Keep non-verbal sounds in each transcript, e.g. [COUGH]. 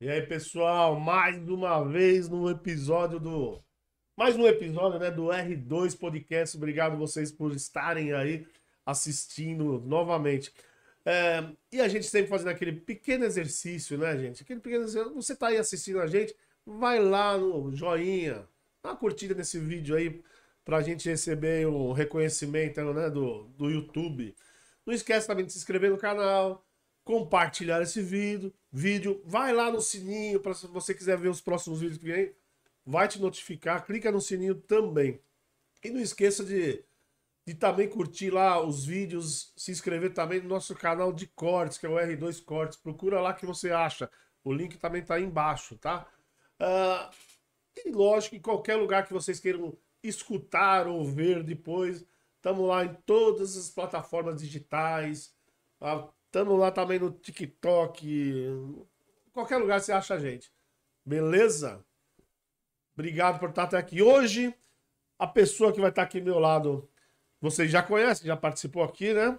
E aí, pessoal, mais uma vez no episódio do. Mais um episódio, né? Do R2 Podcast. Obrigado vocês por estarem aí assistindo novamente. É, e a gente sempre fazendo aquele pequeno exercício, né, gente? Aquele pequeno exercício. Você tá aí assistindo a gente, vai lá no joinha, dá uma curtida nesse vídeo aí pra gente receber o reconhecimento né, do, do YouTube. Não esquece também de se inscrever no canal, compartilhar esse vídeo, vídeo, vai lá no sininho para se você quiser ver os próximos vídeos que vem, vai te notificar, clica no sininho também. E não esqueça de, de também curtir lá os vídeos, se inscrever também no nosso canal de cortes, que é o R2 Cortes. Procura lá que você acha. O link também tá aí embaixo, tá? Uh, e lógico, em qualquer lugar que vocês queiram escutar ou ver depois, estamos lá em todas as plataformas digitais. Uh, Estamos lá também no TikTok. Qualquer lugar você acha a gente. Beleza? Obrigado por estar até aqui. Hoje, a pessoa que vai estar aqui ao meu lado, vocês já conhecem, já participou aqui, né?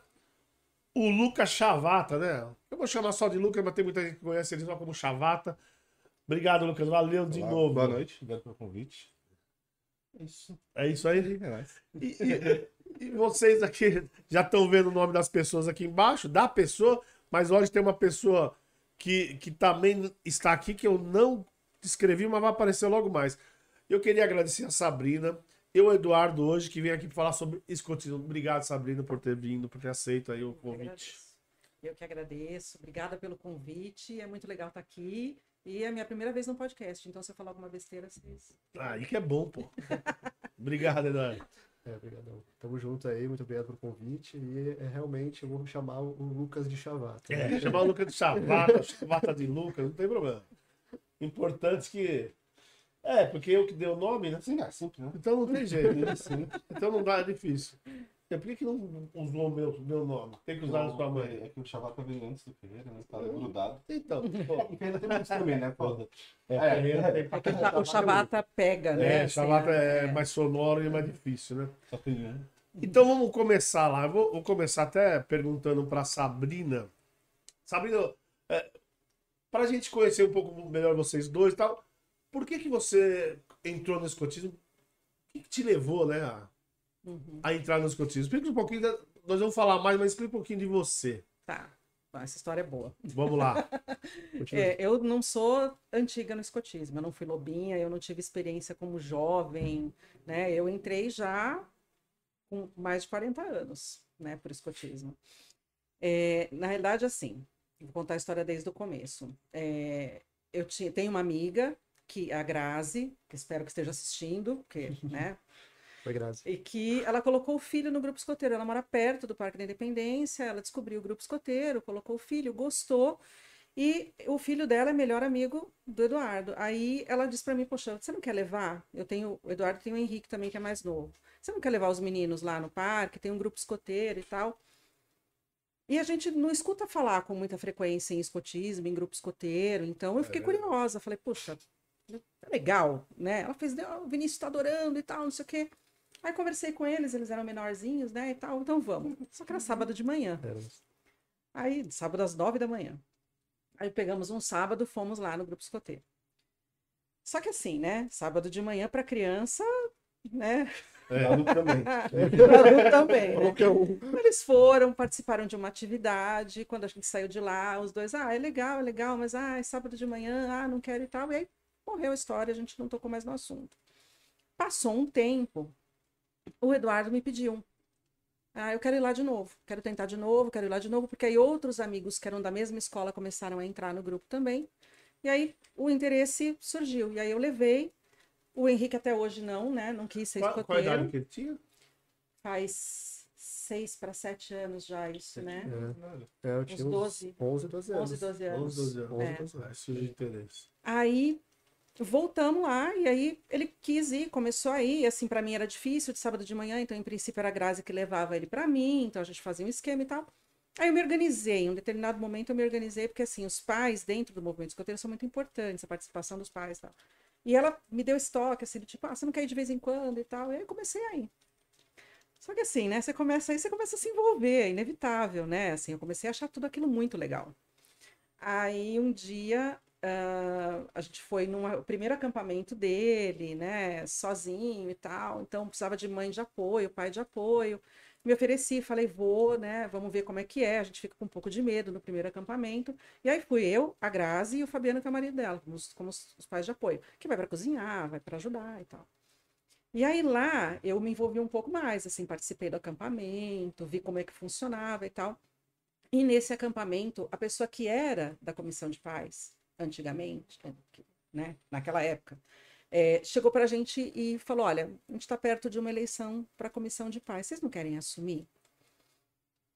O Lucas Chavata, né? Eu vou chamar só de Lucas, mas tem muita gente que conhece ele só como Chavata. Obrigado, Lucas. Valeu de Olá, novo. Boa noite, obrigado pelo convite. Isso. É isso aí? É nóis. E, e- e vocês aqui [LAUGHS] já estão vendo o nome das pessoas aqui embaixo, da pessoa, mas hoje tem uma pessoa que, que também está aqui, que eu não escrevi, mas vai aparecer logo mais. Eu queria agradecer a Sabrina e o Eduardo hoje, que vem aqui falar sobre escotismo. Obrigado, Sabrina, por ter vindo, por ter aceito aí o Eu convite. Eu que agradeço. Obrigada pelo convite. É muito legal estar aqui. E é a minha primeira vez no podcast. Então, se eu falar alguma besteira, vocês. Aí que é bom, pô. [LAUGHS] Obrigado, Eduardo. É, obrigadão. Tamo junto aí, muito obrigado pelo convite. E é, realmente eu vou chamar o Lucas de Chavata. É, chamar o Lucas de Chavata, [LAUGHS] Chavata de Lucas, não tem problema. Importante que. É, porque eu que dei o nome, né? Sim, é simples, né? Então não tem jeito, né? Então não dá, é difícil. E por que, que não usou o meu, meu nome? Tem que usar a sua mãe. É que o Chavata veio antes do Ferreira, né? Tá grudado. Então, E [LAUGHS] pô, Ferreira tem muitos também, né? Pô? é, É, Ferreira tem- É que o cha- o Chavata pega, né? É, assim, Chavata né? é mais sonoro e mais difícil, né? Só tem, né? Então vamos começar lá. Eu vou, vou começar até perguntando para Sabrina. Sabrina, é, para a gente conhecer um pouco melhor vocês dois e tal, por que, que você entrou no escotismo? O que, que te levou, né, a, Uhum. a entrar no escotismo? Explica um pouquinho, da- nós vamos falar mais, mas explica um pouquinho de você. Tá. Bom, Essa história é boa. Vamos lá. [LAUGHS] É, eu não sou antiga no escotismo, eu não fui lobinha, eu não tive experiência como jovem, né? Eu entrei já com mais de 40 anos, né, por escotismo. É, na realidade, assim, vou contar a história desde o começo. É, eu tinha, tenho uma amiga, que a Grazi, que espero que esteja assistindo, porque, né, [LAUGHS] Foi e que ela colocou o filho no grupo escoteiro. Ela mora perto do Parque da Independência, ela descobriu o grupo escoteiro, colocou o filho, gostou. E o filho dela é melhor amigo do Eduardo. Aí ela disse pra mim: Poxa, você não quer levar? Eu tenho, o Eduardo tem o Henrique também, que é mais novo. Você não quer levar os meninos lá no parque? Tem um grupo escoteiro e tal. E a gente não escuta falar com muita frequência em escotismo, em grupo escoteiro. Então eu fiquei curiosa. Falei: Poxa, é legal, né? Ela fez, "Ah, o Vinícius tá adorando e tal, não sei o quê. Aí conversei com eles, eles eram menorzinhos, né, e tal, então vamos. Só que era sábado de manhã. Aí, sábado às nove da manhã. Aí pegamos um sábado, fomos lá no grupo escoteiro. Só que assim, né, sábado de manhã para criança, né, É, Adulto também. [LAUGHS] adulto também, né? qualquer um. Eles foram, participaram de uma atividade, quando a gente saiu de lá, os dois, ah, é legal, é legal, mas ah, é sábado de manhã, ah, não quero e tal. E aí morreu a história, a gente não tocou mais no assunto. Passou um tempo, o Eduardo me pediu. Ah, eu quero ir lá de novo, quero tentar de novo, quero ir lá de novo, porque aí outros amigos que eram da mesma escola começaram a entrar no grupo também. E aí o interesse surgiu. E aí eu levei. O Henrique até hoje não, né? Não quis ser Qual, qual escoteiro. idade que ele tinha? Faz seis para sete anos já isso, né? É, eu Uns tinha uns 12. 11, 12 anos. 11, 12 anos. 11, 12 anos. É. 12 Aí surge interesse. Aí voltamos lá e aí ele quis ir, começou a ir. Assim, para mim era difícil de sábado de manhã, então em princípio era a Grazi que levava ele para mim, então a gente fazia um esquema e tal. Aí eu me organizei, em um determinado momento eu me organizei, porque assim, os pais dentro do movimento escoteiro são muito importantes, a participação dos pais e tal. E ela me deu esse toque, assim, tipo, ah, você não quer ir de vez em quando e tal. E aí eu comecei a ir. Só que assim, né, você começa aí, você começa a se envolver, é inevitável, né? Assim, eu comecei a achar tudo aquilo muito legal. Aí um dia ah, a gente foi no primeiro acampamento dele, né, sozinho e tal, então precisava de mãe de apoio, pai de apoio. Me ofereci, falei, vou, né, vamos ver como é que é. A gente fica com um pouco de medo no primeiro acampamento. E aí fui eu, a Grazi e o Fabiano, que é o marido dela, como os, como os pais de apoio, que vai para cozinhar, vai para ajudar e tal. E aí lá eu me envolvi um pouco mais, assim, participei do acampamento, vi como é que funcionava e tal. E nesse acampamento, a pessoa que era da comissão de paz, antigamente, né, naquela época, é, chegou para a gente e falou: Olha, a gente está perto de uma eleição para a comissão de paz, vocês não querem assumir?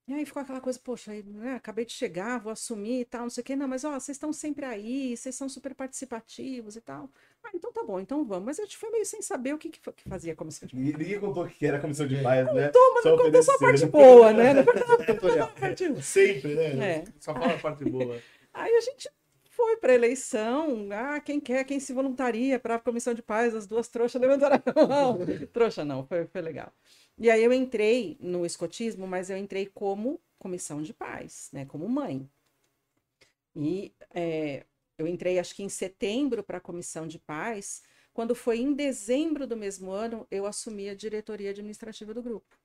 E aí ficou aquela coisa, poxa, né, acabei de chegar, vou assumir e tal, não sei o quê. Não, mas ó, vocês estão sempre aí, vocês são super participativos e tal. Ah, então tá bom, então vamos. Mas a gente foi meio sem saber o que, que que fazia a comissão de Ninguém ninguém contou o que era a comissão de paz, né? Contou, mas Só não contou só a oferecer, parte né? boa, né? [LAUGHS] A Sempre, né? É. Só fala a parte boa. [LAUGHS] Aí a gente foi para eleição. Ah, quem quer, quem se voluntaria para a comissão de paz, as duas trouxas levantaram a mão. [LAUGHS] Trouxa não, foi, foi legal. E aí eu entrei no escotismo, mas eu entrei como comissão de paz, né? Como mãe. E é, eu entrei acho que em setembro para a comissão de paz. Quando foi em dezembro do mesmo ano, eu assumi a diretoria administrativa do grupo.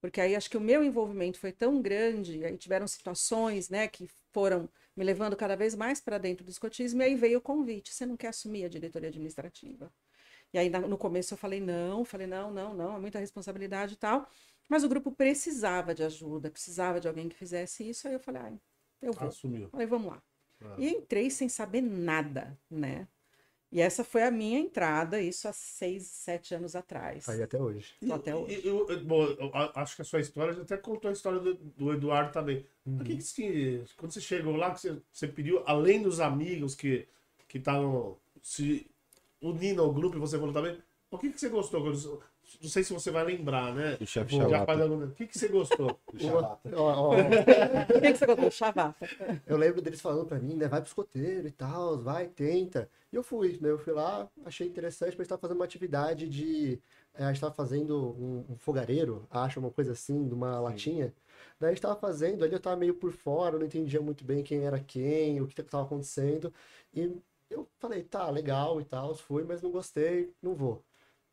Porque aí acho que o meu envolvimento foi tão grande, aí tiveram situações, né, que foram me levando cada vez mais para dentro do escotismo, e aí veio o convite, você não quer assumir a diretoria administrativa? E aí no começo eu falei não, falei não, não, não, é muita responsabilidade e tal, mas o grupo precisava de ajuda, precisava de alguém que fizesse isso, aí eu falei, ai, eu vou. Assumiu. Falei, vamos lá. Ah. E entrei sem saber nada, né? E essa foi a minha entrada, isso há seis, sete anos atrás. Aí até hoje. E- até hoje. eu- eu- bom, eu acho que a sua história já até contou a história do, do Eduardo também. Uhum. O que, que você- quando você chegou lá, que você, você pediu, além dos amigos que que estavam se unindo ao grupo, e você falou também, o que, que você gostou? Não sei se você vai lembrar, né? Do chefe Chavata. O que, que você gostou? Do Chavata. O que, que você gostou? Chavata. eu lembro deles falando pra mim, né? Vai pro escoteiro e tal, vai, tenta. E eu fui, né? Eu fui lá, achei interessante, porque a gente tava fazendo uma atividade de. é, a gente tava fazendo um, um fogareiro, acho, uma coisa assim, de uma latinha. Daí a gente tava fazendo, ali eu tava meio por fora, não entendia muito bem quem era quem, o que tava acontecendo. E eu falei, tá, legal e tal, fui, mas não gostei, não vou.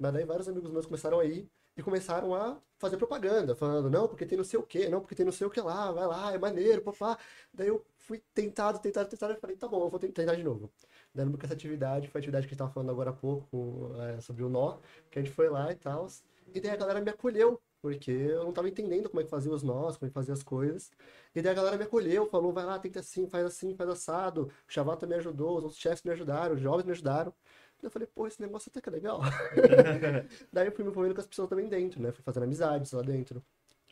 Mas daí vários amigos meus começaram a ir e começaram a fazer propaganda, falando, não, porque tem não sei o quê, não, porque tem não sei o que lá, vai lá, é maneiro, papá. Daí eu fui tentado, tentado, tentado, e falei, tá bom, eu vou tentar de novo. Daí numa essa atividade, foi a atividade que a gente tava falando agora há pouco, é, sobre o nó, que a gente foi lá e tal. E daí a galera me acolheu, porque eu não tava entendendo como é que fazia os nós, como é que fazia as coisas. E daí a galera me acolheu, falou, vai lá, tenta assim, faz assim, faz assado. O Chavata me ajudou, os outros chefes me ajudaram, os jovens me ajudaram. Eu falei, pô, esse negócio até que é legal. [LAUGHS] Daí eu fui me envolvendo com as pessoas também dentro, né? Fui fazendo amizades lá dentro,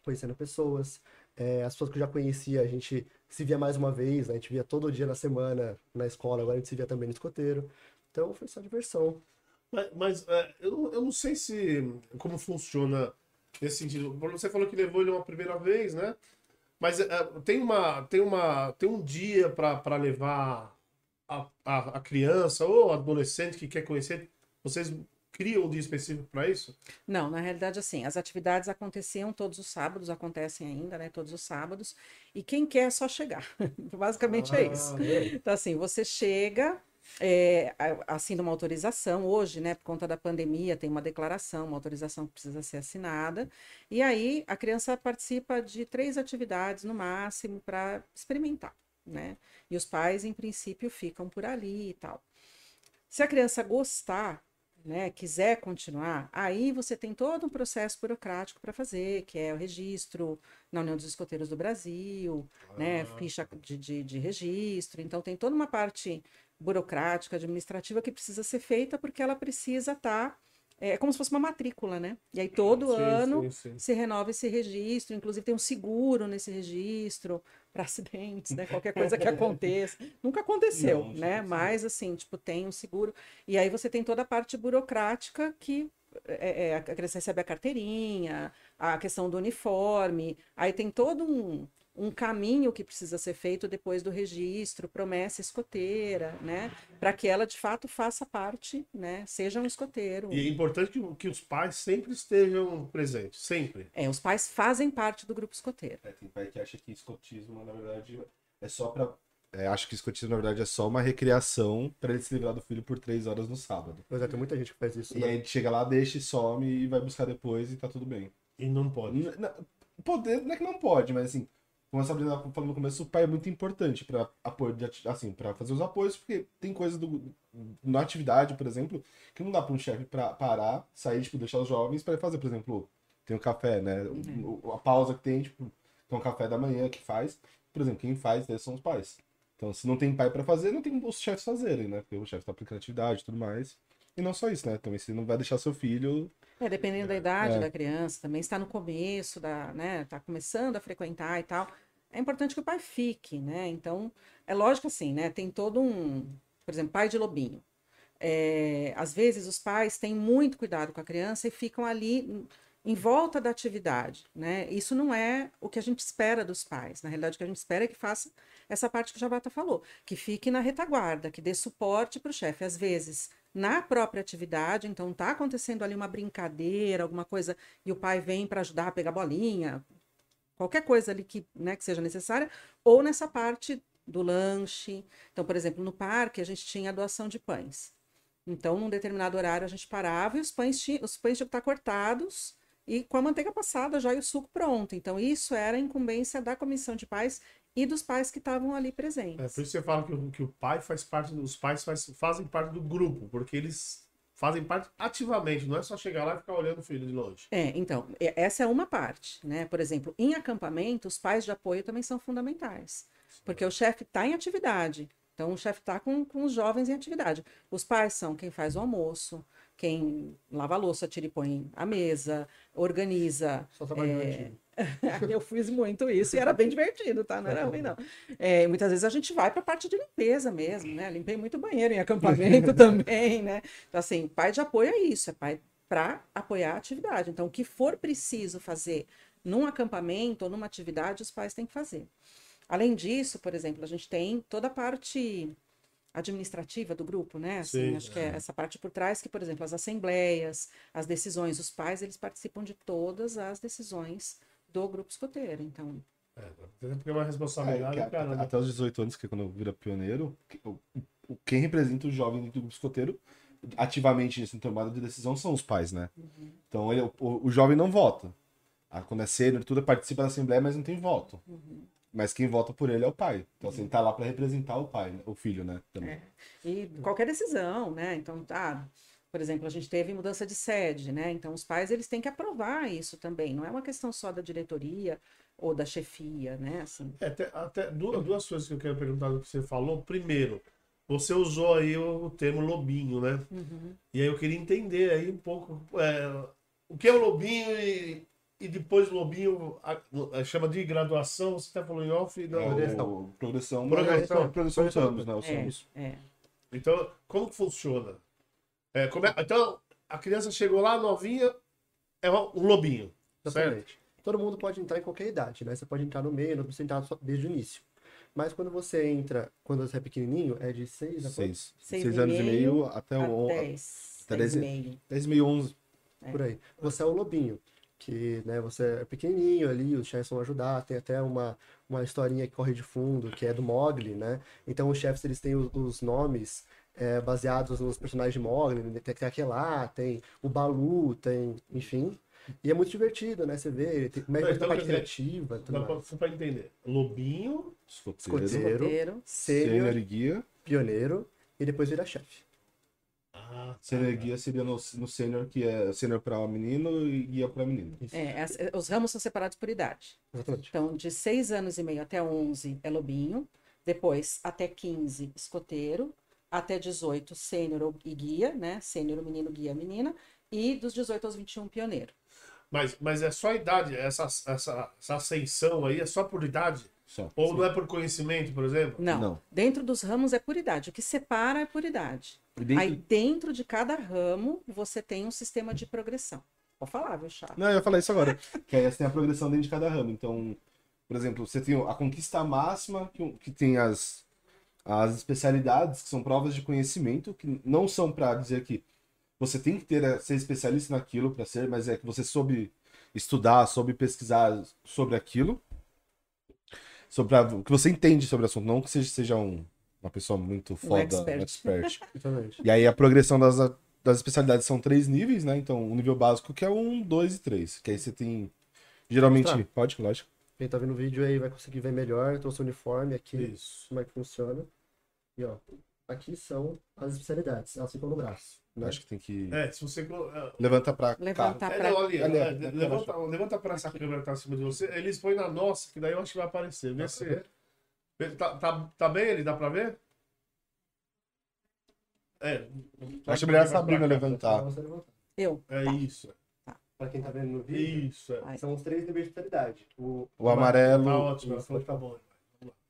conhecendo pessoas. É, as pessoas que eu já conhecia, a gente se via mais uma vez, né? A gente via todo dia na semana na escola, agora a gente se via também no escoteiro. Então foi só diversão. Mas, mas, é, eu, não- eu não sei se como funciona nesse sentido. Você falou que levou ele uma primeira vez, né? Mas é, tem uma tem uma tem um dia para levar a, a, a criança ou adolescente que quer conhecer. Vocês criam um dia específico para isso? Não, na realidade, assim, as atividades aconteciam todos os sábados, acontecem ainda, né? Todos os sábados. E quem quer é só chegar. [LAUGHS] Basicamente é isso. Então, assim, você chega, é, assina uma autorização. Hoje, né, por conta da pandemia, tem uma declaração, uma autorização que precisa ser assinada. E aí a criança participa de três atividades no máximo para experimentar, né? E os pais, em princípio, ficam por ali e tal. Se a criança gostar, né, quiser continuar, aí você tem todo um processo burocrático para fazer, que é o registro na União dos Escoteiros do Brasil, né, ficha de, de, de registro. Então, tem toda uma parte burocrática, administrativa que precisa ser feita porque ela precisa estar. É como se fosse uma matrícula, né? E aí todo Sim, ano sim, sim. se renova esse registro, inclusive tem um seguro nesse registro [LAUGHS] para acidentes, né? Qualquer coisa que aconteça. Nunca aconteceu, Não, né? Mas assim, tipo, tem um seguro. E aí você tem toda a parte burocrática que é, é, a criança recebe a carteirinha, a questão do uniforme, aí tem todo um, um caminho que precisa ser feito depois do registro, promessa escoteira, né? Para que ela de fato faça parte, né? Seja um escoteiro. E é importante que, que os pais sempre estejam presentes, sempre. É, os pais fazem parte do grupo escoteiro. É, tem pai que acha que escotismo, na verdade, é só pra é, acho que escotismo, na verdade, é só uma recriação pra ele se livrar do filho por três horas no sábado. Mas é, tem muita gente que faz isso. E né? aí ele chega lá, deixa e some e vai buscar depois e tá tudo bem. E não pode. N- Poder, não é que não pode, mas assim, como a Sabrina falou no começo, o pai é muito importante para apoio, assim, para fazer os apoios, porque tem coisas do, na atividade, por exemplo, que não dá para um chefe pra parar, sair, tipo, deixar os jovens para fazer, por exemplo, tem o café, né? O- o- a pausa que tem, tipo, tem um café da manhã que faz, por exemplo, quem faz né, são os pais. Então, se não tem pai para fazer, não tem os chefes fazerem, né? Porque o chefe tá aplicando atividade e tudo mais. E não só isso, né? Também você não vai deixar seu filho É, dependendo da idade É. da criança, também está no começo da, né, está começando a frequentar e tal. É importante que o pai fique, né? Então, é lógico assim, né? Tem todo um, por exemplo, pai de lobinho. É, às vezes os pais têm muito cuidado com a criança e ficam ali em- em volta da atividade, né? Isso não é o que a gente espera dos pais. Na realidade, o que a gente espera é que faça essa parte que o Jabata falou, que fique na retaguarda, que dê suporte para o chefe. Às vezes, na própria atividade, então tá acontecendo ali uma brincadeira, alguma coisa, e o pai vem para ajudar a pegar bolinha, qualquer coisa ali que, né, que seja necessária, ou nessa parte do lanche. Então, por exemplo, no parque a gente tinha a doação de pães. Então, num determinado horário a gente parava e os pães, tinham, os pães tinham que estar cortados e com a manteiga passada já e o suco pronto. Então, isso era incumbência da comissão de pais e dos pais que estavam ali É presentes. por isso que você fala que, o- que o pai faz parte, os pais faz- fazem parte do grupo, porque eles fazem parte ativamente, não é só chegar lá e ficar olhando o filho de longe. É, então, essa é uma parte, né? Por exemplo, em acampamento, os pais de apoio também são fundamentais. Porque o chefe está em atividade. Então, o chefe está com, com os jovens em atividade. Os pais são quem faz o almoço, quem lava a louça, tira e põe a mesa, organiza. Só trabalho é. [LAUGHS] Eu fiz muito isso e era bem divertido, tá? Não era ruim, não. É, muitas vezes a gente vai para a parte de limpeza mesmo, né? Limpei muito banheiro em acampamento [LAUGHS] também, né? Então, assim, pai de apoio é isso, é pai para apoiar a atividade. Então, o que for preciso fazer num acampamento ou numa atividade, os pais têm que fazer. Além disso, por exemplo, a gente tem toda a parte administrativa do grupo, né? Assim, Sim, acho que é essa parte por trás que, por exemplo, as assembleias, as decisões, os pais, eles participam de todas as decisões do grupo escoteiro. Então, É, porque é uma É, responsabilidade, que a- cara. até os 18 anos, que é quando vira pioneiro, quem representa o jovem do grupo escoteiro, ativamente em tomada de decisão, são os pais, né? Então ele- o, o jovem não vota. Ah, Quando é sênior, tudo participa da assembleia, mas não tem voto. Mas quem vota por ele é o pai. Então assim, ele tá lá para representar o pai, né? o filho, né? Também. É. E qualquer decisão, né? Então, tá. Por exemplo, a gente teve mudança de sede, né? Então, os pais eles têm que aprovar isso também. Não é uma questão só da diretoria ou da chefia, né? Assim, É, até, até duas, duas coisas que eu quero perguntar do que você falou. Primeiro, você usou aí o, o termo lobinho, né? E aí eu queria entender aí um pouco é, o que é o lobinho e, e depois o lobinho a- a- chama de graduação, você até falou em off. Não, É Progressão. o- progressão. Progressão. progressão né? É, é. Então, como que funciona? É, como é- então, a criança chegou lá novinha, é um lobinho. Certo? Exatamente. Todo mundo pode entrar em qualquer idade, né? Você pode entrar no meio, não precisa entrar só desde o início. Mas quando você entra, quando você é pequenininho, é de 6 a quanto? Seis. Seis Seis e anos e meio até o. 10, até 10 dez e e- meio. 10 meio 11. por aí. Você é o lobinho, que né, você é pequenininho ali, os chefes vão ajudar, tem até uma, uma historinha que corre de fundo, que é do Mogli, né? Então os chefes, eles têm os, os nomes é, baseados nos personagens de Mogli, né? tem, lá, tem o Balu, tem, enfim. E é muito divertido, né? Você vê, tem mexe Então, com a parte criativa, tudo Dá mais. pra, pra entender. Lobinho, Escoteiro. Escoteiro. Sênior Sênior, e guia. pioneiro, e depois vira chefe. ah, Sênior e guia seria no, no sênior, que é sênior para menino e guia para menino. É, as- os ramos são separados por idade. Exatamente. Então, de 6 anos e meio até 11 é lobinho, depois até 15 escoteiro, até 18 sênior ou- e guia, né? Sênior menino, guia menina, e dos 18 aos 21 pioneiro. mas, mas é só idade, essa, essa, essa ascensão aí é só por idade? Só. Ou não é por conhecimento, por exemplo? Não, Não. dentro dos ramos é por idade. O que separa é por idade. E dentro- Aí dentro de cada ramo você tem um sistema de progressão. Vou falar, viu, Chá? Não, eu ia falar isso agora. que aí você tem a progressão dentro de cada ramo. Então, por exemplo, você tem a conquista máxima, que, que tem as, as especialidades, que são provas de conhecimento, que não são para dizer que você tem que ter eh, ser especialista naquilo para ser, mas é que você soube estudar, soube pesquisar sobre aquilo. sobre a- o que você entende sobre o assunto, não que seja, seja um- uma pessoa muito foda, expert. um expert. [LAUGHS] E aí a progressão das, das especialidades são três níveis, né? Então, o nível básico que é um, dois e três. Que aí você tem. Geralmente. Pode, lógico. Quem tá vendo o vídeo aí vai conseguir ver melhor. Eu trouxe o uniforme aqui, Isso. como é que funciona. E ó, aqui são as especialidades, elas ficam no braço. Né? Acho que tem que. É, se você. é, Levanta pra cá. Levantar É, pra. não, ali, Ali, é, levanta, levanta pra essa câmera que tá acima de você. Eles põem na nossa, que daí eu acho que vai aparecer. Vê se. vê- Tá, tá, tá bem ele? Dá pra ver? É. Acho melhor a pra Sabrina levantar. Pra levantar. Eu. É isso. Pra quem tá vendo no vídeo, Isso. É. São os três níveis de especialidade. O, O amarelo. Tá ótimo. Isso, Então tá bom.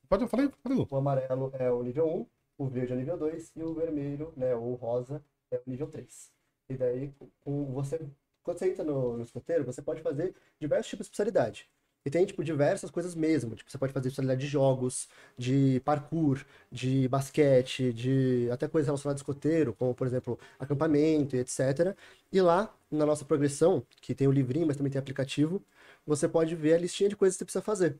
Pode Lu. o amarelo é o nível 1, o verde é o nível 2 e o vermelho, né, ou rosa, é o nível 3. E daí, com você, quando você entra no, no escoteiro, você pode fazer diversos tipos de especialidade. E tem, tipo, diversas coisas mesmo. Tipo, você pode fazer especialidade de jogos, de parkour, de basquete, de até coisas relacionadas ao escoteiro, como, por exemplo, acampamento e etc. E lá, na nossa progressão, que tem o livrinho, mas também tem aplicativo, você pode ver a listinha de coisas que você precisa fazer.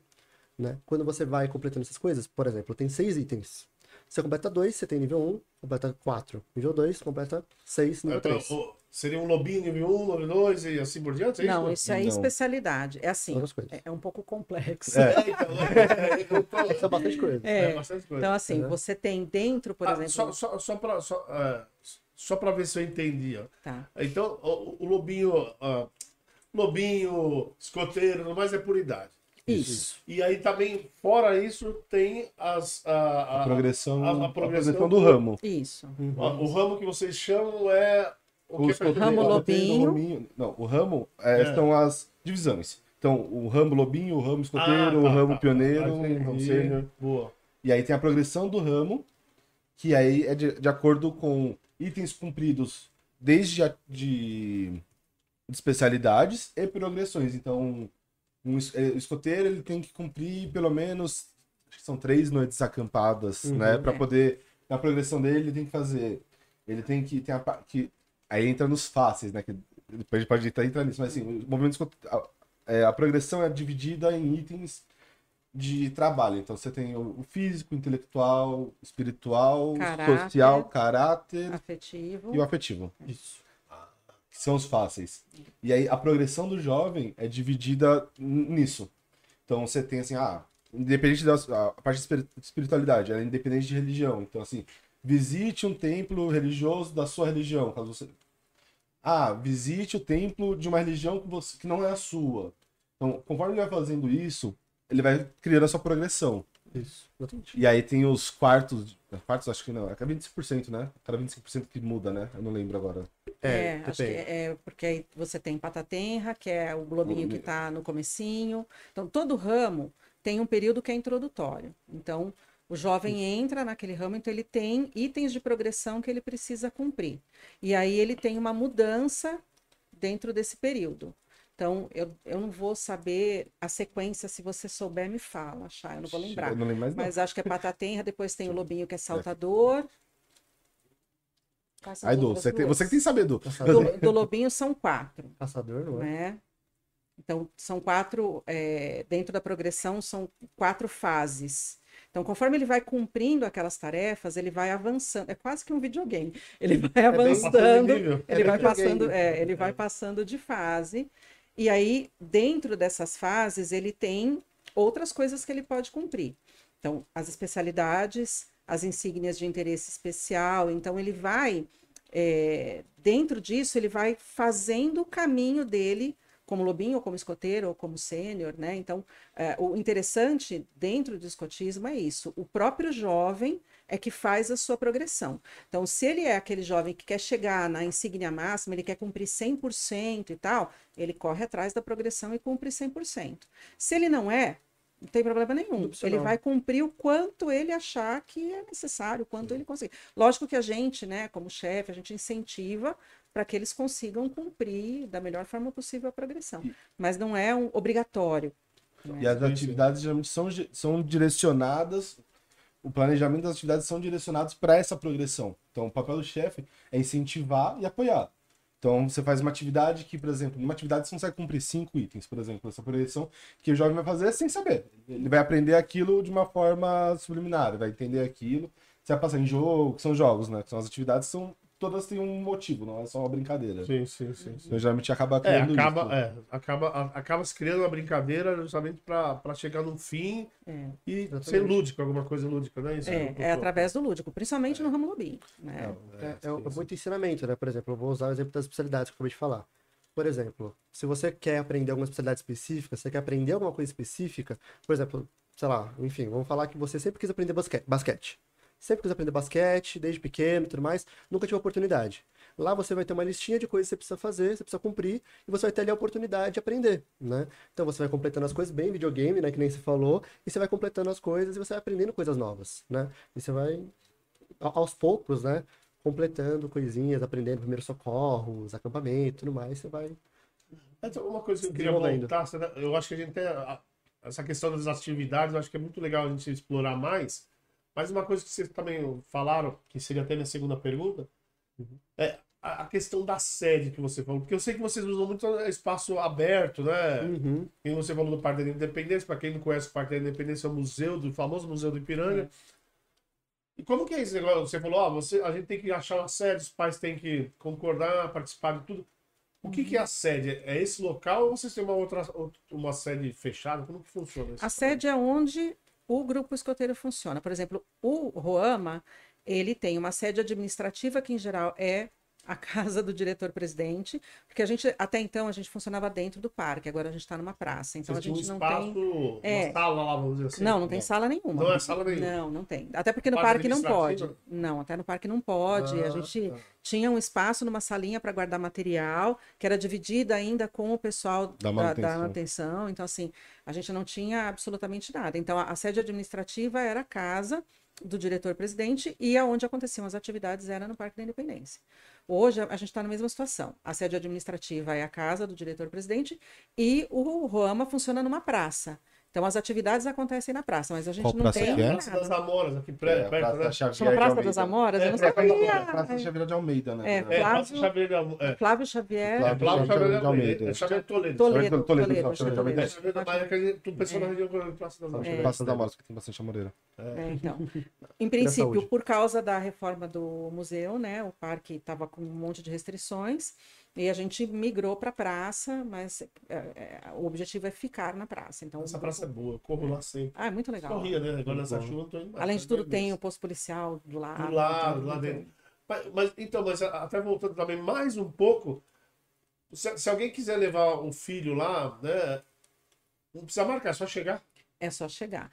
Né? Quando você vai completando essas coisas, por exemplo, tem seis itens. Você completa dois, você tem nível 1, completa 4. Nível 2, completa 6, nível É, pra- 3. o- seria um lobinho nível 1, nível 2 e assim por diante? É Não, isso? isso é Não. especialidade. É assim, é, é um pouco complexo. É. [LAUGHS] É, então, é, Isso é bastante coisa. é É, bastante coisa. Então, assim, Uhum. você tem dentro, por Ah, exemplo. só, só, só para só, é, só ver se eu entendi. Ó. Tá. Então, o, o lobinho, ah, lobinho, escoteiro, tudo mais é por idade. Isso. E aí também, fora isso, tem as, a, a- A progressão, a- a a progressão progressão do do- ramo. Isso. a- o ramo que vocês chamam é. O que Os coteiros- Ramo o lobinho. lobinho- Não, o ramo é, É. são as divisões. Então, o ramo lobinho, o ramo escoteiro, Ah, tá, o ramo tá, pioneiro, tá, o ramo sênior. Boa. E aí tem a progressão do ramo, que aí é de, de acordo com itens cumpridos desde a, de, de especialidades e progressões. Então, um eh, escoteiro ele tem que cumprir pelo menos acho que são três noites acampadas, Uhum. né, para É. poder na progressão dele ele tem que fazer, ele tem que tem a que aí entra nos fáceis, né, que depois a gente pode entrar, entrar nisso, mas assim, o movimento escote- a, é, a progressão é dividida em itens de trabalho. Então você tem o físico, intelectual, espiritual, Caráter. social, caráter Afetivo. e o afetivo, Isso. que são os fáceis. E aí a progressão do jovem é dividida nisso. Então você tem assim, ah, independente da a parte de espiri- espiritualidade, ela é independente de religião. Então assim, visite um templo religioso da sua religião, caso você Ah, visite o templo de uma religião que, você, que não é a sua. Então, conforme ele vai fazendo isso, ele vai criando a sua progressão. Isso. Exatamente. E aí tem os quartos. Quartos, acho que não. É 25%, né? Cada 25% que muda, né? Eu não lembro agora. É, acho que depende. é porque aí você tem patatenra, que é o globinho que está no comecinho. Então, todo ramo tem um período que é introdutório. Então, o jovem entra naquele ramo, então ele tem itens de progressão que ele precisa cumprir. E aí ele tem uma mudança dentro desse período. Então, eu, eu não vou saber a sequência, se você souber, me fala, Chay, eu não vou lembrar. Eu não lembro mais, não. Mas acho que é patatenra, depois tem o lobinho que é saltador. Quais são Aí, Du, você, tem, você que tem que saber, Du. Do, do lobinho são quatro, caçador, não é? né? Então, são quatro, é, dentro da progressão, são quatro fases. Então, conforme ele vai cumprindo aquelas tarefas, ele vai avançando. É quase que um videogame. [LAUGHS] Ele vai bem avançando, nível. ele É vai passando, é, ele vai passando de fase. E aí, dentro dessas fases, ele tem outras coisas que ele pode cumprir. Então, as especialidades, as insígnias de interesse especial. Então, ele vai, é, dentro disso, ele vai fazendo o caminho dele como lobinho, ou como escoteiro, ou como sênior, né? Então, é, o interessante dentro do escotismo é isso. O próprio jovem é que faz a sua progressão. Então, se ele é aquele jovem que quer chegar na insígnia máxima, ele quer cumprir 100% e tal, ele corre atrás da progressão e cumpre 100%. Se ele não é, não tem problema nenhum. Ele vai cumprir o quanto ele achar que é necessário, o quanto ele conseguir. Lógico que a gente, né, como chefe, a gente incentiva para que eles consigam cumprir da melhor forma possível a progressão. Mas não é um obrigatório. E as atividades geralmente são, são direcionadas, o planejamento das atividades são direcionados para essa progressão. Então, o papel do chefe é incentivar e apoiar. Então você faz uma atividade que, por exemplo, numa atividade você consegue cumprir cinco itens, por exemplo, essa projeção que o jovem vai fazer sem saber. Ele vai aprender aquilo de uma forma subliminar, vai entender aquilo. Você vai passar em jogo, que são jogos, né? Que são as atividades são todas têm um motivo, não é só uma brincadeira. Sim, sim, sim. sim. Então geralmente acaba É, criando acaba, isso. é, acaba, a- acaba se criando uma brincadeira justamente para chegar num fim É. e Exatamente. ser lúdico, alguma coisa lúdica, não é isso? É, doutor? é através do lúdico, principalmente no ramo lobinho. Né? É, é, muito ensinamento, né? Por exemplo, eu vou usar o exemplo das especialidades que eu acabei de falar. Por exemplo, se você quer aprender alguma especialidade específica, você quer aprender alguma coisa específica, por exemplo, sei lá, enfim, vamos falar que você sempre quis aprender basque- basquete. Sempre quis aprender basquete, desde pequeno e tudo mais, nunca tive oportunidade. Lá você vai ter uma listinha de coisas que você precisa fazer, você precisa cumprir, e você vai ter ali a oportunidade de aprender, né? Então você vai completando as coisas bem videogame, né, que nem você falou, e você vai completando as coisas e você vai aprendendo coisas novas, né? E você vai aos poucos, né, completando coisinhas, aprendendo primeiros socorros, acampamento, tudo mais, você vai Então, uma coisa que eu queria voltar, será- eu acho que a gente tem essa questão das atividades, eu acho que é muito legal a gente explorar mais. Mas uma coisa que vocês também falaram, que seria até minha segunda pergunta, é a questão da sede que você falou. Porque eu sei que vocês usam muito espaço aberto, né? Uhum. E você falou do Parque da Independência, para quem não conhece o Parque da Independência, é o museu do o famoso Museu do Ipiranga. E como que é esse negócio? Você falou, ó, você, a gente tem que achar uma sede, os pais têm que concordar, participar de tudo. O que, que é a sede? É esse local ou vocês têm uma outra uma sede fechada? Como que funciona isso? A sede é onde o grupo escoteiro funciona. Por exemplo, o Roama, ele tem uma sede administrativa que, em geral, é a casa do diretor-presidente, porque a gente, até então, a gente funcionava dentro do parque, agora a gente está numa praça. Então, Vocês a gente um não espaço, tem... É. uma sala lá, vamos dizer assim? Não, não tem sala nenhuma. Não é sala nenhuma. Não, não tem. Até porque no parque não pode. Não, até no parque não pode. a Ah, gente tá. tinha um espaço numa salinha para guardar material, que era dividida ainda com o pessoal Da da, manutenção. da manutenção. Então, assim, a gente não tinha absolutamente nada. Então, a, a sede administrativa era a casa do diretor-presidente e aonde aconteciam as atividades era no Parque da Independência. Hoje, a, gente está na mesma situação. A sede administrativa é a casa do diretor-presidente e o Roama funciona numa praça. Então, as atividades acontecem na praça, mas a gente Qual não praça tem que é? Praça das. Amoras, aqui É, perto, perto Praça né? da Xavier Chama Praça Almeida. das Amoras? É, eu não Praça sabia. Praça Xavier de Almeida, né? É, É, Flávio- Praça Xavier de é. Flávio Xavier. É, Flávio Xavier Xavier de Almeida. É Xavier Toledo. Toledo, Toledo, Xavier de Almeida. É, Xavier da Maia, que pensou na região da Praça das Amoras. É. Praça das Amoras, que tem bastante amoreira. É, então. [LAUGHS] Em princípio, por causa da reforma do museu, né, o parque estava com um monte de restrições e a gente migrou para a praça, mas é, é, o objetivo é ficar na praça. Então, Essa praça é boa, eu corro lá sempre. Ah, é muito legal. Corria, né? Agora nessa bom. chuva tô indo mais. Além de tudo, tem o posto policial do lado. Do lado, então, lá então- dentro. Mas, mas, então, mas até voltando também mais um pouco, se, se alguém quiser levar um filho lá, né? Não precisa marcar, é só chegar. É só chegar.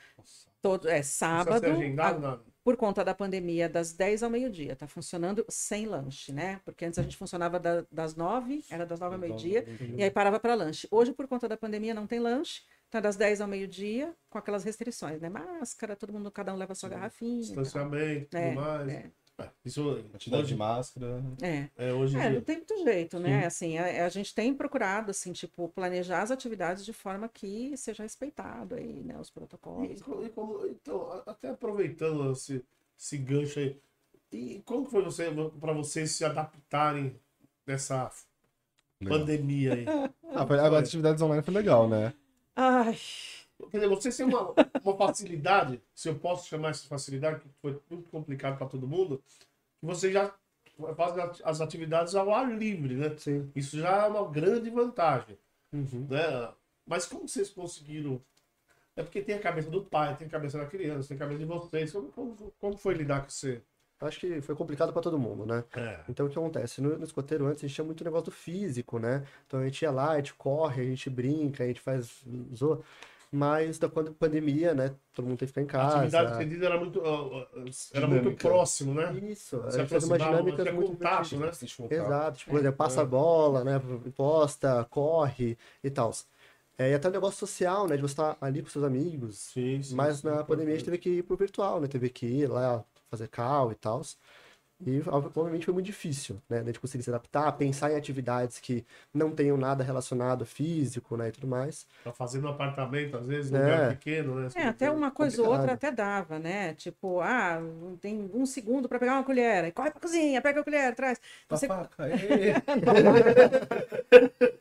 Todo, é Não precisa sábado, ser agendado, a- nada. Por conta da pandemia, das 10 ao meio-dia. Está funcionando sem lanche, né? Porque antes a gente funcionava da- das 9, era das 9 ao meio-dia, e aí parava para lanche. Hoje, por conta da pandemia, não tem lanche. Então, é das 10 ao meio-dia, com aquelas restrições, né? Máscara, todo mundo, cada um leva a sua garrafinha. Distanciamento, tudo É, mais. é. É, Isso Quantidade de hoje, máscara. É. é, hoje em É, não tem muito jeito, né? Assim, a, a gente tem procurado, assim, tipo, planejar as atividades de forma que seja respeitado aí, né? Os protocolos. E e como- então, até aproveitando esse, esse gancho aí, e como foi você, para vocês se adaptarem nessa Legal. pandemia aí? [LAUGHS] Ah, as atividades online foi legal, né? Ai, Quer dizer, vocês têm uma, uma facilidade, se eu posso chamar essa facilidade, que foi muito complicado para todo mundo, que vocês já at- as atividades ao ar livre, né? Sim. Isso já é uma grande vantagem, Uhum. né? Mas como vocês conseguiram? É porque tem a cabeça do pai, tem a cabeça da criança, tem a cabeça de vocês. Como, como, como foi lidar com você? Acho que foi complicado para todo mundo, né? É. Então, o que acontece? No, no escoteiro antes, a gente tinha muito negócio do físico, né? Então, a gente ia lá, a gente corre, a gente brinca, a gente faz zoa. Mas, da quando pandemia, né? Todo mundo teve que ficar em A casa. atividade estendida era muito, era muito Dinâmica. próximo, né? Isso, a faz umas aproximava, dinâmicas tinha muito contato, né? Exato, tipo, por exemplo, passa a bola, né? Posta, corre e tal. É, e até o negócio social, né? De você estar ali com seus amigos. Sim, sim. Mas sim, na é pandemia a gente teve que ir pro virtual, né? Teve que ir lá fazer cal e tal. E obviamente foi muito difícil, né? A gente conseguir se adaptar, pensar em atividades que não tenham nada relacionado físico, né? E tudo mais. Tá fazendo apartamento, às vezes, É. lugar pequeno, né? É, até uma coisa ou outra até dava, né? Tipo, ah, tem um segundo para pegar uma colher. Aí corre pra cozinha, pega a colher, traz. Você... Papaca. [LAUGHS]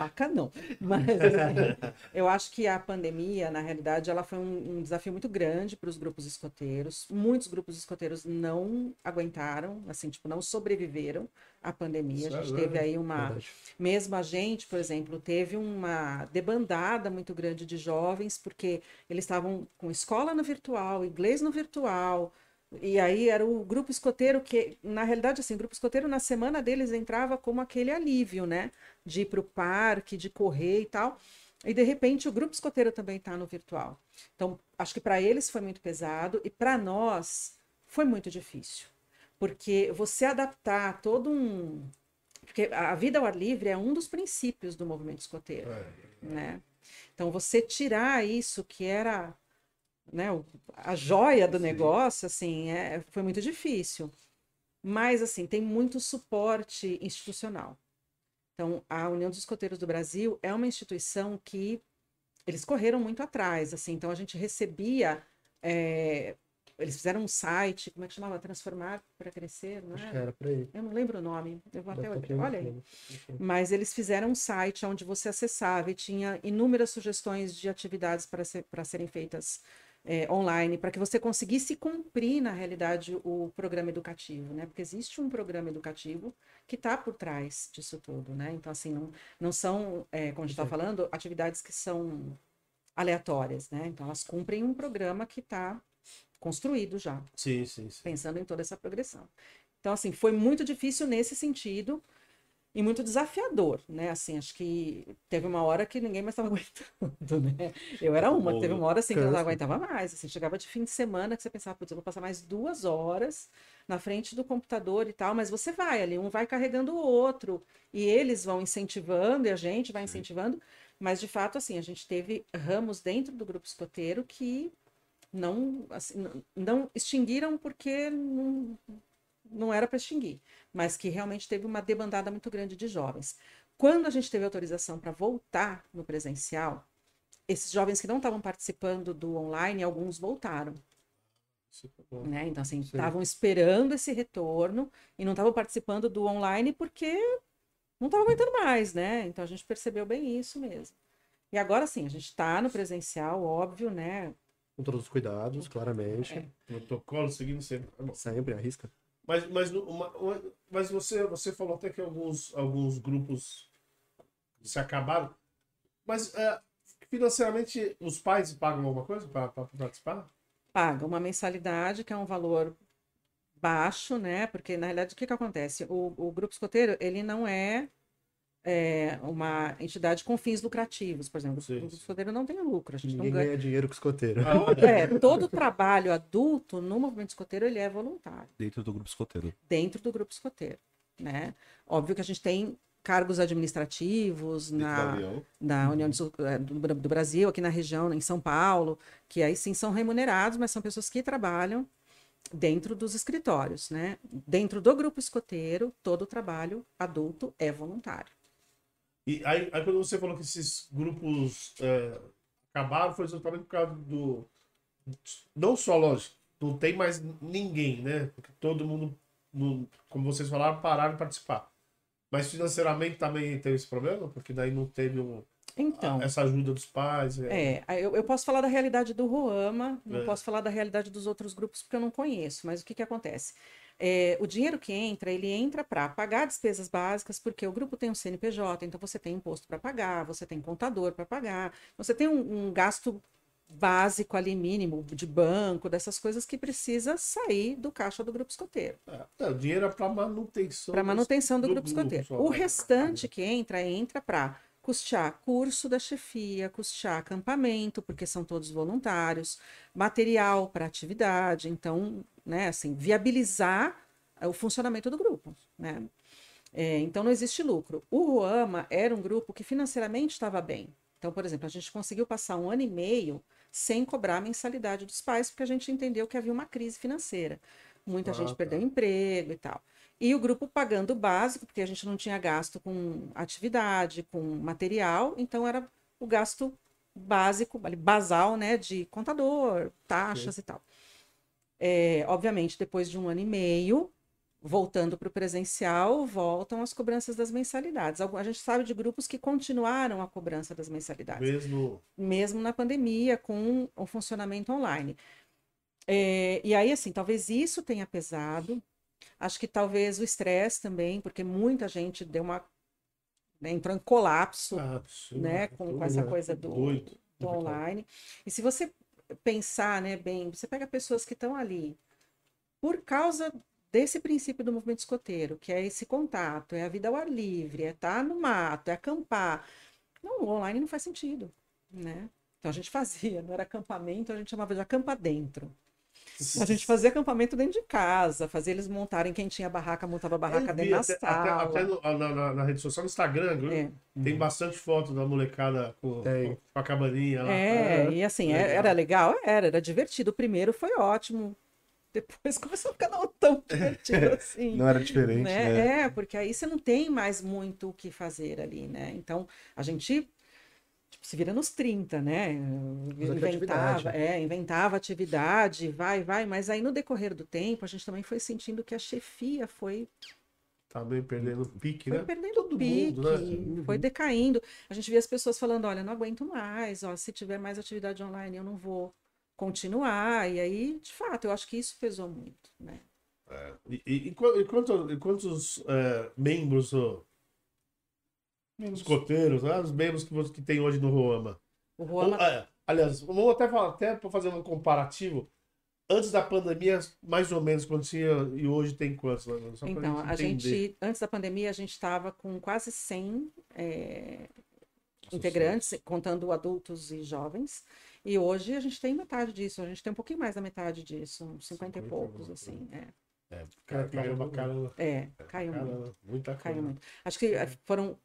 Faca não. Mas assim, eu acho que a pandemia, na realidade, ela foi um, um desafio muito grande para os grupos escoteiros. Muitos grupos escoteiros não aguentaram, assim, tipo, não sobreviveram à pandemia. A gente Sério? teve aí uma. Verdade. Mesmo a gente, por exemplo, teve uma debandada muito grande de jovens, porque eles estavam com escola no virtual, inglês no virtual, e aí era o grupo escoteiro que, na realidade, assim, o grupo escoteiro na semana deles entrava como aquele alívio, né? De ir para o parque, de correr e tal. E de repente o grupo escoteiro também está no virtual. Então, acho que para eles foi muito pesado e para nós foi muito difícil. Porque você adaptar todo um. Porque a vida ao ar livre é um dos princípios do movimento escoteiro É. né? Então você tirar isso que era né, a joia do Sim. negócio, assim, é, foi muito difícil. Mas assim, tem muito suporte institucional. Então, a União dos Escoteiros do Brasil é uma instituição que eles correram muito atrás, assim. Então a gente recebia é, eles fizeram um site, como é que chamava? Transformar para crescer, não Acho que era por aí. Eu não lembro o nome. Eu vou até olhar. Olha aí. Mas eles fizeram um site onde você acessava e tinha inúmeras sugestões de atividades para, ser, para serem feitas é, online, para que você conseguisse cumprir, na realidade, o programa educativo, né? Porque existe um programa educativo que está por trás disso tudo, né? Então, assim, não, não são, é, como a gente está falando, atividades que são aleatórias, né? Então, elas cumprem um programa que está construído já Sim, sim, sim. pensando em toda essa progressão. Então, assim, foi muito difícil nesse sentido e muito desafiador, né? Assim, acho que teve uma hora que ninguém mais estava [LAUGHS] aguentando, né? Eu era uma, teve uma hora assim que eu não aguentava mais, assim, chegava de fim de semana que você pensava, putz, eu vou passar mais duas horas na frente do computador e tal, mas você vai ali, um vai carregando o outro e eles vão incentivando e a gente vai incentivando, mas de fato, assim, a gente teve ramos dentro do grupo escoteiro que não, assim, não- não extinguiram porque não, não era para extinguir, mas que realmente teve uma debandada muito grande de jovens. Quando a gente teve autorização para voltar no presencial, esses jovens que não estavam participando do online, alguns voltaram, é né? Então, assim, Sim. estavam esperando esse retorno e não estavam participando do online porque não estavam aguentando mais, né? Então, a gente percebeu bem isso mesmo. E agora sim, a gente está no presencial, óbvio, né? Com todos os cuidados, claramente. É. Protocolo seguindo sempre. Tá. Sempre arrisca. Mas, mas, mas você, você falou até que alguns, alguns grupos se acabaram. Mas é, financeiramente os pais pagam alguma coisa para participar? paga uma mensalidade, que é um valor baixo, né? Porque, na realidade, o que que acontece? O, o grupo escoteiro, ele não é, é, uma entidade com fins lucrativos, por exemplo. Sim, o escoteiro não tem lucro, a gente Ninguém não ganha. ganha dinheiro com escoteiro. Ah, É, [LAUGHS] todo o trabalho adulto no movimento escoteiro, ele é voluntário, Dentro do grupo escoteiro. dentro do grupo escoteiro, né? Óbvio que a gente tem cargos administrativos Dentro na, da União do, eh, do do Brasil, aqui na região, em São Paulo, que aí sim são remunerados, mas são pessoas que trabalham dentro dos escritórios, né? Dentro do grupo escoteiro, todo o trabalho adulto é voluntário. E aí, aí quando você falou que esses grupos é, acabaram, foi exatamente por causa do. Não só, lógico, não tem mais ninguém, né? Porque todo mundo, não- como vocês falaram, pararam de participar. Mas financeiramente também teve esse problema? Porque daí não teve um- Então, essa ajuda dos pais. é. é, eu, eu posso falar da realidade do Roama, não É. posso falar da realidade dos outros grupos porque eu não conheço, mas o que que acontece? É, o dinheiro que entra, ele entra para pagar despesas básicas, porque o grupo tem um CNPJ, então você tem imposto para pagar, você tem contador para pagar, você tem um, um gasto básico ali, mínimo, de banco, dessas coisas que precisa sair do caixa do grupo escoteiro, É, o dinheiro é para manutenção. para manutenção do, do grupo escoteiro. O né? restante que entra, entra para custear curso da chefia, custear acampamento, porque são todos voluntários, material para atividade, então, né, assim, viabilizar eh, o funcionamento do grupo, né? É, então não existe lucro. O Ruama era um grupo que financeiramente estava bem. Então, por exemplo, a gente conseguiu passar um ano e meio sem cobrar a mensalidade dos pais, porque a gente entendeu que havia uma crise financeira. muita Ah, gente tá. perdeu emprego e tal. E o grupo pagando o básico, porque a gente não tinha gasto com atividade, com material, então era o gasto básico, basal, né, de contador, taxas e tal. É, obviamente, depois de um ano e meio, voltando para o presencial, voltam as cobranças das mensalidades. A gente sabe de grupos que continuaram a cobrança das mensalidades Mesmo. mesmo na pandemia, com o funcionamento online. É, e aí, assim, talvez isso tenha pesado. Acho que talvez o estresse também, porque muita gente deu uma. né, entrou em colapso Ah, né, com, tudo, com essa coisa do, do online. E se você pensar, né, bem, você pega pessoas que estão ali por causa desse princípio do movimento escoteiro, que é esse contato, é a vida ao ar livre, é estar no mato, é acampar. Não, o online não faz sentido, né? Então a gente [LAUGHS] fazia, não era acampamento, a gente chamava de acampa dentro. A gente fazia acampamento dentro de casa, fazia eles montarem, quem tinha barraca, montava a barraca Eu dentro vi, da até, sala. até- até no- na, na- na rede social, no Instagram? É. tem bastante foto da molecada com, Tem. com a cabaninha lá. É, e assim, é- legal. era legal? Era, era divertido. O primeiro foi ótimo. Depois [LAUGHS] começou a ficar não tão [LAUGHS] divertido assim. Não era diferente, né? né? É, porque aí você não tem mais muito o que fazer ali, né? Então, a gente tipo, se vira nos 30, né? Inventava, é, inventava atividade, vai, vai, mas aí no decorrer do tempo a gente também foi sentindo que a chefia foi Tá bem perdendo o pique, foi né? perdendo Todo pique, mundo, né? foi decaindo. A gente via as pessoas falando, olha, não aguento mais, ó, se tiver mais atividade online eu não vou continuar. E aí, de fato, eu acho que isso pesou muito, né? E, e, e e quanto- e quantos é, membros, ó, escoteiros, né? os membros que, que tem hoje no Roama? O Roama Ou, é, aliás, vamos até falar, até para fazer um comparativo. Antes da pandemia, mais ou menos, quando tinha, e hoje tem quantos? né? Só Então, a entender. gente, antes da pandemia, a gente estava com quase 100 é, integrantes, contando adultos e jovens. E hoje a gente tem metade disso, a gente tem um pouquinho mais da metade disso, uns 50 e 50, poucos, assim. É, É, cara, caiu pra caramba. é caiu muito. Caramba, muita Caiu coisa. muito. Acho que foram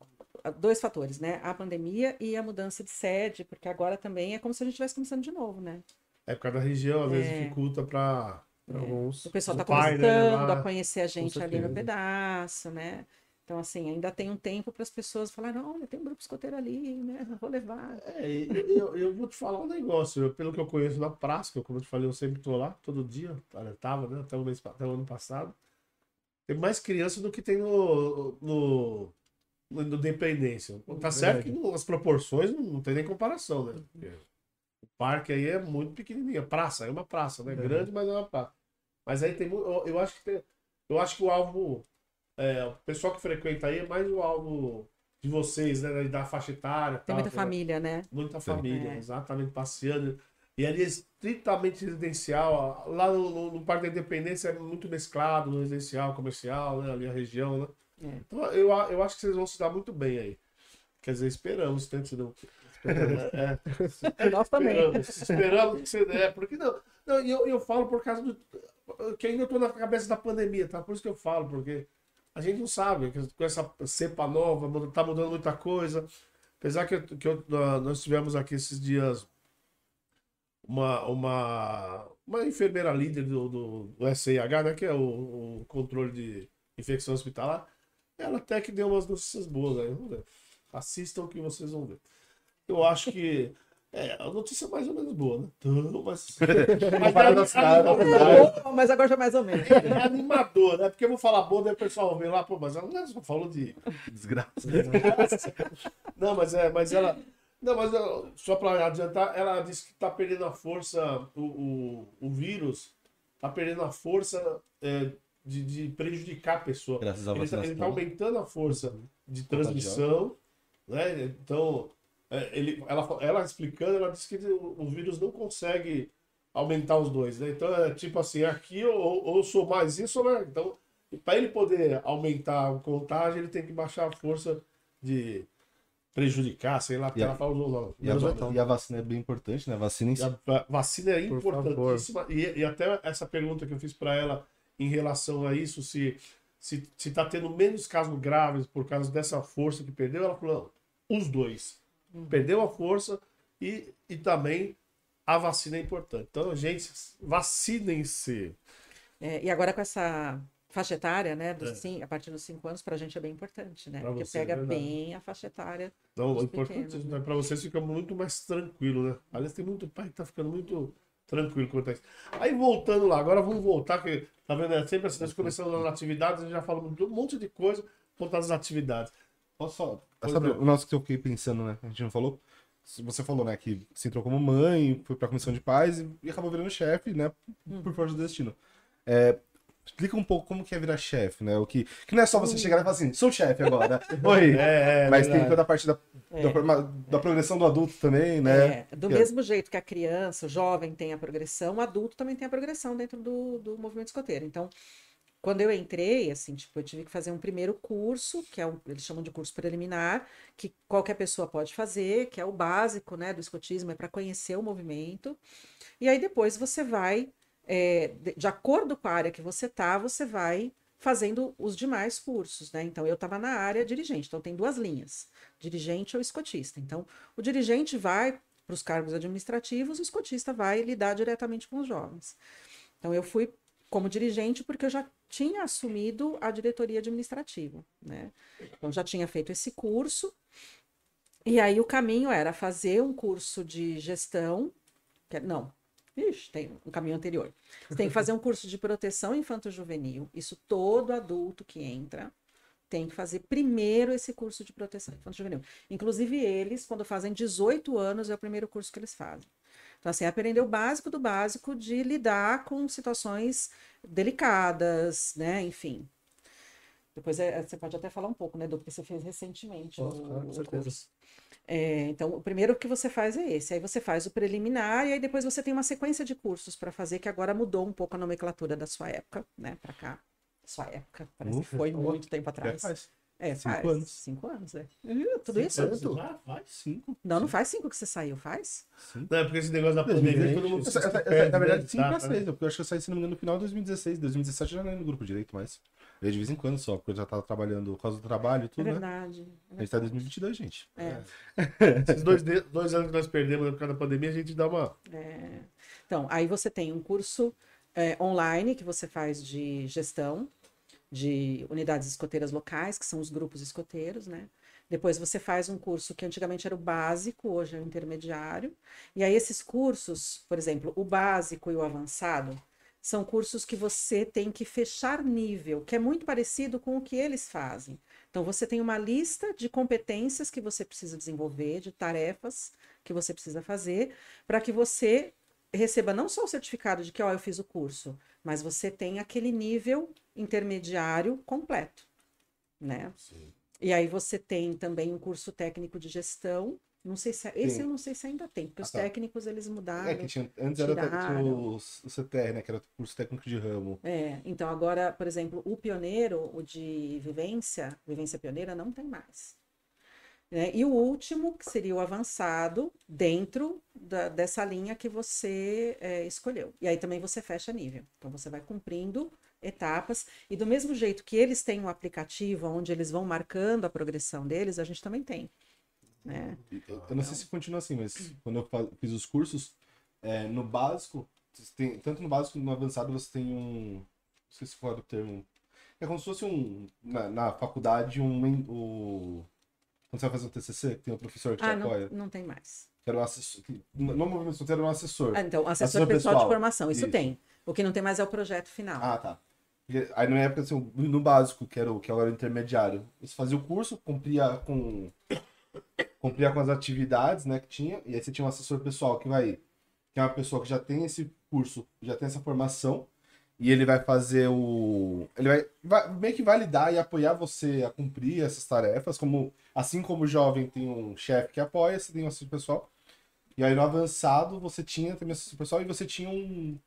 dois fatores, né? A pandemia e a mudança de sede, porque agora também é como se a gente estivesse começando de novo, né? É por causa da região, às vezes É. dificulta para Pra alguns. O pessoal está né, começando levar- a conhecer a gente ali no pedaço, né? Então, assim, ainda tem um tempo para as pessoas falarem, olha, tem um grupo escoteiro ali, né? [LAUGHS] Vou levar. É, eu, eu vou te falar um negócio, eu- pelo que eu conheço na eu, como eu te falei, eu sempre tô lá, todo dia, olha, tava, né, até o, mês, até o ano passado. Tem mais crianças do que tem no, no, no, no Dependência. Tá certo que as proporções não, não tem nem comparação, né? Porque o parque aí é muito pequenininho, a praça, é uma praça, né? Grande, mas é uma praça. Mas aí tem, mu- eu, eu acho que tem, eu acho que o alvo, é, o pessoal que frequenta aí é mais o alvo de vocês, né, da faixa etária. Tem tal, muita né? família, né? Muita Sim. família, É. exatamente, passeando. E ali é estritamente residencial. Lá no, no- no Parque da Independência é muito mesclado, no residencial, comercial, né? Ali a região, né? É. Então eu, eu acho que vocês vão se dar muito bem aí. Quer dizer, esperamos, tanto se não. [LAUGHS] É, Nós também. esperamos, esperamos que você. É, porque não. Não, e eu, eu falo por causa do. Que ainda estou na cabeça da pandemia, tá? Por isso que eu falo, porque a gente não sabe, com essa cepa nova, muda- tá mudando muita coisa. Apesar que, que eu- nós tivemos aqui esses dias uma, uma, uma enfermeira líder do, do, do SIH, né? Que é o, o controle de infecção hospitalar. Ela até que deu umas notícias boas aí. Vamos ver. Assistam que vocês vão ver. Eu acho que. É, a notícia é mais ou menos boa, né? Então, mas. [LAUGHS] mas Comparado é caras, animador, Bom, Mas agora já mais ou menos. é animador, né? Porque eu vou falar boa, daí o pessoal vem lá, pô, mas ela não só falou de Desgraça. [LAUGHS] não, mas é, mas ela. Não, mas ela- só para adiantar, ela disse que está perdendo a força, o, o, o vírus está perdendo a força é, de, de prejudicar a pessoa. Graças à Ele está vacinação. aumentando a força de transmissão, né? Então, é, ele, ela, ela explicando, ela disse que o, o vírus não consegue aumentar os dois, né? Então é tipo assim, aqui ou, ou eu sou mais isso, né? Então, para ele poder aumentar a contagem, ele tem que baixar a força de prejudicar, sei lá, porque E a- ela fala o nome. E a, aumentar. e a vacina é bem importante, né? Vacina em si. a va- vacina é Por importantíssima. E, e até essa pergunta que eu fiz para ela em relação a isso, se se está tendo menos casos graves por causa dessa força que perdeu, ela falou, não, os dois. Perdeu a força e, e também a vacina é importante. Então, gente, vacinem-se. É, e agora com essa faixa etária, né, dos É. cin- a partir dos 5 anos, pra gente é bem importante, né? Pra Porque você, é pega verdade. bem a faixa etária. Não, Os o importante pequenos, é para vocês ficar muito mais tranquilo, né? Aliás, tem muito pai que tá ficando muito tranquilo quanto a isso. Aí voltando lá, agora vamos voltar, que tá vendo? É sempre assim, nós começamos nas atividades, a gente já falamos de um monte de coisa voltar às atividades. Posso só. Sabe, o nosso que eu fiquei pensando, né? A gente não falou. Você falou, né, que se entrou como mãe, foi pra comissão de paz e, e acabou virando chefe, né? Por força do destino. É, explica um pouco como que é virar chefe, né? O que, que não é só você chegar e falar assim, sou chefe agora. [LAUGHS] Oi. É, é, Mas tem verdade. toda a parte da, É. da, da progressão do adulto também, né? É, do Que é- mesmo jeito que a criança, o jovem tem a progressão, o adulto também tem a progressão dentro do, do movimento escoteiro. Então, quando eu entrei, assim, tipo, eu tive que fazer um primeiro curso, que é um, eles chamam de curso preliminar, que qualquer pessoa pode fazer, que é o básico, né, do escotismo, é para conhecer o movimento. E aí depois você vai, é, de, acordo com a área que você tá, você vai fazendo os demais cursos, né? Então, eu estava na área dirigente, então tem duas linhas, dirigente ou escotista. Então, o dirigente vai para os cargos administrativos, o escotista vai lidar diretamente com os jovens. Então, eu fui como dirigente porque eu já tinha assumido a diretoria administrativa, né? Então, já tinha feito esse curso. E aí, o caminho era fazer um curso de gestão. que- Não, Ixi, tem um caminho anterior. Você tem que fazer um curso de proteção infanto-juvenil. Isso todo adulto que entra tem que fazer primeiro esse curso de proteção infanto-juvenil. Inclusive, eles, quando fazem 18 anos, é o primeiro curso que eles fazem. Então, assim, aprender o básico do básico de lidar com situações delicadas, né? Enfim. Depois é, você pode até falar um pouco, né, do que você fez recentemente Posso, o, claro, com curso. É, então, o primeiro que você faz é esse. Aí você faz o preliminar e aí depois você tem uma sequência de cursos para fazer que agora mudou um pouco a nomenclatura da sua época, né, para cá. Sua época, parece que Ufa, foi ó, muito tempo Já atrás. faz. É, cinco faz. anos. Cinco anos, é. Ih, Tudo isso? Cinco anos Tanto? já? Faz cinco. Não, não faz cinco que você saiu, faz? Não, é porque esse negócio da pandemia, todo mundo se Essa- essa- perde, na verdade, né? 5 Tá, pra tá. 6, porque eu acho que eu saí, se não me engano, no final de 2016. 2017 eu já não ia no grupo direito mais. De vez em quando só, porque eu já tava trabalhando por causa do trabalho e É tudo, né? verdade. A gente tá em 2022, gente. É. Esses dois, dois anos que nós perdemos por causa da pandemia, a gente dá uma. É. Então, aí você tem um curso é, online que você faz de gestão de unidades escoteiras locais, que são os grupos escoteiros, né? Depois você faz um curso que antigamente era o básico, hoje é o intermediário. E aí esses cursos, por exemplo, o básico e o avançado, são cursos que você tem que fechar nível, que é muito parecido com o que eles fazem. Então você tem uma lista de competências que você precisa desenvolver, de tarefas que você precisa fazer, para que você receba não só o certificado de que ó, eu fiz o curso, mas você tem aquele nível intermediário completo, né? E aí você tem também um curso técnico de gestão. Não sei se esse Sim. eu não sei se ainda tem, porque Ah, os tá. técnicos eles mudaram. É que tinha, antes era tiraram. o, o CTR, né? Que era o curso técnico de ramo. É, então agora, por exemplo, o pioneiro, o de vivência, vivência pioneira, não tem mais. Né? E o último, que seria o avançado, dentro da- dessa linha que você é, escolheu. E aí também você fecha nível. Então você vai cumprindo etapas. E do mesmo jeito que eles têm um aplicativo onde eles vão marcando a progressão deles, a gente também tem. Né? Eu não sei se continua assim, mas quando eu fiz os cursos, é, no básico, tem- tanto no básico como no avançado, você tem um. Não sei se for o termo. É como se fosse um. Na, na faculdade, um. O, quando você vai fazer um TCC, que tem um professor que te Ah, não, apoia. não tem mais. Que era um assessor. no movimento solteiro era um assessor. Ah, então, assessor, Assessor pessoal, pessoal. de formação, isso, Isso. tem. O que não tem mais é o projeto final. Ah, tá. Aí na época, assim, no básico, que era o que era o intermediário, você fazia o curso, cumpria com. Cumpria com as atividades, né, que tinha, e aí você tinha um assessor pessoal que vai. que é uma pessoa que já tem esse curso, já tem essa formação, e ele vai fazer o. Ele vai, vai meio que validar e apoiar você a cumprir essas tarefas, como assim como o jovem tem um chefe que apoia, você tem um assessor pessoal. E aí no avançado você tinha também assessor pessoal e você tinha um.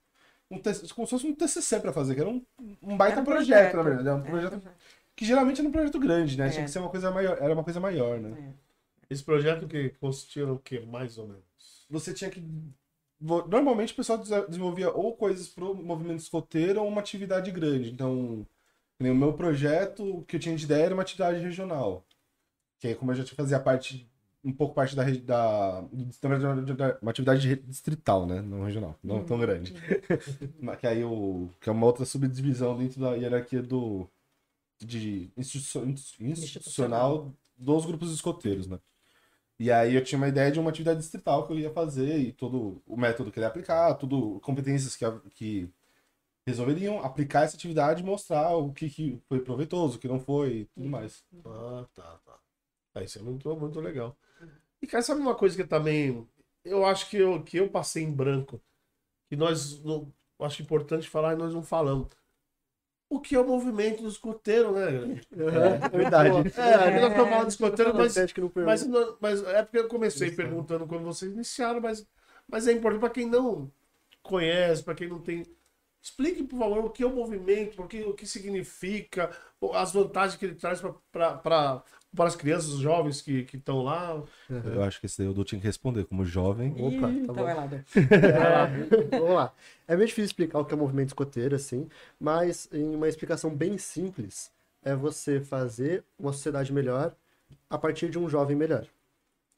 um como se fosse um TCC pra fazer, que era um, um baita Era um projeto, projeto. na verdade. Era um É, projeto projeto. que geralmente era um projeto grande, né? É. Tinha que ser uma coisa maior, era uma coisa maior, né? É. Esse projeto que consistia no quê, mais ou menos? Você tinha que. Normalmente o pessoal desenvolvia ou coisas pro movimento escoteiro ou uma atividade grande. Então, que o meu projeto, o que eu tinha de ideia era uma atividade regional. Que aí, como eu já fazia parte um pouco parte da, da, da- uma atividade distrital, né? Não regional, não tão grande. [LAUGHS] Mas que aí o, que é uma outra subdivisão dentro da hierarquia do de institucio- institucional dos grupos escoteiros, né? E aí eu tinha uma ideia de uma atividade distrital que eu ia fazer e todo o método que ele ia aplicar, tudo competências que, que resolveriam aplicar essa atividade e mostrar o que, que foi proveitoso, o que não foi e tudo mais. Ah, tá, tá. Ah, isso é muito, muito legal. E, cara, sabe uma coisa que também. Eu acho que eu, que eu passei em branco. Que nós. Não, acho importante falar e nós não falamos. O que é o movimento do escoteiro, né? É verdade. É, nós estamos falando de escoteiro, mas. Mas, mas é porque eu comecei perguntando quando vocês iniciaram, mas, mas é importante para quem não conhece, para quem não tem. Explique, por favor, o que é o movimento, o que, o que significa, as vantagens que ele traz para as crianças, os jovens que que estão lá. Eu acho que esse daí o Du tinha que responder como jovem. Opa, tá então bom. vai lá. É, [LAUGHS] vamos lá. É meio difícil explicar o que é movimento escoteiro, assim, mas em uma explicação bem simples, é você fazer uma sociedade melhor a partir de um jovem melhor.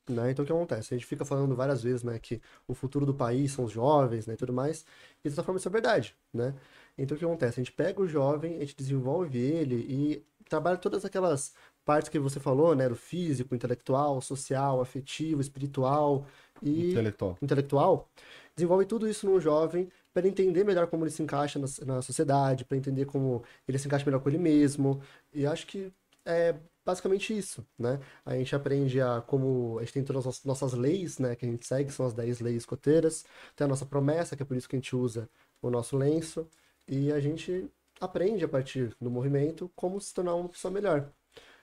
Né? Então o que acontece? A gente fica falando várias vezes né, que o futuro do país são os jovens né, e tudo mais, e de certa forma isso é verdade. Né? Então o que acontece? A gente pega o jovem, a gente desenvolve ele e trabalha todas aquelas partes que você falou, né? Do físico, intelectual, social, afetivo, espiritual e Intelectual. intelectual, desenvolve tudo isso no jovem para entender melhor como ele se encaixa na, na sociedade, para entender como ele se encaixa melhor com ele mesmo. E acho que é basicamente isso, né? A gente aprende a como a gente tem todas as nossas leis, né, que a gente segue, são as 10 leis escoteiras, tem a nossa promessa, que é por isso que a gente usa o nosso lenço, e a gente aprende a partir do movimento como se tornar uma pessoa melhor.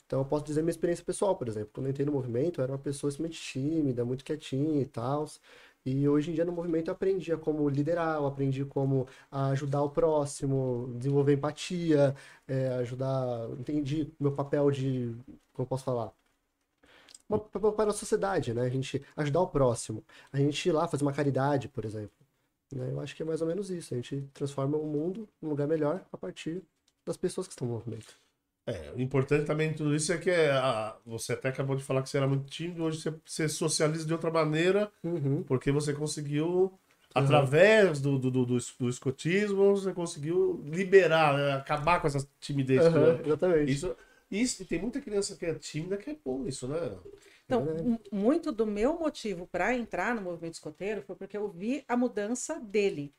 Então, eu posso dizer minha experiência pessoal, por exemplo. Quando eu entrei no movimento, eu era uma pessoa extremamente tímida, muito quietinha e tal. E hoje em dia, no movimento, eu aprendi a como liderar, eu aprendi como ajudar o próximo, desenvolver empatia, é, ajudar. Entendi meu papel de. Como eu posso falar? Para a sociedade, né? A gente ajudar o próximo. A gente ir lá fazer uma caridade, por exemplo. Né? Eu acho que é mais ou menos isso. A gente transforma o mundo num lugar melhor a partir das pessoas que estão no movimento. É, o importante também de tudo isso é que é a- você até acabou de falar que você era muito tímido, hoje você, você socializa de outra maneira, Uhum. porque você conseguiu, através do, do, do, do es- do escotismo, você conseguiu liberar, né, acabar com essa timidez. Toda. exatamente. Isso, isso, e tem muita criança que é tímida que é bom isso, né? Então, mu- muito do meu motivo para entrar no movimento escoteiro foi porque eu vi a mudança dele.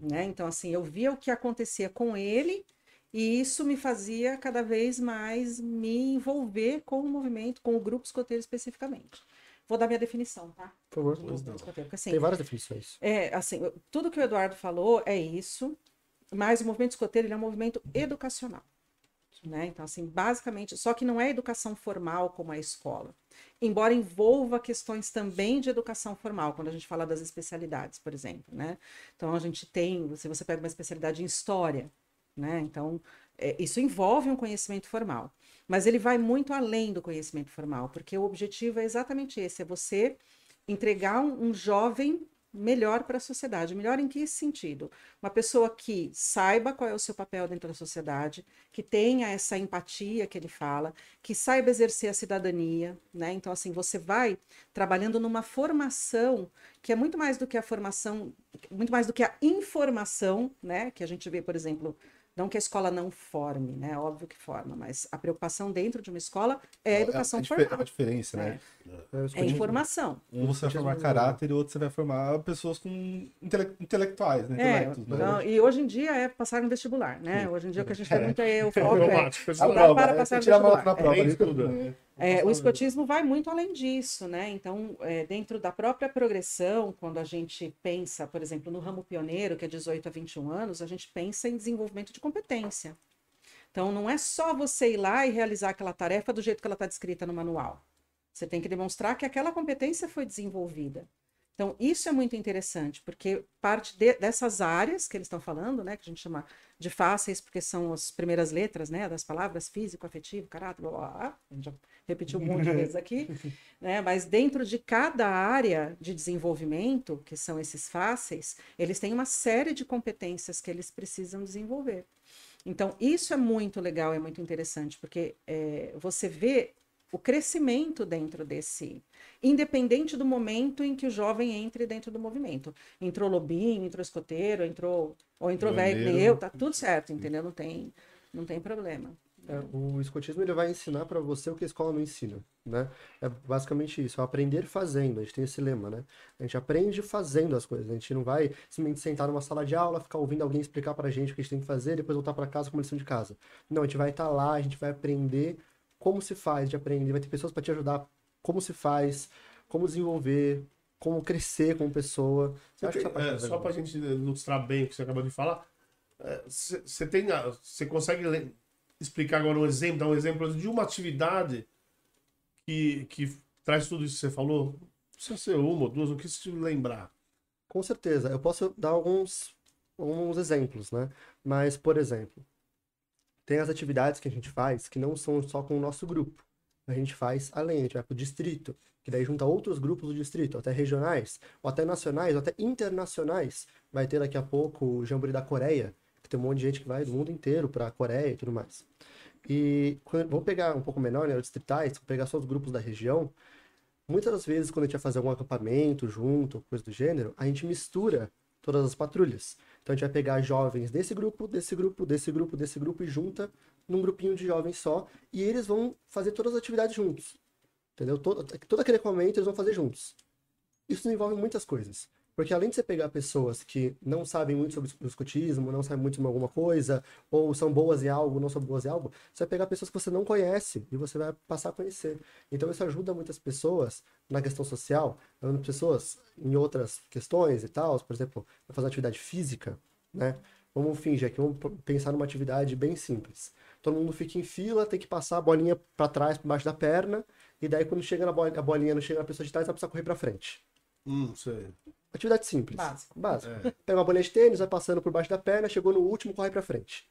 Né? Então, assim, eu via o que acontecia com ele e isso me fazia cada vez mais me envolver com o movimento, com o grupo escoteiro especificamente. Vou dar minha definição, tá? Por favor. Do escoteiro, porque, assim, Tem várias definições. é, assim, tudo que o Eduardo falou é isso, mas o movimento escoteiro é um movimento educacional. Né? Então, assim, basicamente, só que não é educação formal como a escola. Embora envolva questões também de educação formal, quando a gente fala das especialidades, por exemplo, né? Então, a gente tem, se você pega uma especialidade em história, né? Então, é, isso envolve um conhecimento formal. Mas ele vai muito além do conhecimento formal, porque o objetivo é exatamente esse, é você entregar um, um jovem melhor para a sociedade. Melhor em que sentido? Uma pessoa que saiba qual é o seu papel dentro da sociedade, que tenha essa empatia que ele fala, que saiba exercer a cidadania, né? Então, assim, você vai trabalhando numa formação que é muito mais do que a formação, muito mais do que a informação, né? Que a gente vê, por exemplo, não que a escola não forme, né? Óbvio que forma, mas a preocupação dentro de uma escola é a educação a, dife- formal. a diferença, né? Eu É escolhi- informação. Um você vai formar caráter e o outro você vai formar pessoas com intele- intelectuais, né? É, né? não, e hoje em dia é passar no vestibular, né? Hoje em dia o que a gente tem muito é [LAUGHS] o foco é estudar para é, passar no tirar a nota vestibular. na prova. Nem né? estuda. É, o escotismo vai muito além disso, né? Então, é, dentro da própria progressão, quando a gente pensa, por exemplo, no ramo pioneiro, que é 18 a 21 anos, a gente pensa em desenvolvimento de competência. Então, não é só você ir lá e realizar aquela tarefa do jeito que ela está descrita no manual. Você tem que demonstrar que aquela competência foi desenvolvida. Então, isso é muito interessante, porque parte de- dessas áreas que eles estão falando, né, que a gente chama de fáceis, porque são as primeiras letras, né, das palavras físico, afetivo, caráter, blá, blá, blá. a gente já repetiu um monte de vezes aqui, [LAUGHS] né, mas dentro de cada área de desenvolvimento, que são esses fáceis, eles têm uma série de competências que eles precisam desenvolver. Então, isso é muito legal, é muito interessante, porque é, você vê o crescimento dentro desse, independente do momento em que o jovem entre dentro do movimento. Entrou lobinho, entrou escoteiro, entrou ou entrou velho eu, tá tudo certo, entendeu? Não tem, não tem problema. É, o escotismo ele vai ensinar para você o que a escola não ensina, né? É basicamente isso, é aprender fazendo. A gente tem esse lema, né? A gente aprende fazendo as coisas. A gente não vai simplesmente sentar numa sala de aula, ficar ouvindo alguém explicar pra gente o que a gente tem que fazer, depois voltar para casa com uma lição de casa. Não, a gente vai estar lá, a gente vai aprender como se faz, a gente aprende, vai ter pessoas para te ajudar como se faz, como desenvolver, como crescer como pessoa. Você que tem- é, é só legal. pra gente ilustrar bem o que você acabou de falar, você tem. a- Você consegue explicar agora um exemplo, dar um exemplo de uma atividade que, que traz tudo isso que você falou? Precisa ser uma ou duas, o que se lembrar. Com certeza. Eu posso dar alguns, alguns exemplos, né? Mas, por exemplo, tem as atividades que a gente faz que não são só com o nosso grupo. A gente faz além, a gente vai para o distrito, que daí junta outros grupos do distrito, até regionais, ou até nacionais, ou até internacionais. Vai ter daqui a pouco o Jamboree da Coreia, que tem um monte de gente que vai do mundo inteiro para a Coreia e tudo mais. E quando, vamos pegar um pouco menor, né, os distritais, pegar só os grupos da região. Muitas das vezes, quando a gente vai fazer algum acampamento junto, coisa do gênero, a gente mistura todas as patrulhas. Então a gente vai pegar jovens desse grupo, desse grupo, desse grupo, desse grupo e junta num grupinho de jovens só, e eles vão fazer todas as atividades juntos. Entendeu? Todo, todo aquele acampamento eles vão fazer juntos. Isso envolve muitas coisas. Porque além de você pegar pessoas que não sabem muito sobre o escotismo, não sabem muito sobre alguma coisa, ou são boas em algo, não são boas em algo, você vai pegar pessoas que você não conhece e você vai passar a conhecer. Então isso ajuda muitas pessoas na questão social, ajuda pessoas em outras questões e tal, por exemplo, fazer atividade física, né? Vamos fingir aqui, vamos pensar numa atividade bem simples. Todo mundo fica em fila, tem que passar a bolinha para trás, por baixo da perna, e daí quando chega na bolinha, a bolinha não chega na pessoa de trás, ela precisa correr para frente. Hum, sei. Atividade simples. Básico. Básico. É. Pega uma bolinha de tênis, vai passando por baixo da perna, chegou no último, corre pra frente.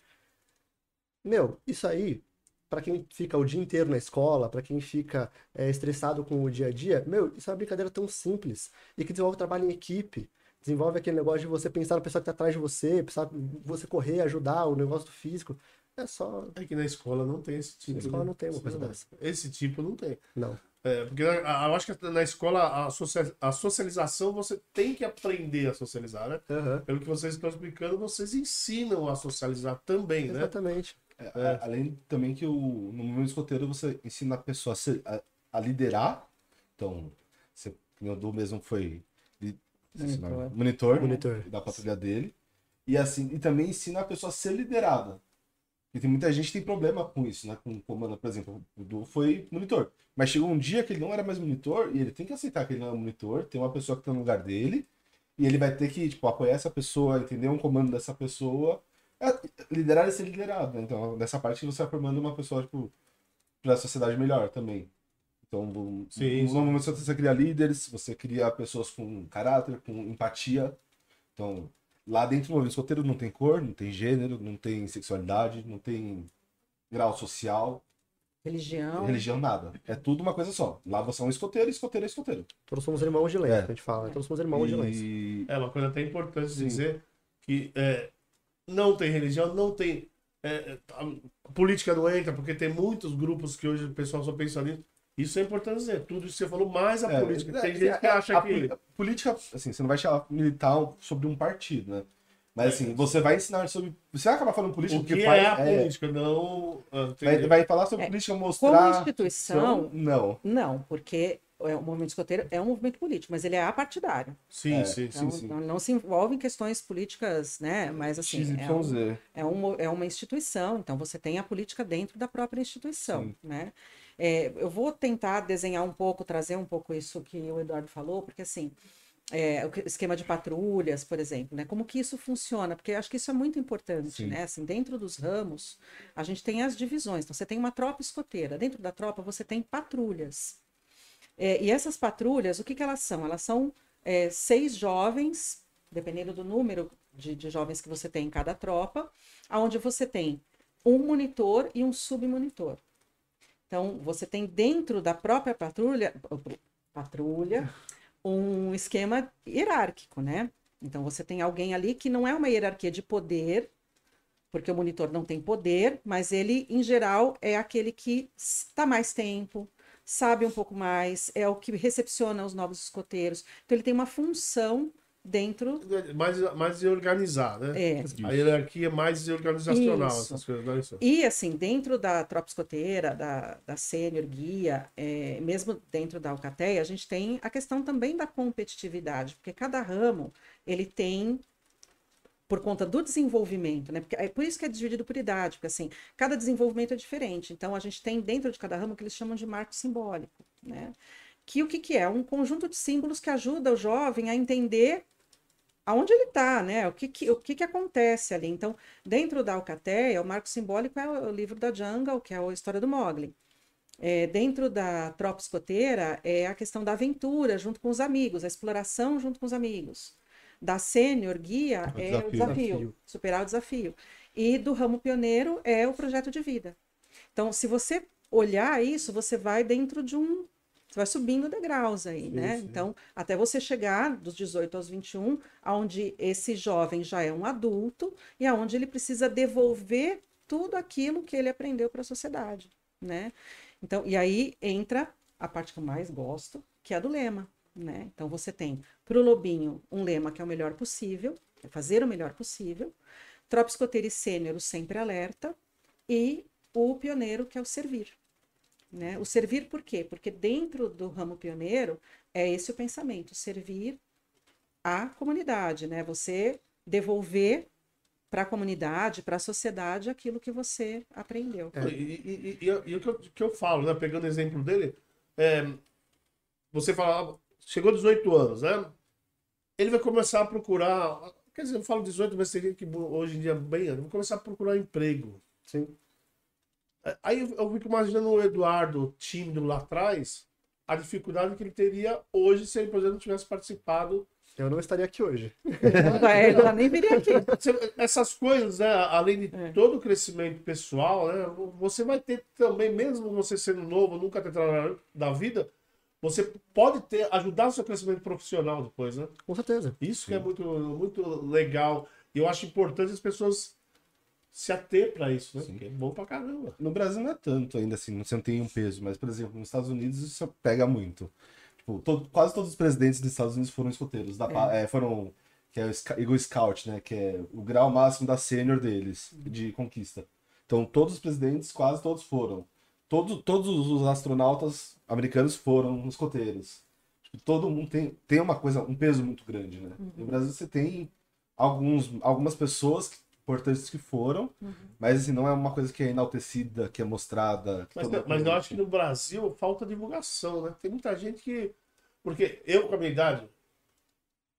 Meu, isso aí, pra quem fica o dia inteiro na escola, pra quem fica é, estressado com o dia a dia, meu, isso é uma brincadeira tão simples e que desenvolve trabalho em equipe. Desenvolve aquele negócio de você pensar na pessoa que tá atrás de você, pensar você correr, ajudar, o negócio do físico. É só. É que na escola não tem esse tipo. Na escola né? não tem uma coisa dessa. Esse tipo não tem. Não. É, porque eu acho que na escola a, socia- a socialização você tem que aprender a socializar, né? Aham. Pelo que vocês estão explicando, vocês ensinam a socializar também, né? Exatamente. É, a- Além também que o, no movimento escoteiro você ensina a pessoa a, ser- a- a liderar. Então, você, que nem o Du mesmo foi li- Monitor. monitor, Monitor. da patrulha dele. E assim, e também ensina a pessoa a ser liderada. Porque tem muita gente que tem problema com isso, né? Com comando, por exemplo, o Du foi monitor. Mas chegou um dia que ele não era mais monitor e ele tem que aceitar que ele não é monitor, tem uma pessoa que tá no lugar dele, e ele vai ter que, tipo, apoiar essa pessoa, entender um comando dessa pessoa. É, liderar e ser liderado, né? Então, nessa parte você vai formando uma pessoa, tipo, pra sociedade melhor também. Então, Sim, no momento você cria líderes, você cria pessoas com caráter, com empatia. Então, lá dentro do movimento escoteiro não tem cor, não tem gênero, não tem sexualidade, não tem grau social, Religião. religião, nada. É tudo uma coisa só. Lá você é um escoteiro, escoteiro é escoteiro. Todos somos irmãos de lente, É. que a gente fala. Todos somos irmãos de lente. E... É uma coisa até importante Sim. dizer que é, não tem religião, não tem. é, a política não entra, porque tem muitos grupos que hoje o pessoal só pensa nisso. Isso é importante dizer. Tudo isso que você falou, mais a É, política. é, Tem gente que é, acha a que. a política, assim, você não vai chegar militar sobre um partido, né? Mas assim, você vai ensinar sobre. Você vai acabar falando política O que porque é a faz- é, política? Não. ah, vai, vai falar sobre É, política, Como mostrar. instituição, Não. não, porque é, o movimento escoteiro é um movimento político, mas ele é apartidário. Sim, É, sim, sim. Então, sim. não, não se envolve em questões políticas, né? Mas assim, é, um- XYZ. é, uma, é uma instituição, então você tem a política dentro da própria instituição, Sim. né? É, eu vou tentar desenhar um pouco, trazer um pouco isso que o Eduardo falou, porque assim, é, o que- esquema de patrulhas, por exemplo, né? Como que isso funciona? Porque eu acho que isso é muito importante, Sim. né? Assim, dentro dos ramos, a gente tem as divisões. Então, você tem uma tropa escoteira. Dentro da tropa, você tem patrulhas. É, e essas patrulhas, o que, que elas são? Elas são é, seis jovens, dependendo do número de, de jovens que você tem em cada tropa, onde você tem um monitor e um submonitor. Então, você tem dentro da própria patrulha, patrulha um esquema hierárquico, né? Então, você tem alguém ali que não é uma hierarquia de poder, porque o monitor não tem poder, mas ele, em geral, é aquele que está mais tempo, sabe um pouco mais, é o que recepciona os novos escoteiros. Então ele tem uma função dentro. Mais, mais de organizar, né? É. A hierarquia é mais organizacional, Isso. essas coisas, não é isso? E assim, dentro da tropa escoteira, da, da sênior guia, é, mesmo dentro da Alcateia, a gente tem a questão também da competitividade, porque cada ramo ele tem por conta do desenvolvimento, né? Porque é por isso que é dividido por idade, porque assim, cada desenvolvimento é diferente. Então a gente tem dentro de cada ramo o que eles chamam de marco simbólico, né? Que o que, que é? Um conjunto de símbolos que ajuda o jovem a entender aonde ele está, né? O que, que, o que, que acontece ali. Então, dentro da Alcateia, o marco simbólico é o livro da Jungle, que é a história do Mogli. É, dentro da tropa escoteira é a questão da aventura junto com os amigos, a exploração junto com os amigos. Da sênior guia O é desafio. o desafio, Desafio. superar o desafio. E do ramo pioneiro é o projeto de vida. Então, se você olhar isso, você vai dentro de um. Você vai subindo degraus aí, né? sim. Então, até você chegar dos 18 aos 21, aonde esse jovem já é um adulto e aonde ele precisa devolver tudo aquilo que ele aprendeu para a sociedade, né? Então, e aí entra a parte que eu mais gosto, que é a do lema, né? Então você tem para o lobinho um lema que é o melhor possível, é fazer o melhor possível. E sênior, sempre alerta, e o pioneiro, que é o servir. Né? O servir por quê? Porque dentro do ramo pioneiro é esse o pensamento, servir à comunidade, né? Você devolver para a comunidade, para a sociedade, aquilo que você aprendeu. E, e- e- e- e o que eu, que eu falo, né? Pegando o exemplo dele, é, você fala, ah, chegou aos 18 anos, né? Ele vai começar a procurar. Quer dizer, eu falo 18, mas gente que hoje em dia bem, vai começar a procurar emprego. Sim. Aí eu- eu fico imaginando o Eduardo tímido lá atrás, a dificuldade que ele teria hoje se ele, por exemplo, tivesse participado. Eu não estaria aqui hoje. [LAUGHS] É, ela nem viria aqui. Essas coisas, né, além de É. todo o crescimento pessoal, né, você vai ter também, mesmo você sendo novo, nunca ter trabalhado da vida, você pode ter, ajudar o seu crescimento profissional depois, né? Com certeza. Isso que é muito, muito legal. E eu acho importante as pessoas se ater para isso, né? Sim. Porque é bom pra caramba. No Brasil não é tanto ainda assim, não tem um peso, mas, por exemplo, nos Estados Unidos isso pega muito. Tipo, todo- quase todos os presidentes dos Estados Unidos foram escoteiros, da pa- é, foram, que é o Eagle Scout, né, que é o grau máximo da sênior deles, de conquista. Então, todos os presidentes, quase todos foram. Todos, todos os astronautas americanos foram escoteiros. Tipo, todo mundo tem, tem uma coisa, um peso muito grande, né? No Brasil você tem alguns, algumas pessoas que- importantes que foram, mas assim, não é uma coisa que é enaltecida, que é mostrada. que Mas, todo mas eu acho que no Brasil falta divulgação, né? Tem muita gente que. Porque eu, com a minha idade,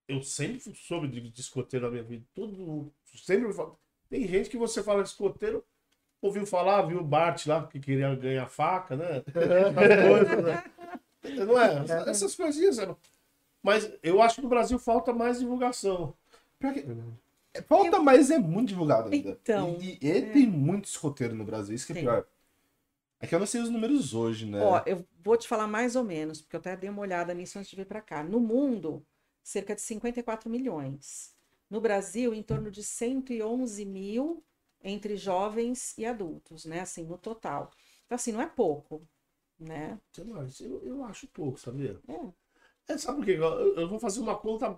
eu sempre soube de, de escoteiro na minha vida. Tudo. Sempre. me fala- Tem gente que você fala de escoteiro, ouviu falar, viu o Bart lá que queria ganhar faca, né? [LAUGHS] Coisas, né? Não é? Essas coisinhas. né? Mas eu acho que no Brasil falta mais divulgação. Pior é, Falta, mas é muito divulgado ainda. Então, e, e tem muito escoteiro no Brasil, isso que é Tem. pior. É que eu não sei os números hoje, né? Ó, eu vou te falar mais ou menos, porque eu até dei uma olhada nisso antes de vir para cá. No mundo, cerca de 54 milhões. No Brasil, em torno de 111 mil entre jovens e adultos, né? Assim, no total. Então, assim, não é pouco, né? Sei lá, Eu, eu acho pouco, sabia? É. É, sabe por quê? Eu, eu vou fazer uma conta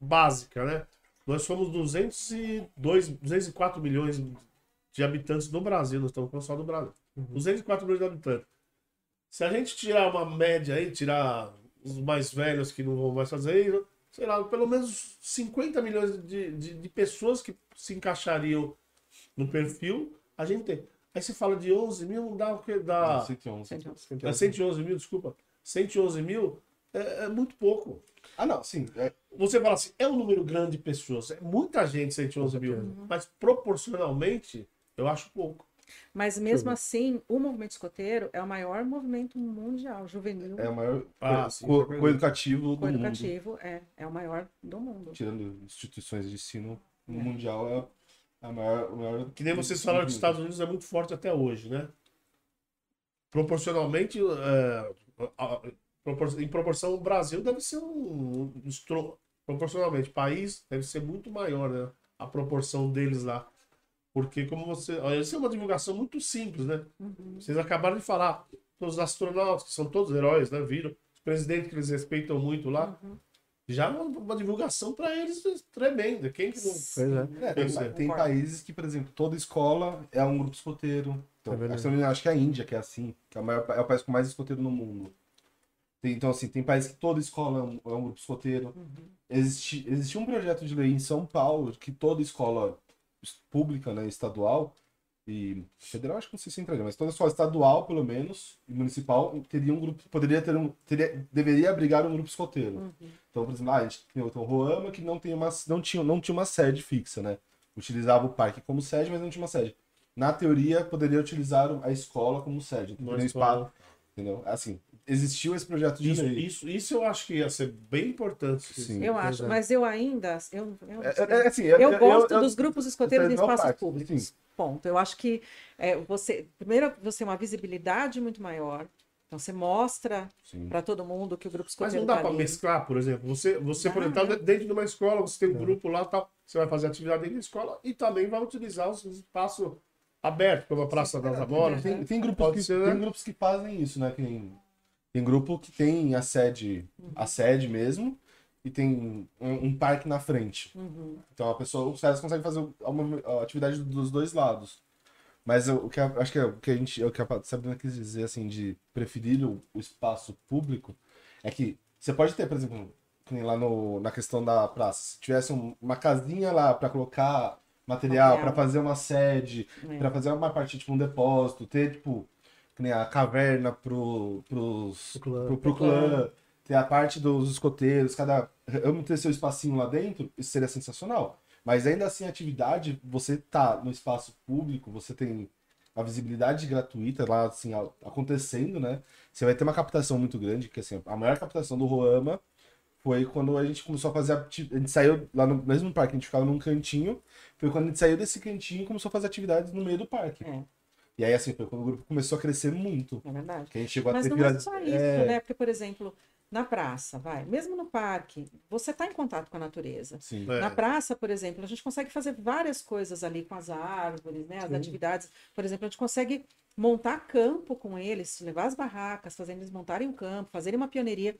básica, né? Nós somos 202, 204 milhões de habitantes no Brasil, nós estamos falando só do Brasil. 204 milhões de habitantes. Se a gente tirar uma média aí, tirar os mais velhos que não vão mais fazer isso, sei lá, pelo menos 50 milhões de, de, de pessoas que se encaixariam no perfil, a gente tem. Aí você fala de 11 mil, não dá o quê? Dá... 111. É 111 mil, desculpa. 111 mil é, é muito pouco. Ah, não, sim. é- Você fala assim, é um número grande de pessoas. É muita gente, 111 mil. Mas proporcionalmente, eu acho pouco. Mas mesmo assim, o movimento escoteiro é o maior movimento mundial, juvenil, é o maior Ah, co- sim, co- coeducativo do mundo. coeducativo, é, é o maior do mundo. Tirando instituições de ensino É. mundial, é a maior, o maior. Que nem vocês falaram que os Estados Unidos é muito forte até hoje, né? Proporcionalmente, é, a- a- em proporção, o Brasil deve ser um. um estro- proporcionalmente, país deve ser muito maior, né? A proporção deles lá. Porque, como você. Olha, isso é uma divulgação muito simples, né? Uhum. Vocês acabaram de falar. os astronautas, que são todos heróis, né? Viram. Os presidentes que eles respeitam muito lá. Uhum. Já uma, uma divulgação para eles tremenda. Quem que não. Pois é. É, tem, é. tem países que, por exemplo, toda escola é um grupo escoteiro. Então, É acho, que, é a Índia que é assim, que é o, maior, é o país com mais escoteiro no mundo. Tem- então, assim, tem países que toda escola é um, é um grupo escoteiro. Existe, existe um projeto de lei em São Paulo que toda escola es- pública, né, estadual e federal, acho que não sei se entraria, mas toda escola estadual, pelo menos, e municipal, teria um grupo, poderia ter um, teria, deveria abrigar um grupo escoteiro. Então, por exemplo, ah, a gente tem o Roama que não, tem uma, não, tinha, não tinha uma sede fixa, né? Utilizava o parque como sede, mas não tinha uma sede. Na teoria, poderia utilizar a escola como sede. Então, um escola. espaço, entendeu? Assim, existiu esse projeto de Isso, lei. isso, isso eu acho que ia ser bem importante. Sim. Eu acho, é. mas eu ainda. Eu, eu, É, é, é assim, Eu gosto eu- dos grupos escoteiros em espaços Park, públicos. sim. Ponto. Eu acho que é, você. Primeiro, você tem uma visibilidade muito maior. Então, você mostra para todo mundo que o grupo Mas escoteiro não dá tá para mesclar, por exemplo. Você, você Dá, por exemplo, tá dentro de uma escola, você tem um grupo lá, tal, você vai fazer atividade dentro da escola e também vai utilizar os espaços abertos, como a Praça das Amoras. Tem, tem, grupos que, ser, né? tem grupos que fazem isso, né? Tem, tem grupo que tem a sede, a sede mesmo, e tem um, um parque na frente. Uhum. Então a pessoa, os caras conseguem fazer uma, a atividade dos dois lados. Mas eu- o que a- acho que é o que a gente, é o que a Sabrina quis dizer assim de preferir o, o espaço público é que você pode ter, por exemplo, lá no, na questão da praça, se tivesse um- uma casinha lá para colocar material, para fazer uma sede, É. Pra fazer uma parte, tipo, um depósito, ter, tipo, que nem a caverna pro, pros, Pro clã. pro, pro clã, ter a parte dos escoteiros, cada. Amo ter seu espacinho lá dentro, isso seria sensacional. Mas ainda assim, a atividade, você tá no espaço público, você tem a visibilidade gratuita lá, assim, acontecendo, né? Você vai ter uma captação muito grande, que assim, a maior captação do Roama foi quando a gente começou a fazer. ati- A gente saiu lá no mesmo parque, a gente ficava num cantinho. Foi quando a gente saiu desse cantinho e começou a fazer atividades no meio do parque. É. E aí, assim, foi quando o grupo começou a crescer muito. É verdade. Que a gente chegou a Mas ter não é só isso, é, né? Porque, por exemplo, na praça, vai, mesmo no parque, você está em contato com a natureza. Sim. É. Na praça, por exemplo, a gente consegue fazer várias coisas ali com as árvores, né? As atividades. Por exemplo, a gente consegue montar campo com eles, levar as barracas, fazer eles montarem um campo, fazerem uma pioneiria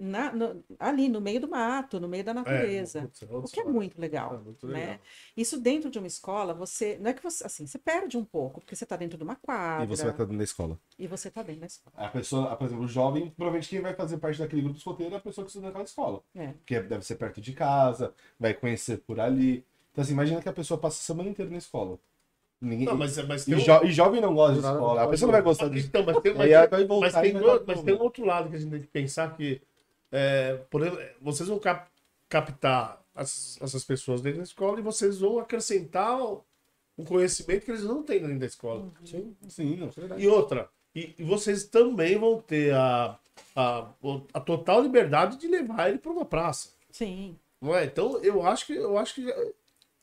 na- no- ali no meio do mato, no meio da natureza. putz, o que é muito legal, É muito né? legal. Isso dentro de uma escola, você não é que você assim, você perde um pouco, porque você está dentro de uma quadra E você vai estar dentro da escola. e você está dentro da escola. A pessoa, por exemplo, o jovem, provavelmente quem vai fazer parte daquele grupo escoteiro é a pessoa que estuda naquela escola. É. Porque deve ser perto de casa, vai conhecer por ali. Então, assim, imagina que a pessoa passa a semana inteira na escola. Ninguém... Não, mas, mas e, um- jo- e jovem não gosta de escola. A pessoa não vai gostar disso. então, mas tem, mas, aí ela tem- vai voltar mas e tem mas tem um outro lado que a gente tem que pensar que, é, por vocês vão cap- captar as- essas pessoas dentro da escola e vocês vão acrescentar um conhecimento que eles não têm dentro da escola. Sim, sim. Não. E outra, e, e vocês também vão ter a, a, a total liberdade de levar ele para uma praça. Sim. Não é? Então, eu acho que eu acho que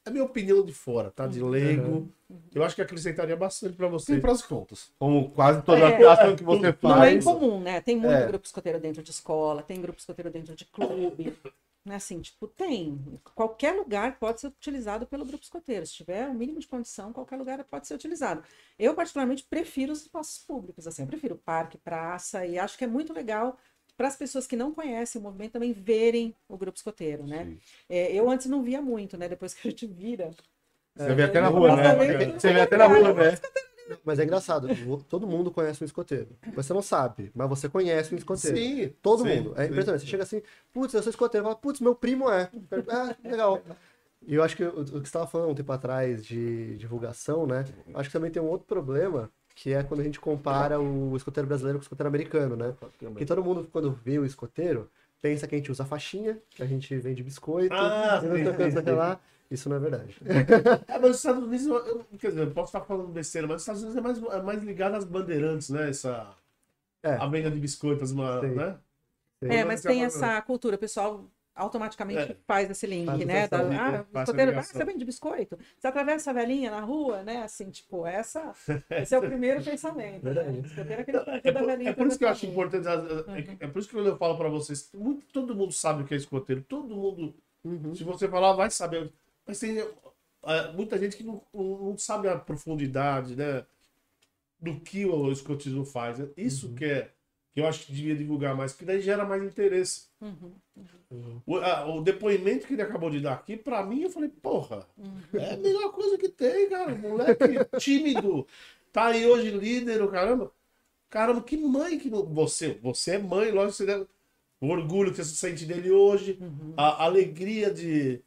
é a minha opinião de fora, tá? De leigo. Eu acho que acrescentaria bastante para Tem vocês. prós e contras. Como quase toda É. ação que você Não Não é faz. incomum, né? Tem muito É. grupo escoteiro dentro de escola, tem grupo escoteiro dentro de clube. Né, assim, tipo, tem. Qualquer lugar pode ser utilizado pelo grupo escoteiro. Se tiver o mínimo de condição, qualquer lugar pode ser utilizado. Eu, particularmente, prefiro os espaços públicos. Assim, eu prefiro parque, praça, e acho que é muito legal para as pessoas que não conhecem o movimento também verem o grupo escoteiro, né? É, eu antes não via muito, né? Depois que a gente vira. Você vê até na É, rua, né? Você vê até na rua, né? Mas é engraçado, todo mundo conhece um escoteiro. Você não sabe, mas você conhece um escoteiro. Sim, Todo sim, mundo. É sim. impressionante. Você chega assim, putz, eu sou escoteiro. Fala, putz, meu primo é. Ah, legal. E eu acho que o, que você estava falando um tempo atrás de divulgação, né? Acho que também tem um outro problema, que é quando a gente compara o escoteiro brasileiro com o escoteiro americano, né? Porque todo mundo, quando vê o escoteiro, pensa que a gente usa faixinha, que a gente vende biscoito, Ah, [LAUGHS] que, que sim, lá. Isso não é verdade. É, [LAUGHS] mas os Estados Unidos, eu, quer dizer, eu posso estar falando besteira, mas os Estados Unidos é mais, é mais ligado às bandeirantes, né? Essa, É. A venda de biscoitos, uma, Sim. né? É, mas Sim. tem essa cultura, o pessoal automaticamente É. faz esse link, Faz né? Da, essa- ah, escoteiro, ah, você vende biscoito? Você atravessa a velhinha na rua, né? Assim, tipo, essa, esse é o primeiro pensamento. Né? É aquele É da por, velhinha é por isso que eu acho importante. é- É, é por isso que quando eu falo pra vocês, muito- todo mundo sabe o que é escoteiro, todo mundo. Uhum. Se você falar, vai saber. Mas tem é, muita gente que não, não- não sabe a profundidade, né? do que o escotismo faz. né? Isso Uhum. que é que eu acho que devia divulgar mais, porque daí gera mais interesse. Uhum. O, a- o depoimento que ele acabou de dar aqui, pra mim, eu falei, porra, Uhum. é a melhor coisa que tem, cara. Moleque [LAUGHS] tímido, tá aí hoje líder, o caramba. Caramba, que mãe que não. Você, você é mãe, lógico, você deve. O orgulho que você sente dele hoje, Uhum. a alegria de,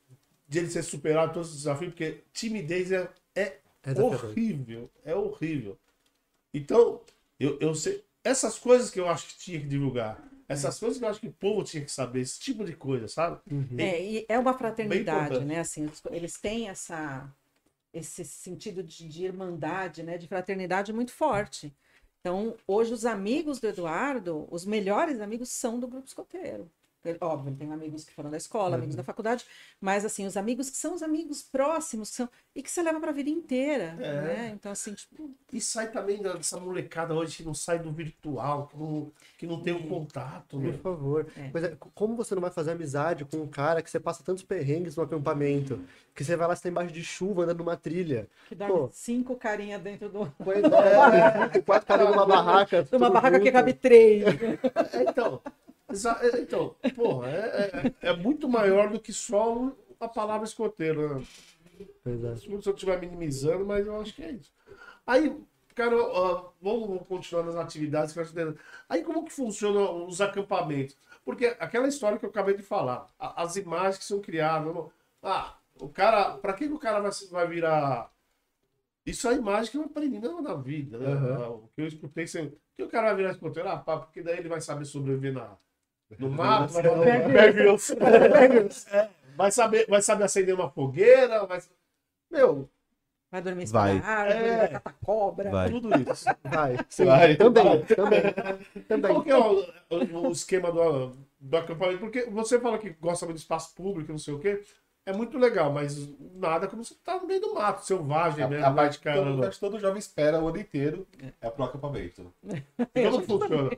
de ele ser superado todos os desafios, porque timidez é, é É horrível, é horrível. Então, eu, eu sei. Essas coisas que eu acho que tinha que divulgar. Essas coisas que eu acho que o povo tinha que saber, esse tipo de coisa, sabe? É, e é uma fraternidade, né? Assim, eles- eles têm essa, esse sentido de, de irmandade, né? De fraternidade muito forte. Então, hoje, os amigos do Eduardo, os melhores amigos são do grupo escoteiro. Óbvio, ele tem amigos que foram da escola, amigos da faculdade, mas assim, os amigos que são os amigos próximos que são, e que você leva para a vida inteira. É. Né? Então, assim, tipo, E sai também dessa molecada hoje que não sai do virtual, que não, que não tem o contato. Por Né? favor. É. Mas é, como você não vai fazer amizade com um cara que você passa tantos perrengues no acampamento? Que você vai lá, você tá embaixo de chuva, andando numa trilha. que dorme Pô. cinco carinha dentro do, [LAUGHS] Pois é, quatro caras numa barraca. numa barraca que junto. cabe três. É, então, é, então, porra, é, é, é muito maior do que só a palavra escoteiro. Né? É. Se eu estiver minimizando, mas eu acho que é isso. Aí, cara, ó, vamos continuar nas atividades. Aí, como que funcionam os acampamentos? Porque aquela história que eu acabei de falar, a- as imagens que são criadas. não- Ah, o cara. Pra que, que o cara vai, vai virar. Isso é a imagem que eu aprendi não, na vida, né? Aham. O que eu escutei sempre. Que o cara vai virar escoteiro? Ah, pá, porque daí ele vai saber sobreviver na, no mato, vai, Bear Grylls. É, vai, saber, vai saber acender uma fogueira, vai. Meu, Vai dormir Vai. árvore, É. vai catar cobra. Vai. tudo isso. Vai. Sim, Vai, também, vai. também. Também. Qual que é o, o- o esquema do, do acampamento? Porque você fala que gosta muito de espaço público, não sei o quê. É muito legal, mas nada como você tá no meio do mato, selvagem, né? A, parte que todo, todo jovem espera o ano inteiro é pro acampamento. E como [LAUGHS] funciona?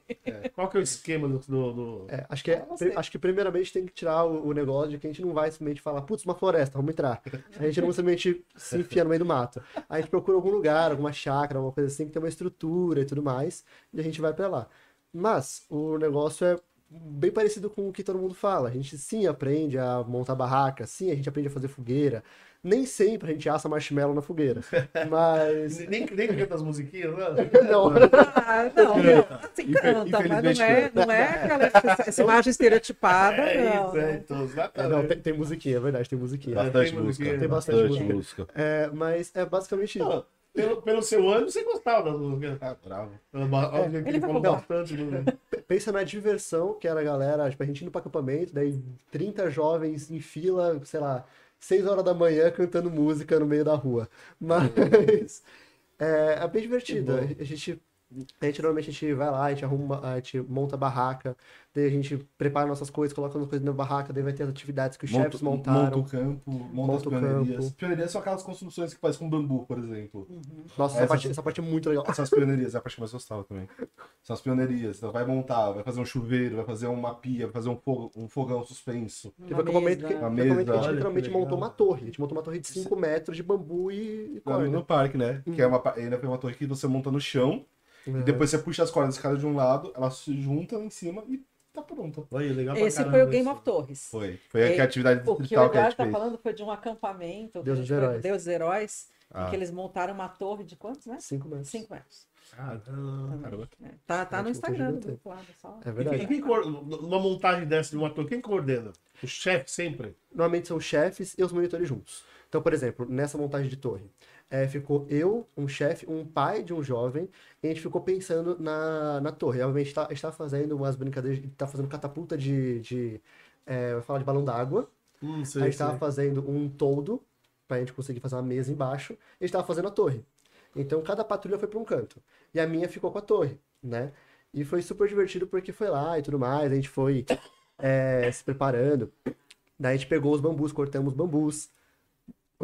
Qual que é o esquema do. do- do- É, acho, que é- pri- acho que primeiramente tem que tirar o, o negócio de que a gente não vai simplesmente falar, putz, uma floresta, vamos entrar. A gente não simplesmente se enfia no meio do mato. A gente procura algum lugar, alguma chácara, alguma coisa assim, que tem uma estrutura e tudo mais, e a gente vai pra lá. Mas o negócio é bem parecido com o que todo mundo fala. A gente sim aprende a montar barraca, sim, a gente aprende a fazer fogueira. Nem sempre a gente assa marshmallow na fogueira. [LAUGHS] Mas. Nem, nem canta as musiquinhas, né? [LAUGHS] Não. Ah, não, não. Assim, canta, mas não é, não é aquela essa- imagem estereotipada. É não, isso, é, então, É, não, tem, tem musiquinha, é verdade, tem musiquinha. Bastante tem música. música. Tem bastante bastante música. música. É, mas é basicamente isso. Não, pelo, pelo seu ânimo, você gostava das músicas. Ah, bravo. Óbvio que ele ele vai falou bastante. Né? Pensa na diversão que era a galera, tipo, a gente indo pro acampamento, daí 30 jovens em fila, sei lá, 6 horas da manhã cantando música no meio da rua. Mas é, é bem divertido. A gente, a gente normalmente a gente vai lá, a gente arruma, a gente monta a barraca, daí a gente prepara nossas coisas, coloca as coisas na barraca, daí vai ter as atividades que os chefes Monta, montaram. monta o campo, monta, Monta as pionerias. campo. Pionerias são aquelas construções que faz com bambu, por exemplo. Nossa, essa, Essas- parte, essa parte é muito legal. São as pionerias, é a parte que mais gostava também. São as pionerias. Então vai montar, vai fazer um chuveiro, vai fazer uma pia, vai fazer um, fogo, um fogão suspenso. Teve um acampamento que, mesa. teve um acampamento que a Olha gente que literalmente montou uma torre. A gente montou uma torre de 5 metros de bambu e, e No, corda. no parque, né? Uhum. Que é uma, ainda foi uma torre que você monta no chão Uhum. e depois você puxa as cordas cada de um lado, elas se juntam em cima e tá pronta. Olha, legal pra Esse foi o Game isso. of Torres. Foi. Foi É, a atividade O que o distrital que a Eduardo fez. falando foi de um acampamento. Deus dos foi- Heróis. Deus dos Heróis. Ah. Em que eles montaram uma torre de quantos, né? 5 metros. 5 metros. Caramba. Caramba. É, Tá, tá no Ótimo, Instagram do gigante. grupo lá, pessoal. É E verdade. quem, quem numa montagem dessa de uma torre, quem coordena? O chefe sempre? Normalmente são os chefes e os monitores juntos. Então, por exemplo, nessa montagem de torre, é, ficou eu, um chefe, um pai de um jovem, e a gente ficou pensando na, na torre. Obviamente, tá- a gente tá fazendo umas brincadeiras, a gente tá fazendo catapulta de, de é, falar de balão d'água. Hum, a gente tava sei. fazendo um toldo, pra gente conseguir fazer uma mesa embaixo, e a gente tava fazendo a torre. Então, cada patrulha foi pra um canto. E a minha ficou com a torre, né? E foi super divertido porque foi lá e tudo mais, a gente foi é, se preparando. Daí a gente pegou os bambus, cortamos os bambus,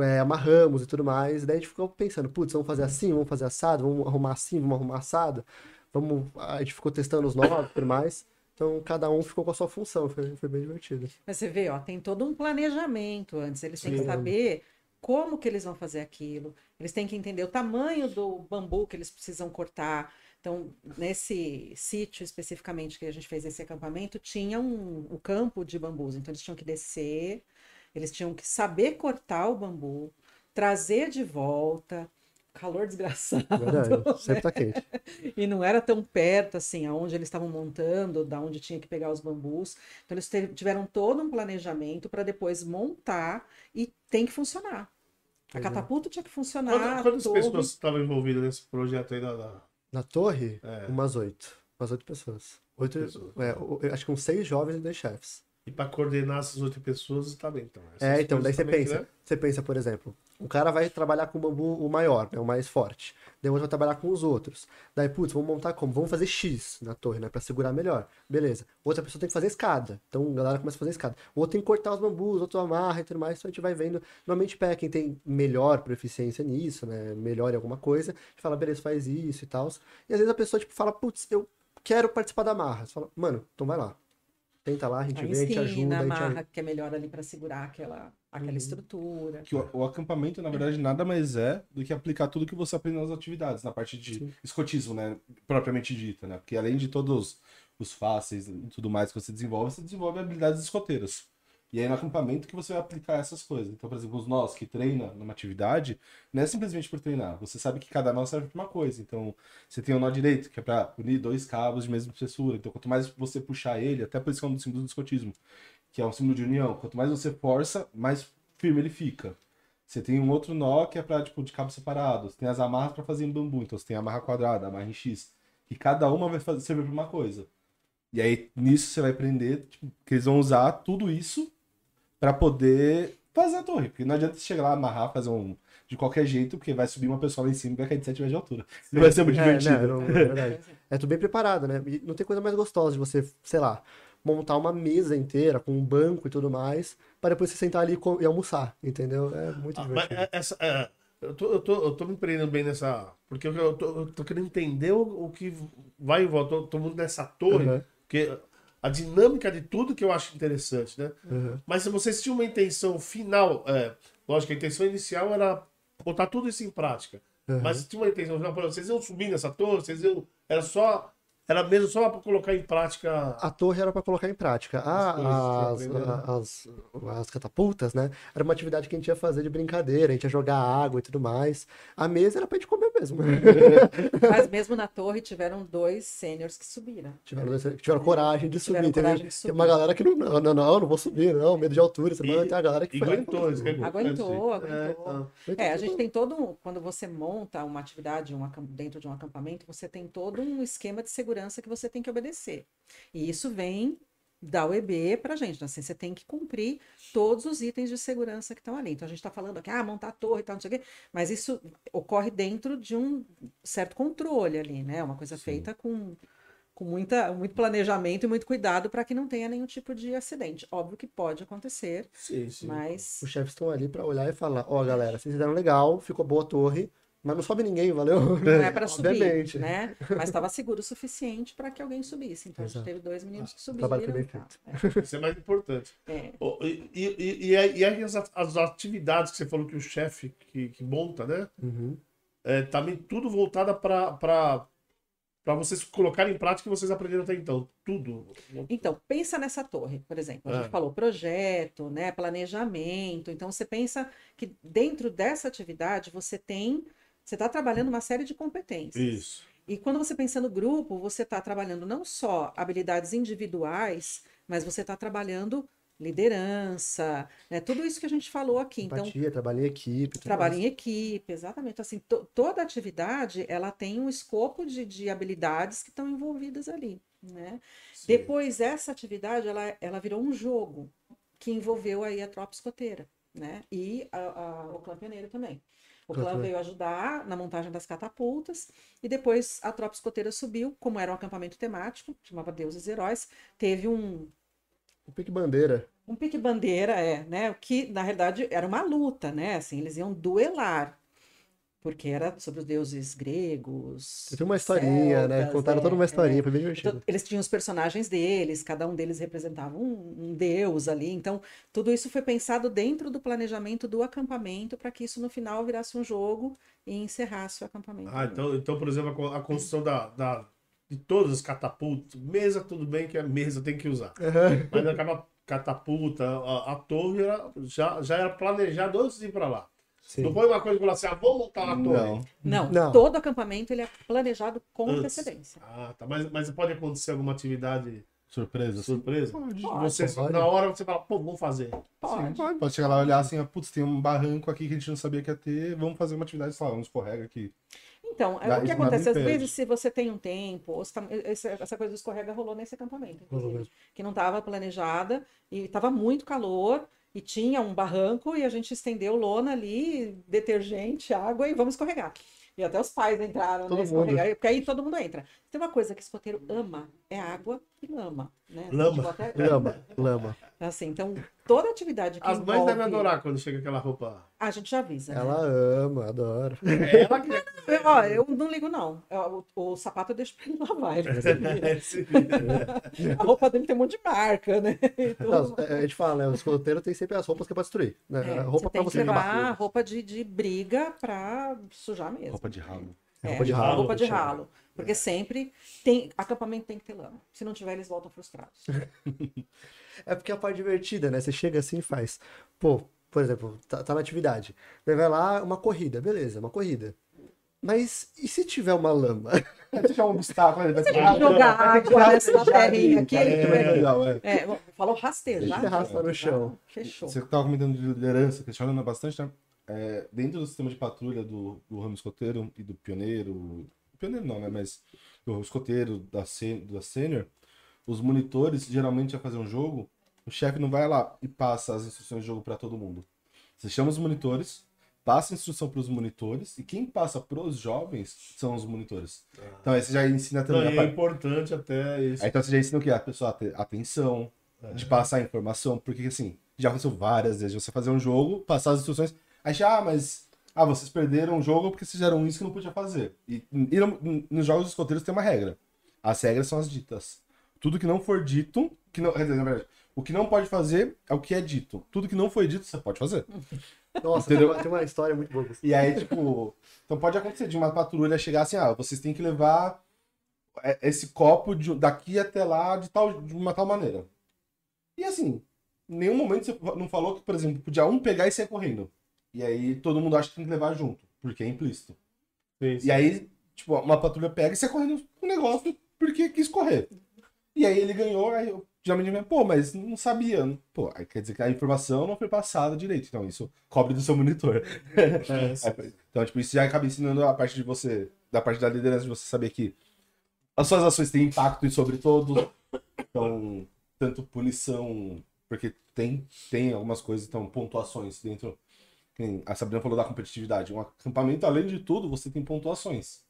é, amarramos e tudo mais. Daí a gente ficou pensando, putz, vamos fazer assim, vamos fazer assado, vamos arrumar assim, vamos arrumar assado. Vamos... A gente ficou testando os novos e tudo mais. Então cada um ficou com a sua função, foi, foi bem divertido. Mas você vê, ó, tem todo um planejamento antes. Eles têm que Sim. saber como que eles vão fazer aquilo. Eles têm que entender o tamanho do bambu que eles precisam cortar. Então, nesse sítio especificamente que a gente fez esse acampamento, tinha um, um campo de bambus. Então, eles tinham que descer, eles tinham que saber cortar o bambu, trazer de volta, calor desgraçado. Verdade, sempre tá quente. [LAUGHS] E não era tão perto assim, aonde eles estavam montando, da onde tinha que pegar os bambus. Então eles tiveram todo um planejamento para depois montar e tem que funcionar. A é. catapulta tinha que funcionar. Quantas, quantas todo. pessoas estavam envolvidas nesse projeto aí da. da- Na torre, É. umas oito. Umas oito pessoas. Oito, Pessoas. é, acho que uns seis jovens e dois chefes. E pra coordenar essas outras pessoas tá bem, então. É, então, daí você também, pensa, né? você pensa, por exemplo, o cara vai trabalhar com o bambu o maior, né, o mais forte. Daí o outro vai trabalhar com os outros. Daí, putz, vamos montar como? Vamos fazer X na torre, né, pra segurar melhor. Beleza. Outra pessoa tem que fazer escada. Então a galera começa a fazer escada. O outro tem que cortar os bambus, outro amarra e tudo mais. Então a gente vai vendo. Normalmente pega quem tem melhor proficiência nisso, né, melhor em alguma coisa, e fala, beleza, faz isso e tal. E às vezes a pessoa, tipo, fala, putz, eu quero participar da amarra. Você fala, mano, então vai lá. Tenta lá, a gente Aí vê, a gente ensina, ajuda, a gente amarra, que é melhor ali para segurar aquela, aquela Uhum. estrutura. Que o, o acampamento, na verdade, nada mais é do que aplicar tudo que você aprende nas atividades, na parte de Sim. escotismo, né? Propriamente dita, né? Porque além de todos os fáceis e tudo mais que você desenvolve, você desenvolve habilidades escoteiras. E aí no acampamento que você vai aplicar essas coisas. Então, por exemplo, os nós que treina numa atividade, não é simplesmente por treinar. Você sabe que cada nó serve para uma coisa. Então, você tem o nó direito, que é para unir dois cabos de mesma espessura. Então, quanto mais você puxar ele, até por isso que é um dos símbolos do escotismo, que é um símbolo de união. Quanto mais você força, mais firme ele fica. Você tem um outro nó que é para tipo de cabo separado. Você tem as amarras para fazer em bambu. Então, você tem a amarra quadrada, a amarra em X. E cada uma vai fazer, servir para uma coisa. E aí, nisso, você vai aprender tipo, que eles vão usar tudo isso para poder fazer a torre. Porque não adianta você chegar lá, amarrar, fazer um. De qualquer jeito, porque vai subir uma pessoa lá em cima e vai cair de 7 metros de altura. Não vai ser muito É, divertido. né, não- é verdade. [LAUGHS] É tudo bem preparado, né? E não tem coisa mais gostosa de você, sei lá, montar uma mesa inteira com um banco e tudo mais, para depois você sentar ali e almoçar, entendeu? É muito Ah, mas divertido. é- essa, é, eu, tô, eu, tô, eu tô me prendendo bem nessa. Porque eu, tô, eu tô querendo entender o, o que vai e volta. Eu tô muito nessa torre, Uhum, porque a dinâmica de tudo que eu acho interessante, né? uhum. Mas se vocês tinham uma intenção final, é, lógico, a intenção inicial era botar tudo isso em prática. Uhum. Mas tinha uma intenção final, exemplo, vocês iam subir nessa torre, vocês iam. Era só. Era mesmo só para colocar em prática. A torre era para colocar em prática. Ah, as, aprendeu, né? as, as catapultas, né? Era uma atividade que a gente ia fazer de brincadeira, a gente ia jogar água e tudo mais. A mesa era pra gente comer mesmo. [LAUGHS] Mas mesmo na torre tiveram dois sêniores que subiram. tiveram, tiveram coragem de Tiveram subir. Teve, coragem de tem subir. uma galera que não, não, não, não, não vou subir, não, medo de altura. Você E- ter a galera que E foi. aguentou. isso que é Aguentou, importante. aguentou. É, então. É, a gente tem todo um, quando você monta uma atividade um dentro de um acampamento, você tem todo um esquema de segurança que você tem que obedecer. E isso vem da UEB pra gente, né? assim, você tem que cumprir todos os itens de segurança que estão ali. Então a gente está falando aqui, ah, montar a torre e tal, não sei o quê, mas isso ocorre dentro de um certo controle ali, né? Uma coisa feita com, com muita, muito planejamento e muito cuidado para que não tenha nenhum tipo de acidente. Óbvio que pode acontecer, Sim, sim. mas Os chefes estão ali pra olhar e falar: Ó, galera, vocês fizeram legal, ficou boa a torre, mas não sobe ninguém, valeu? Não é para [LAUGHS] subir, Obviamente. né? Mas estava seguro o suficiente para que alguém subisse. Então a Exato. gente teve dois meninos que O subiram. trabalho bem e tal. Isso é mais importante. É, é. E, e, e, e aí- as, as atividades que você falou que o chefe que, que monta, né? Uhum. É, também tudo voltada para para vocês colocarem em prática o que vocês aprenderam até então. Tudo. Então, pensa nessa torre, por exemplo. A É. gente falou projeto, né, planejamento. Então, você pensa que dentro dessa atividade você tem, você está trabalhando uma série de competências. Isso. E quando você pensa no grupo, você está trabalhando não só habilidades individuais, mas você está trabalhando liderança, né? Tudo isso que a gente falou aqui. Então, Empatia, trabalho em equipe. Trabalho em equipe, exatamente. Assim, to- toda atividade ela tem um escopo de, de habilidades que estão envolvidas ali, né? Sim. Depois essa atividade ela, ela virou um jogo que envolveu aí a tropa escoteira, né? E a- a- o clã pioneiro também. O Clã clã pioneiro. veio ajudar na montagem das catapultas e depois a tropa escoteira subiu, como era um acampamento temático, chamava Deuses e Heróis, teve um, O pique bandeira. um pique-bandeira, é, né? Que na realidade era uma luta, né? Assim, eles iam duelar. Porque era sobre os deuses gregos. Tem uma historinha, né? celtas, Contaram é, toda uma é. historinha, foi bem Então, divertido. eles tinham os personagens deles, cada um deles representava um, um deus ali. Então, tudo isso foi pensado dentro do planejamento do acampamento para que isso no final virasse um jogo e encerrasse o acampamento. Ah, então, então por exemplo, a co- a construção da, da- de todas as catapultas, mesa, tudo bem que a mesa tem que usar. Aham. Mas aquela catapulta, a, a torre era- já, já era planejado antes de ir pra lá. Sim. Não foi uma coisa que falou assim, ah, vamos montar na torre. Não. Não, Não. todo acampamento ele é planejado com Antes. antecedência. Ah, tá. Mas, mas pode acontecer alguma atividade Surpresa. assim. surpresa? Pode. Você, pode. na hora você fala, pô, vamos fazer. Pode. Pode, pode chegar lá e olhar assim, ah, putz, tem um barranco aqui que a gente não sabia que ia ter, vamos fazer uma atividade, sei lá, um escorrega aqui. Então, é, Dá- o que acontece? Às impede. vezes, se você tem um tempo, ou se tá- esse- essa coisa do escorrega rolou nesse acampamento, que não estava planejada e estava muito calor e tinha um barranco e a gente estendeu lona ali, detergente, água e vamos escorregar. E até os pais entraram, Todo né? mundo. Escorregar, porque aí todo mundo entra. Tem uma coisa que escoteiro ama, é água e lama, né? Lama. Tipo, até- Lama, lama. Assim, então, toda atividade que As mães envolve... devem adorar quando chega aquela roupa. A gente já avisa, né? Ela ama, adora. [LAUGHS] É ela que. [LAUGHS] Eu- Ó, eu não ligo, não. Eu- O, o sapato eu deixo pra ele lavar. Ele [LAUGHS] A roupa dele tem um monte de marca, né? E tudo. Não, é, a gente fala, né? O escoteiro tem sempre as roupas que é pra destruir. Né? É, a roupa você pra tem você levar roupa de, de briga pra sujar mesmo. Roupa de ralo. É, roupa de ralo, roupa de ralo. Porque sempre tem. Acampamento tem que ter lama. Se não tiver, eles voltam frustrados. É porque é a parte divertida, né? Você chega assim e faz. Pô, por exemplo, tá, tá na atividade. Daí vai lá, uma corrida. Beleza, uma corrida. Mas e se tiver uma lama? [LAUGHS] Vai deixar um obstáculo, ele vai ter jogar água nessa terrinha aqui. É, tipo, é- legal, é. É, falou rastejar. Você arrasta no chão. Fechou. Você estava comentando de liderança, questionando bastante, né? É, dentro do sistema de patrulha do, do ramo escoteiro e do pioneiro, pioneiro não, né? Mas do escoteiro, da, sen- da sênior, os monitores, geralmente, a fazer um jogo, o chefe não vai lá e passa as instruções de jogo para todo mundo. Você chama os monitores, passa a instrução para os monitores, e quem passa para os jovens são os monitores. Então aí você já ensina Não, também a e é importante até isso. Aí, então você já ensina o que? A pessoa a ter atenção, de passar informação, porque assim, já aconteceu várias vezes, você fazer um jogo, passar as instruções, aí já, ah, mas ah, vocês perderam o jogo porque fizeram isso que não podia fazer. E, e no- nos jogos dos escoteiros tem uma regra. As regras são as ditas. Tudo que não for dito, que não, dizer, na verdade, o que não pode fazer é o que é dito. Tudo que não foi dito, você pode fazer. [LAUGHS] Nossa, tem Entendeu? uma, tem uma história muito boa. E aí, tipo, então pode acontecer de uma patrulha chegar assim, ah, vocês têm que levar é, esse copo de- daqui até lá de, tal, de uma tal maneira. E assim, em nenhum momento você não falou que, por exemplo, podia um pegar e sair correndo. E aí todo mundo acha que tem que levar junto, porque é implícito. Sim, sim. E aí, tipo, uma patrulha pega e sai correndo com o negócio porque quis correr. E aí ele ganhou, aí eu geralmente me pô, mas não sabia. Pô, aí quer dizer que a informação não foi passada direito. Então isso cobre do seu monitor. [LAUGHS] É, Então, tipo, isso já acaba ensinando a parte de você, da parte da liderança, de você saber que as suas ações têm impacto sobre todos. Então, tanto punição, porque tem, tem algumas coisas, então, pontuações dentro. A Sabrina falou da competitividade. Um acampamento, além de tudo, você tem pontuações.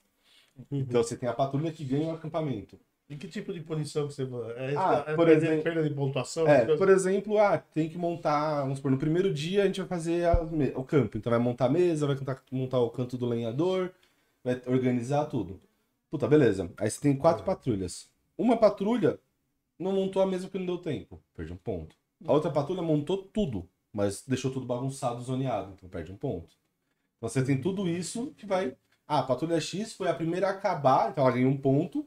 Então, você tem a patrulha que ganha o acampamento. E que tipo de punição que você é, Ah, é, por é exemplo- perda de pontuação? É, por exemplo, ah, tem que montar, vamos supor, no primeiro dia a gente vai fazer a o campo. Então vai montar a mesa, vai montar, montar o canto do lenhador, vai organizar tudo. Puta, beleza. Aí você tem quatro patrulhas. Uma patrulha não montou a mesa porque não deu tempo, perde um ponto. A outra patrulha montou tudo, mas deixou tudo bagunçado, zoneado, então perde um ponto. Então você tem tudo isso que vai. Ah, a patrulha X foi a primeira a acabar, então ela ganhou um ponto.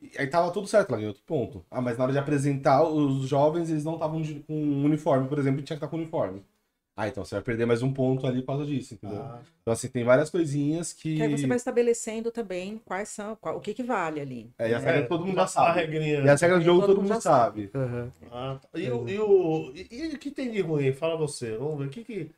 E aí tava tudo certo, ela ganhou outro ponto. Ah, mas na hora de apresentar, os jovens, eles não estavam com um uniforme, por exemplo, e tinha que estar com uniforme. Ah, então você vai perder mais um ponto ali por causa disso, entendeu? Ah, Então, assim, tem várias coisinhas que. Que aí você vai estabelecendo também quais são, qual- o que, que vale ali. É, e as regras todo mundo já a sabe. regrinha. E as regras do jogo Todo todo mundo mundo já sabe. Aham. Ah, tá. e, o, e, o, e, e o que tem de ruim? Fala você. Vamos ver. O que que.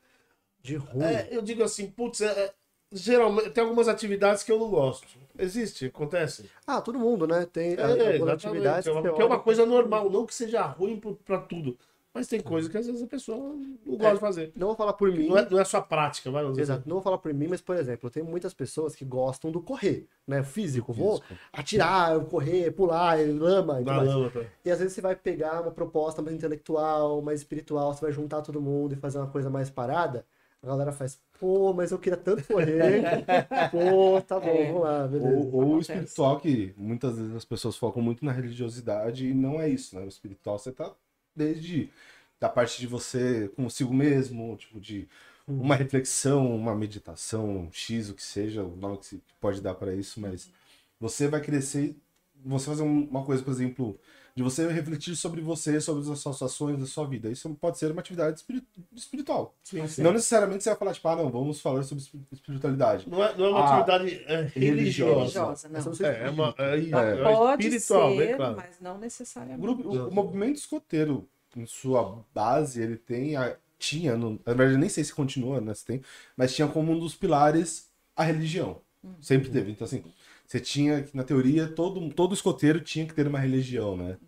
De ruim. É, eu digo assim, putz, é, é, geralmente tem algumas atividades que eu não gosto. Existe, acontece. Ah, todo mundo, né? Tem É, algumas atividades É que você porque é uma coisa normal, não que seja ruim pra tudo. Mas tem coisas que às vezes a pessoa não gosta de fazer. Não vou falar por mim. Não é, não é sua prática, vai dizer Exato, não vou falar por mim, mas, por exemplo, tem muitas pessoas que gostam do correr, né? Físico. Vou atirar, correr, pular, lama e tudo lama, tá? E às vezes você vai pegar uma proposta mais intelectual, mais espiritual, você vai juntar todo mundo e fazer uma coisa mais parada. A galera faz, pô, mas eu queria tanto correr. [LAUGHS] pô, tá bom, É. vamos lá, beleza. Ou, ou o espiritual, que muitas vezes as pessoas focam muito na religiosidade e não é isso, né? O espiritual você tá desde da parte de você consigo mesmo, tipo de uma reflexão, uma meditação, X, o que seja, o nome que se pode dar para isso, mas você vai crescer, você fazer um- uma coisa, por exemplo, de você refletir sobre você, sobre as suas ações da sua vida. Isso pode ser uma atividade espiri- espiritual. Sim, sim. Não necessariamente você vai falar, tipo, ah, não, vamos falar sobre espir- espiritualidade. Não é, não é uma Ah, atividade é, religiosa. Religiosa, não. É, é uma é, é pode espiritual, bem ser, claro. mas não O, necessariamente. grupo, o, o movimento escoteiro, em sua base, ele tem a, tinha, no, na verdade, nem sei se continua, né, se tem, mas tinha como um dos pilares a religião. Sempre teve. Então, assim, você tinha, na teoria, todo, todo escoteiro tinha que ter uma religião, né?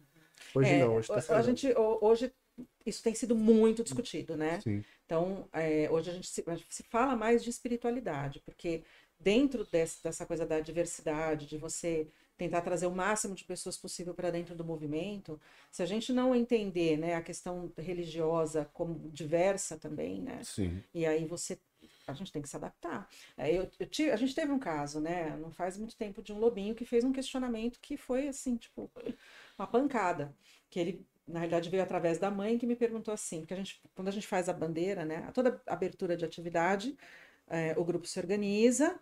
Hoje É, não, hoje tá a gente, ho- hoje isso tem sido muito discutido, né? Sim. Então, é, hoje a gente se, a gente se fala mais de espiritualidade, porque dentro desse- dessa coisa da diversidade, de você tentar trazer o máximo de pessoas possível para dentro do movimento, se a gente não entender né, a questão religiosa como diversa também, né? Sim. E aí você. A gente tem que se adaptar. É, eu, eu tive- a gente teve um caso, né? Não faz muito tempo, de um lobinho que fez um questionamento que foi assim, tipo, uma pancada. Que ele, na realidade, veio através da mãe que me perguntou assim, porque a gente, quando a gente faz a bandeira, né? Toda abertura de atividade, é, o grupo se organiza,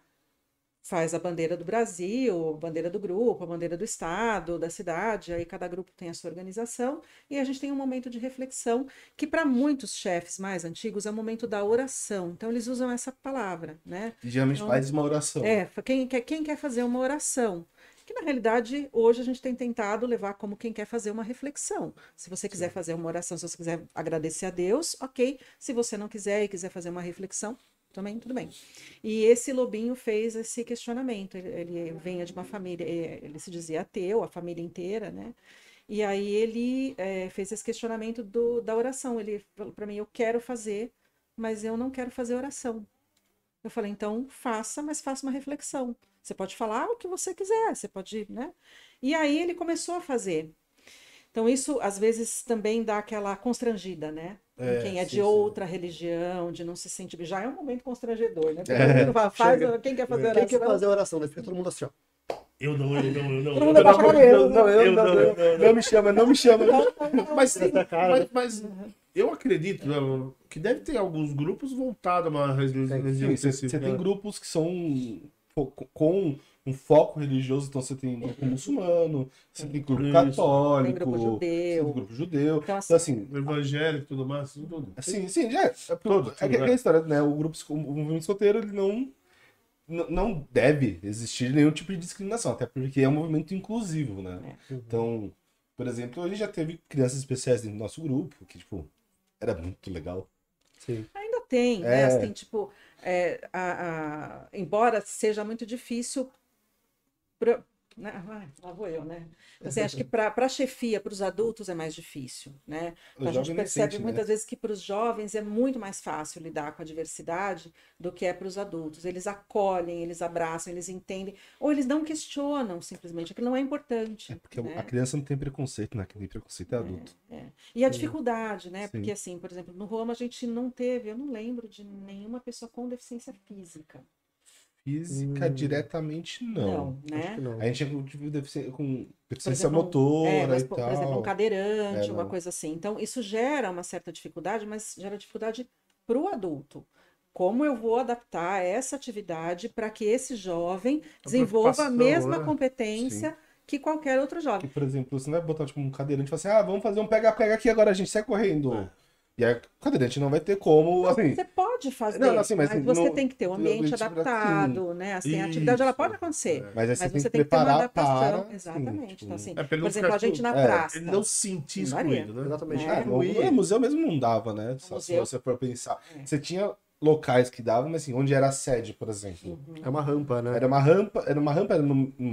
faz a bandeira do Brasil, a bandeira do grupo, a bandeira do estado, da cidade, aí cada grupo tem a sua organização, e a gente tem um momento de reflexão que para muitos chefes mais antigos é o momento da oração. Então eles usam essa palavra, né? E geralmente Então, faz uma oração. É, quem quer, quem quer fazer uma oração. Que na realidade, hoje a gente tem tentado levar como quem quer fazer uma reflexão. Se você quiser fazer uma oração, se você quiser agradecer a Deus, ok. Se você não quiser e quiser fazer uma reflexão, também tudo bem. E esse lobinho fez esse questionamento. Ele, ele vinha de uma família, eh, ele se dizia ateu, a família inteira, né? E aí ele eh, fez esse questionamento do, da oração. Ele falou para mim: eu quero fazer, mas eu não quero fazer oração. Eu falei, então faça, mas faça uma reflexão. Você pode falar o que você quiser, você pode, né? E aí ele começou a fazer. Então isso às vezes também dá aquela constrangida, né? É, quem é sim, de sim. outra religião, de não se sentir. Já é um momento constrangedor, né? Porque É, faz, chega. quem quer fazer Quem quer oração? fazer oração? Daí fica todo mundo assim, ó. Eu não, eu não, eu não. Todo mundo eu abaixa a não, cabeça. eu não, eu não, eu não. Não me chama, não me chama. Mas, cara, mas, mas eu acredito né, que deve ter alguns grupos voltados a uma religião Sim, você, tem grupos que são com um foco religioso, então você tem grupo muçulmano, você tem grupo Isso. católico, Tem grupo judeu. tem grupo judeu. Então, assim, Então, assim, evangélico e tudo mais, tudo. Sim, sim, já é. É, Tudo, é tudo, aquela é. história, né? O grupo, o movimento escoteiro, ele não, não deve existir nenhum tipo de discriminação, até porque é um movimento inclusivo, né? É. Então, por exemplo, a gente já teve crianças especiais dentro do nosso grupo, que, tipo, era muito legal. Sim. Ainda tem, né? É. Assim, tipo, é, a- a- embora seja muito difícil. Pra, né? Ai, lá vou eu, né? Assim, acho que para a chefia, para os adultos é mais difícil, né? O a gente percebe sente, né? muitas vezes que para os jovens é muito mais fácil lidar com a diversidade do que é para os adultos. Eles acolhem, eles abraçam, eles entendem, ou eles não questionam simplesmente, aquilo não é importante. É porque né? a criança não tem preconceito, né? Quem tem preconceito é adulto. E a dificuldade, né? Sim. Porque, assim, por exemplo, no Roma a gente não teve, eu não lembro de nenhuma pessoa com deficiência física. Física, Hum. diretamente, não. Não, né? Acho que não. A gente deficiência, com Por deficiência exemplo, motora é, mas, e por, tal. por exemplo, um cadeirante, É, uma não. coisa assim. Então, isso gera uma certa dificuldade, mas gera dificuldade para o adulto. Como eu vou adaptar essa atividade para que esse jovem desenvolva a mesma né? competência que qualquer outro jovem? por exemplo, você não vai botar tipo, um cadeirante e falar assim, ah, vamos fazer um pega-pega aqui agora, a gente sai correndo. É. E aí o cadeirante não vai ter como, assim. Você pode fazer, Não, assim, mas mas, você não- tem que ter um ambiente assim, adaptado, né? Assim, a atividade ela pode acontecer. Mas aí Mas você, tem você que tem que ter uma adaptação. para. Exatamente. assim, então, assim, É, por exemplo, a gente na É, praça. Ele não se sentir excluído, né? Exatamente. É. no, no museu mesmo não dava, né? Só, Se você for pensar. É. Você tinha locais que davam, mas assim, onde era a sede, por exemplo. É uma rampa, né? Era uma rampa, era uma rampa, era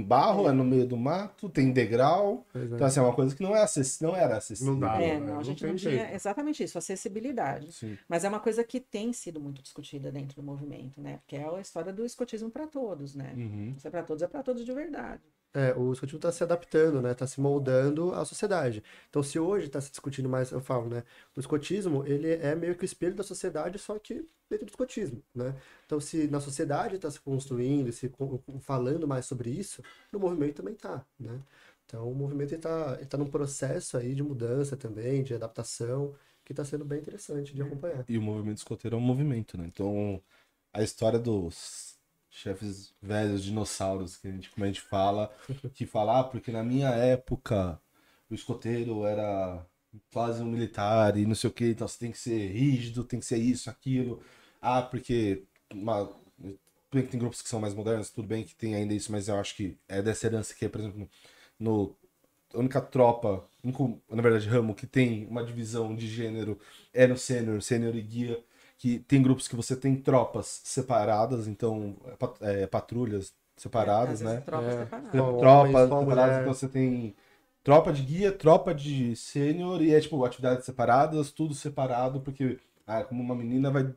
barro, era no meio do mato, tem degrau. É. Então, assim, é uma coisa que não, é acess... não era acessível. Não dava. É, né? não, a Não gente tem não tinha jeito. exatamente isso, acessibilidade. Sim. Mas é uma coisa que tem sido muito discutida dentro do movimento, né? Porque é a história do escotismo para todos, né? Uhum. Se é para todos, é para todos de verdade. É, o escotismo está se adaptando, né? Está se moldando à sociedade. Então, se hoje está se discutindo mais, eu falo, né? O escotismo, ele é meio que o espelho da sociedade, só que dentro do escotismo, né? Então, se na sociedade está se construindo, se falando mais sobre isso, no movimento também está, né? Então, o movimento está tá num processo aí de mudança também, de adaptação, que está sendo bem interessante de acompanhar. E o movimento escoteiro é um movimento, né? Então, a história dos chefes velhos, dinossauros, que a gente, como a gente fala, [LAUGHS] que fala, ah, porque na minha época o escoteiro era quase um militar e não sei o que, então você tem que ser rígido, tem que ser isso, aquilo. Ah, porque uma, tudo bem que tem grupos que são mais modernos, tudo bem que tem ainda isso, mas eu acho que é dessa herança que, por exemplo, no a única tropa, único, na verdade, ramo que tem uma divisão de gênero é no sênior, sênior e guia, que tem grupos que você tem tropas separadas, então é, é, patrulhas separadas, vezes né? Tropas É. separadas. Homem, tropas separadas, então você tem tropa de guia, tropa de sênior e é tipo atividades separadas, tudo separado, porque ah, como uma menina vai,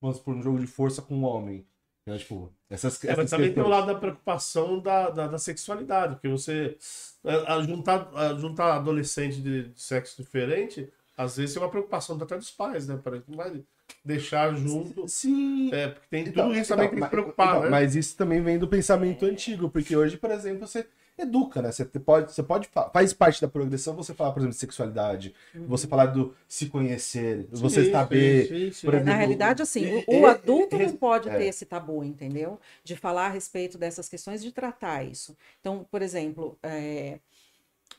vamos supor, um jogo de força com um homem. Então, tipo, essas, É, essas mas também tem o lado da preocupação da, da, da sexualidade, porque você a, a juntar, a juntar adolescente de, de sexo diferente, às vezes é uma preocupação até dos pais, né? Para não vai deixar junto. Sim, É, porque tem Então, tudo isso então, também que tem que mas- preocupar, então, né? Mas isso também vem do pensamento antigo, porque hoje, por exemplo, você educa, né? Você pode, você pode fa- faz parte da progressão você falar, por exemplo, de sexualidade, você falar do se conhecer, você Sim, saber, sim. por exemplo, Na realidade, assim, o, o adulto não pode é. ter esse tabu, entendeu? De falar a respeito dessas questões, de tratar isso. Então, por exemplo, é,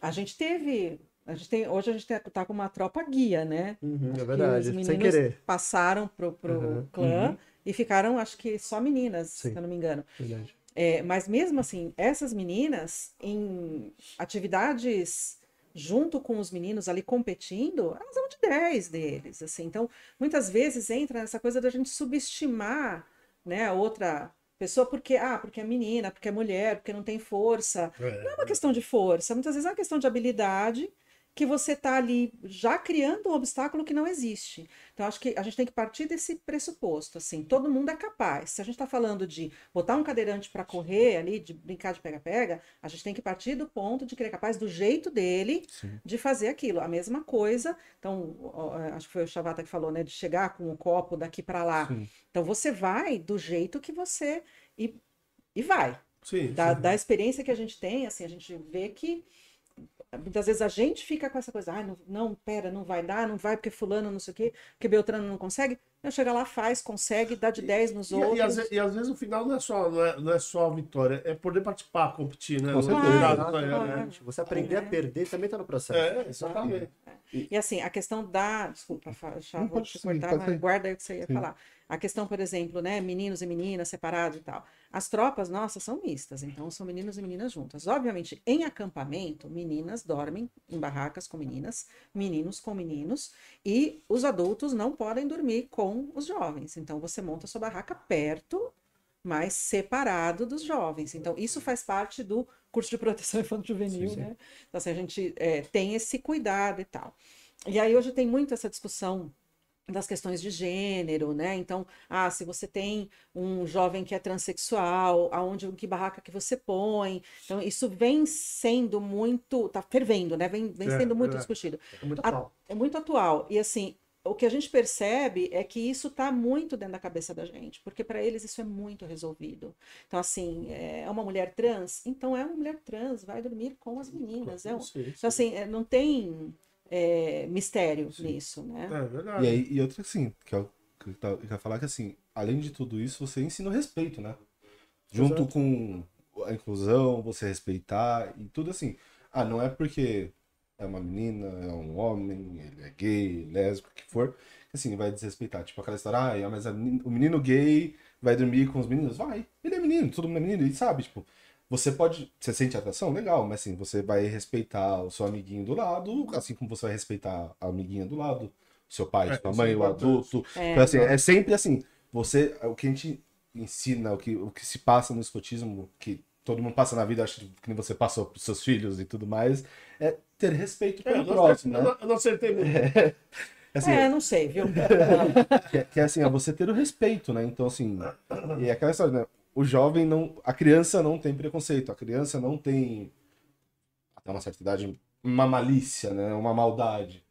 a gente teve. A gente tem, hoje a gente está com uma tropa guia, né? Uhum, é que verdade, os sem querer. passaram pro, pro Uhum, clã e ficaram, acho que só meninas, Sim. se eu não me engano. Verdade. É, mas mesmo assim, essas meninas, em atividades junto com os meninos ali competindo, elas vão de 10 deles, assim. Então, muitas vezes entra nessa coisa da gente subestimar, né, a outra pessoa porque, ah, porque é menina, porque é mulher, porque não tem força. Não é uma questão de força, muitas vezes é uma questão de habilidade que você está ali já criando um obstáculo que não existe. Então, acho que a gente tem que partir desse pressuposto, assim, todo mundo é capaz. Se a gente está falando de botar um cadeirante para correr ali, de brincar de pega-pega, a gente tem que partir do ponto de que ele é capaz do jeito dele Sim. de fazer aquilo. A mesma coisa, então, acho que foi o Chavata que falou, né, de chegar com o copo daqui para lá. Sim. Então, você vai do jeito que você... E, e vai Sim, da, sim. da experiência que a gente tem, assim, a gente vê que muitas vezes a gente fica com essa coisa, ah, não, não, pera, não vai dar, não vai porque fulano não sei o quê, porque Beltrano não consegue. Eu chega lá, faz, consegue, dá de 10 nos E, outros. e, às, ve- e às vezes o final não é só, não é, não é só a vitória, é poder participar, competir, né? Com é certeza. Claro, é, claro. né? Você aprender a perder também está no processo. É, exatamente. E assim, a questão da. Desculpa, Não, vou te cortar, mas guarda aí o que você ia Sim. falar. A questão, por exemplo, né, meninos e meninas separados e tal. As tropas nossas são mistas, então são meninos e meninas juntas. Obviamente, em acampamento, meninas dormem em barracas com meninas, meninos com meninos, e os adultos não podem dormir com os jovens. Então você monta sua barraca perto, mas separado dos jovens. Então, isso faz parte do curso de proteção [LAUGHS] infantil juvenil, Sim, sim. né? Então, assim, a gente é, tem esse cuidado e tal. E aí hoje tem muito essa discussão das questões de gênero, né? Então, ah, se você tem um jovem que é transexual, aonde que barraca que você põe? Então, isso vem sendo muito, tá fervendo, né? Vem, vem É, sendo muito é. discutido. É muito atual. É muito atual. E assim, o que a gente percebe é que isso está muito dentro da cabeça da gente, porque para eles isso é muito resolvido. Então, assim, é uma mulher trans? Então é uma mulher trans, vai dormir com as meninas. É um-. Então, assim, é, não tem é, mistério nisso, né? É verdade. E aí, e outra assim, que eu, que eu tava- que eu ia falar que assim, além de tudo isso, você ensina o respeito, né? Junto Exato. com a inclusão, você respeitar e tudo assim. Ah, não é porque é uma menina, é um homem, ele é gay, lésbico, o que for, que assim, vai desrespeitar. Tipo aquela história, ah, mas menina- o menino gay vai dormir com os meninos? Vai, ele é menino, todo mundo é menino, ele sabe, tipo. Você pode. Você sente atração? Legal, mas assim, você vai respeitar o seu amiguinho do lado, assim como você vai respeitar a amiguinha do lado, seu pai, É, sua isso mãe, é o adulto. É. Então, assim, é sempre assim. Você. O que a gente ensina, o que, o que se passa no escotismo, que todo mundo passa na vida, acho que nem você passou pros seus filhos e tudo mais, é ter respeito É, pelo eu, não próximo, acertei, né? eu não acertei muito. [LAUGHS] Assim, É, não sei, viu? [LAUGHS] que, é- que é assim, é você ter o respeito, né? Então, assim, e é aquela história, né? O jovem não. A criança não tem preconceito, a criança não tem, até uma certa idade, uma malícia, né? Uma maldade.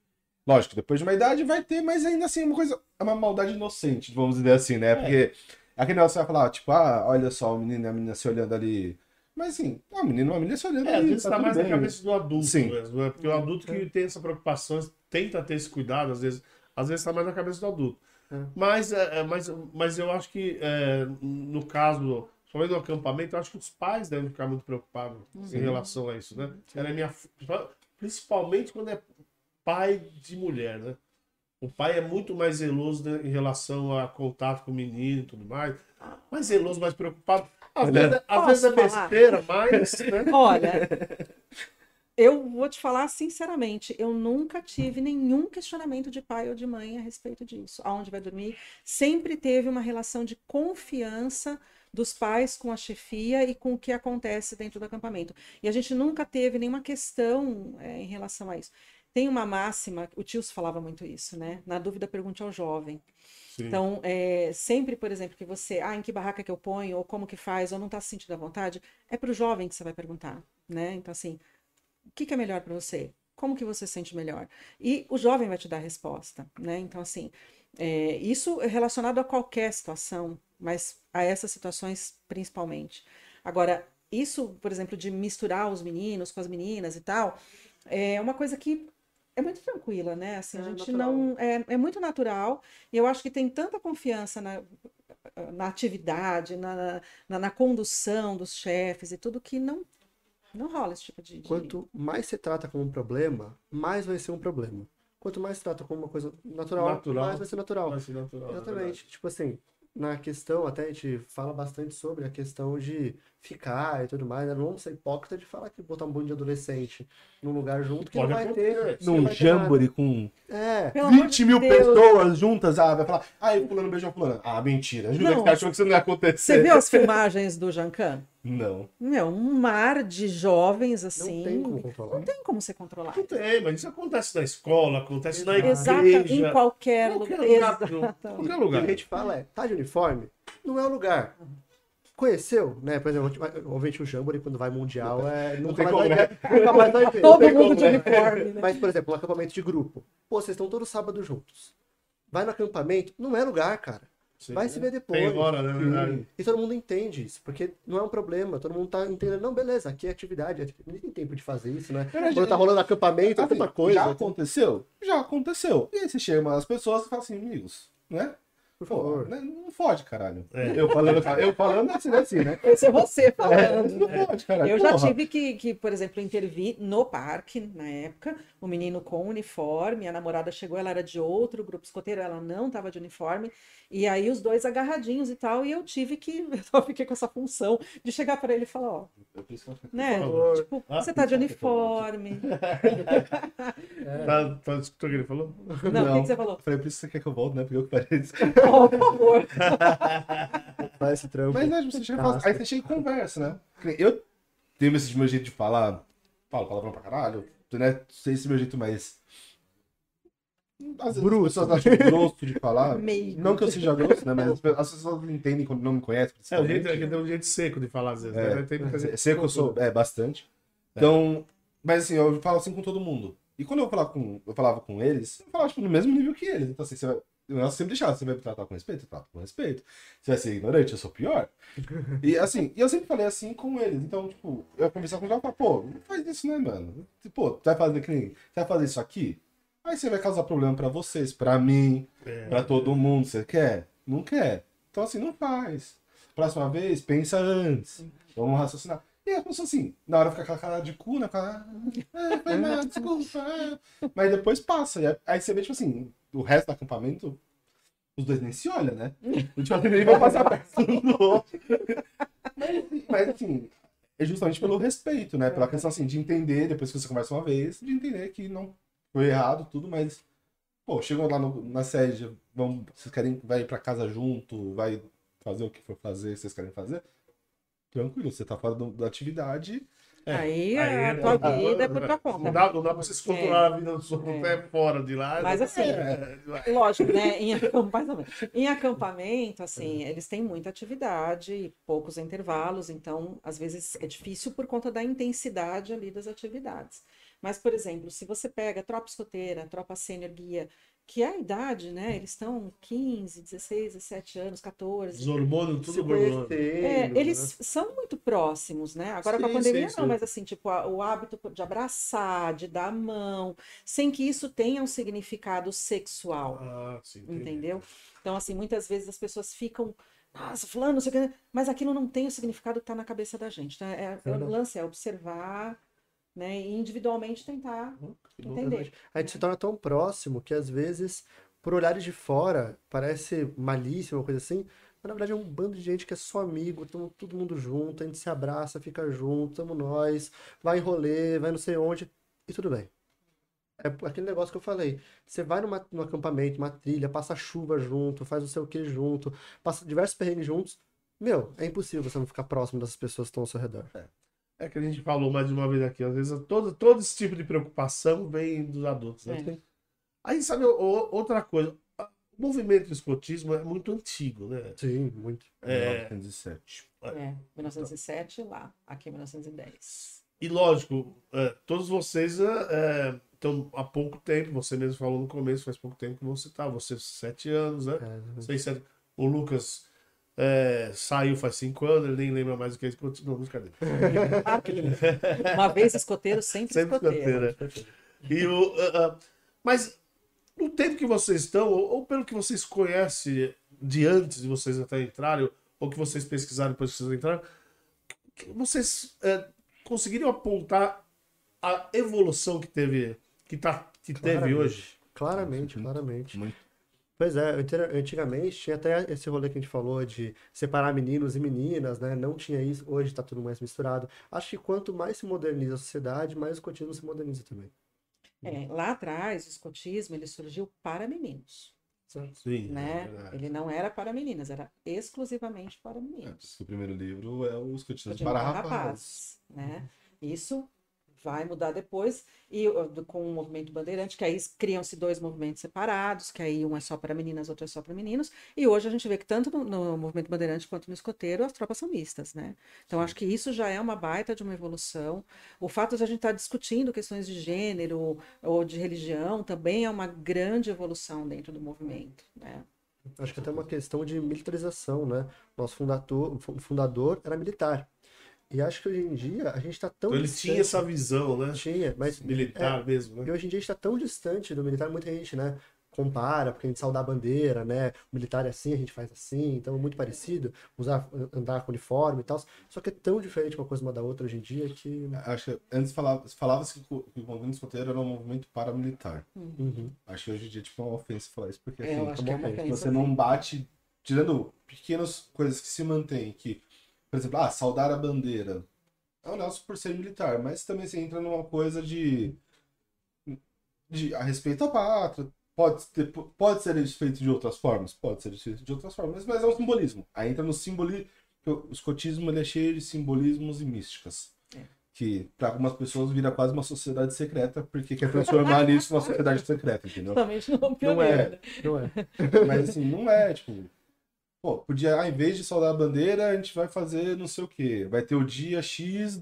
Lógico, depois de uma idade vai ter, mas ainda assim é uma coisa. É uma maldade inocente, vamos dizer assim, né? Porque aquele negócio você vai falar, tipo, ah, olha só, o menino e a menina se olhando ali. Mas assim, o menino e a menina se olhando É, às ali. vezes tá tudo mais na bem. cabeça do adulto Sim. mesmo, né? Porque o adulto que tem essa preocupação, tenta ter esse cuidado, às vezes, às vezes tá mais na cabeça do adulto. É. Mas, é, é, mas, mas eu acho que, é, no caso, somente do acampamento, eu acho que os pais devem ficar muito preocupados em relação a isso, né? Ela é minha, principalmente quando é pai de mulher, né? O pai é muito mais zeloso né, em relação a contato com o menino e tudo mais. Mais zeloso, mais preocupado. Às Olha, vezes, às vezes é falar? besteira, mas. Né? Olha, eu vou te falar sinceramente, eu nunca tive nenhum questionamento de pai ou de mãe a respeito disso. Aonde vai dormir? Sempre teve uma relação de confiança dos pais com a chefia e com o que acontece dentro do acampamento. E a gente nunca teve nenhuma questão é, em relação a isso. Tem uma máxima, o Tios falava muito isso, né? Na dúvida, pergunte ao jovem. Sim. Então, é, sempre, por exemplo, que você, ah, em que barraca que eu ponho, ou como que faz, ou não está se sentindo à vontade, é para o jovem que você vai perguntar, né? Então, assim, o que, que é melhor para você? Como que você se sente melhor? E o jovem vai te dar a resposta, né? Então, assim, é, isso é relacionado a qualquer situação, mas a essas situações principalmente. Agora, isso, por exemplo, de misturar os meninos com as meninas e tal, é uma coisa que é muito tranquila, né? Assim, a É gente natural. não. É, é muito natural, e eu acho que tem tanta confiança na, na atividade, na, na, na condução dos chefes e tudo que não, não rola esse tipo de. de- Quanto mais você trata como um problema, mais vai ser um problema. Quanto mais você trata como uma coisa natural, Natural. mais vai ser natural. Vai ser natural, é Exatamente. Tipo assim, na questão, até a gente fala bastante sobre a questão de ficar e tudo mais, né? Não vamos ser hipócrita de falar que botar um bando de adolescente num lugar junto que Pode não vai ter. acontecer. não Num ter nada. jamboree com É. Pelo amor 20 de mil Deus. pessoas juntas, ah, vai falar, ai, fulano beijou fulano. Ah, mentira. Não. que você achou que isso não ia acontecer? Você viu as filmagens do Jancan? Não. Meu, um mar de jovens Não assim. tem como controlar. Não tem como você controlar. Não tem, mas isso acontece na escola, acontece na Exato, igreja. em qualquer, qualquer lugar. lugar. Exato. Qualquer O que lugar. a gente fala é, tá de uniforme? Não é o lugar. Conheceu, né? Por exemplo, obviamente o Jamboree, quando vai mundial, é, nunca, tem mais como, vai né? nunca mais vai ver. Todo mundo como, de né? uniforme, né? Mas, por exemplo, um acampamento de grupo. Pô, vocês estão todo sábado juntos. Vai no acampamento, não é lugar, cara. Sim. Vai se ver depois. Tem hora, né? verdade. E todo mundo entende isso, porque não é um problema. Todo mundo tá entendendo, não, beleza, aqui é atividade. Ninguém tem tempo de fazer isso, né? Verdade, Quando tá rolando acampamento, é Assim, tanta coisa. Já aconteceu? Já aconteceu. E aí você chega umas pessoas e fala assim, amigos, né? Por Pô, favor. né, não fode, caralho. É. Eu falando, eu falando assim, assim, né? Esse é você falando. É, não pode, caralho. Eu já Porra. tive que, que, por exemplo, intervir no parque, na época, o menino com uniforme, a namorada chegou, ela era de outro grupo escoteiro, ela não estava de uniforme, e aí os dois agarradinhos e tal, e eu tive que, [LAUGHS] eu fiquei com essa função de chegar para ele e falar, ó, Eu preciso falar. né, favor. tipo, Ah, você tá de uniforme. [LAUGHS] Tá, tá escutando o que ele falou? Não, o que, que você falou? Eu falei, por isso você quer que eu volte, né? Porque eu que pareço. [LAUGHS] Oh, por favor. Faz esse trampo. Mas né, você chega fala, Casca. aí você chega e conversa, né? Eu tenho esse meu jeito de falar, falo palavrão pra caralho, né? Sei esse meu jeito mais. Às vezes Bruto. as pessoas acham grosso de falar. Meio. Não que eu seja grosso, né? Mas as pe- as pessoas não entendem quando não me conhecem. É, o jeito, é que tem um jeito seco de falar às vezes. É, né? Tem que eu sou, é, bastante. Então, mas assim, eu falo assim com todo mundo. E quando eu, falar com, eu falava com eles, eu falava tipo, no mesmo nível que eles. Então assim, você vai, eu sempre deixava, você vai me tratar com respeito, eu trato com respeito. Você vai ser ignorante, eu sou pior. [LAUGHS] E assim, e eu sempre falei assim com eles. Então, tipo, eu ia conversar com o João e falar, pô, não faz isso, né, mano? Pô, tu vai fazer que nem, você vai fazer isso aqui? Aí você vai causar problema pra vocês, pra mim, É. pra todo mundo. Você quer? Não quer? Então assim, não faz. Próxima vez, pensa antes. Vamos raciocinar. E as pessoas assim, na hora fica com a cara de cu, né? Fica, ah, foi mal, [LAUGHS] desculpa. ah." Mas depois passa. E aí você vê, tipo assim, o resto do acampamento, os dois nem se olham, né? Tipo assim, nem vão passar perto um do outro. Mas, mas assim, é justamente pelo respeito, né? Pela questão assim, de entender, depois que você conversa uma vez, de entender que não foi errado, tudo, mas. Pô, chegam lá no- na sede, vão, vocês querem vai pra casa junto, vai fazer o que for fazer, vocês querem fazer? Tranquilo, você tá fora do- da atividade. É, aí, aí a é- tua vida é ah, por tua conta. Não dá, não dá pra vocês controlar a vida do seu É. até fora de lá. Mas, assim, É, é. Lógico, né? Em, [LAUGHS] acamp- mais ou menos. em acampamento, assim, eles têm muita atividade e poucos intervalos, então, às vezes, é difícil por conta da intensidade ali das atividades. Mas, por exemplo, se você pega tropa escoteira, tropa sênior guia, que é a idade, né? Eles estão 15, 16, 17 anos, 14. Os hormônios, tudo hormônio. conhecendo, É, né? eles são muito próximos, né? Agora com a Sim, pandemia sim, não, sim. mas assim, tipo, a- o hábito de abraçar, de dar a mão, sem que isso tenha um significado sexual. Ah, sim, entendi. Entendeu? Então, assim, muitas vezes as pessoas ficam, nossa, fulano, não sei o que, mas aquilo não tem o significado que está na cabeça da gente. Então, é, o Verdade. lance é observar, né, e individualmente tentar bom. entender. A gente se torna tão próximo que às vezes, por olhares de fora, parece malícia, uma coisa assim, mas na verdade é um bando de gente que é só amigo, tamo todo mundo junto, a gente se abraça, fica junto, tamo nós, vai em rolê, vai não sei onde, e tudo bem. É aquele negócio que eu falei. Você vai numa, num acampamento, uma trilha, passa chuva junto, faz não sei o que junto, passa diversos perrengues juntos. Meu, é impossível você não ficar próximo dessas pessoas que estão ao seu redor. É que a gente falou mais de uma vez aqui, às vezes todo, todo esse tipo de preocupação vem dos adultos. Né? É. Aí, sabe, outra coisa, o movimento do escotismo é muito antigo, né? Sim, muito. É, 1907. É, 1907 lá, aqui é 1910. e lógico, é, todos vocês é, é, estão há pouco tempo, você mesmo falou no começo, faz pouco tempo que você está, você sete anos, né? É, Seis, sete. O Lucas é, saiu faz cinco anos, ele nem lembra mais o que é escotismo. Não, brincadeira. Claro que ele- Uma vez escoteiro, sempre, Sempre escoteiro. escoteiro. E o, ah, ah, mas no tempo que vocês estão, ou, ou pelo que vocês conhecem de antes de vocês até entrarem, ou, ou que vocês pesquisaram depois que vocês entraram, que vocês eh, conseguiriam apontar a evolução que teve, que, tá, que teve hoje? Claramente, claramente. Muito. Pois é, antigamente tinha até esse rolê que a gente falou de separar meninos e meninas, né? Não tinha isso, hoje tá tudo mais misturado. Acho que quanto mais se moderniza a sociedade, mais o escotismo se moderniza também. É, lá atrás, o escotismo ele surgiu para meninos, Sim, né? é ele não era para meninas, era exclusivamente para É, meninos. que o primeiro livro é Escotistas Escotismo para para Rapazes. rapazes, né? Isso vai mudar depois e uh, com o movimento bandeirante, que aí criam-se dois movimentos separados, que aí um é só para meninas, outro é só para meninos. E hoje a gente vê que tanto no, no movimento bandeirante quanto no escoteiro as tropas são mistas, né? Então acho que isso já é uma baita de uma evolução. O fato de a gente estar discutindo questões de gênero ou de religião também é uma grande evolução dentro do movimento, né? Acho que até uma questão de militarização, né? Nosso fundador, fu- fundador era militar. E acho que hoje em dia a gente está tão Então ele distante- tinha essa visão, né? Tinha, mas Militar mesmo, E né? hoje em dia a gente está tão distante do militar, muita gente, né, compara, porque a gente saúda a bandeira, né, o militar é assim, a gente faz assim, então é muito parecido, usar, andar com uniforme e tal, só que é tão diferente uma coisa uma da outra hoje em dia que... Acho que antes falava- falava-se que o que o movimento escoteiro era um movimento paramilitar. Uhum. Acho que hoje em dia tipo, é uma ofensa falar isso, porque É, assim, que é uma você ofensa, você não bate, tirando pequenas coisas que se mantêm, que, por exemplo, ah, saudar a bandeira. É um negócio por ser militar, mas também você entra numa coisa de, de a respeito à pátria. Pode, ter, pode ser feito de outras formas? Pode ser feito de outras formas, mas é um simbolismo. Aí entra no simbolismo. O escotismo ele é cheio de simbolismos e místicas. É. Que para algumas pessoas vira quase uma sociedade secreta, porque quer transformar nisso numa sociedade secreta, entendeu? Totalmente não Não é, não é. Mas assim, não é, tipo. Pô, podia, ao invés de saudar a bandeira, a gente vai fazer não sei o quê. Vai ter o dia X,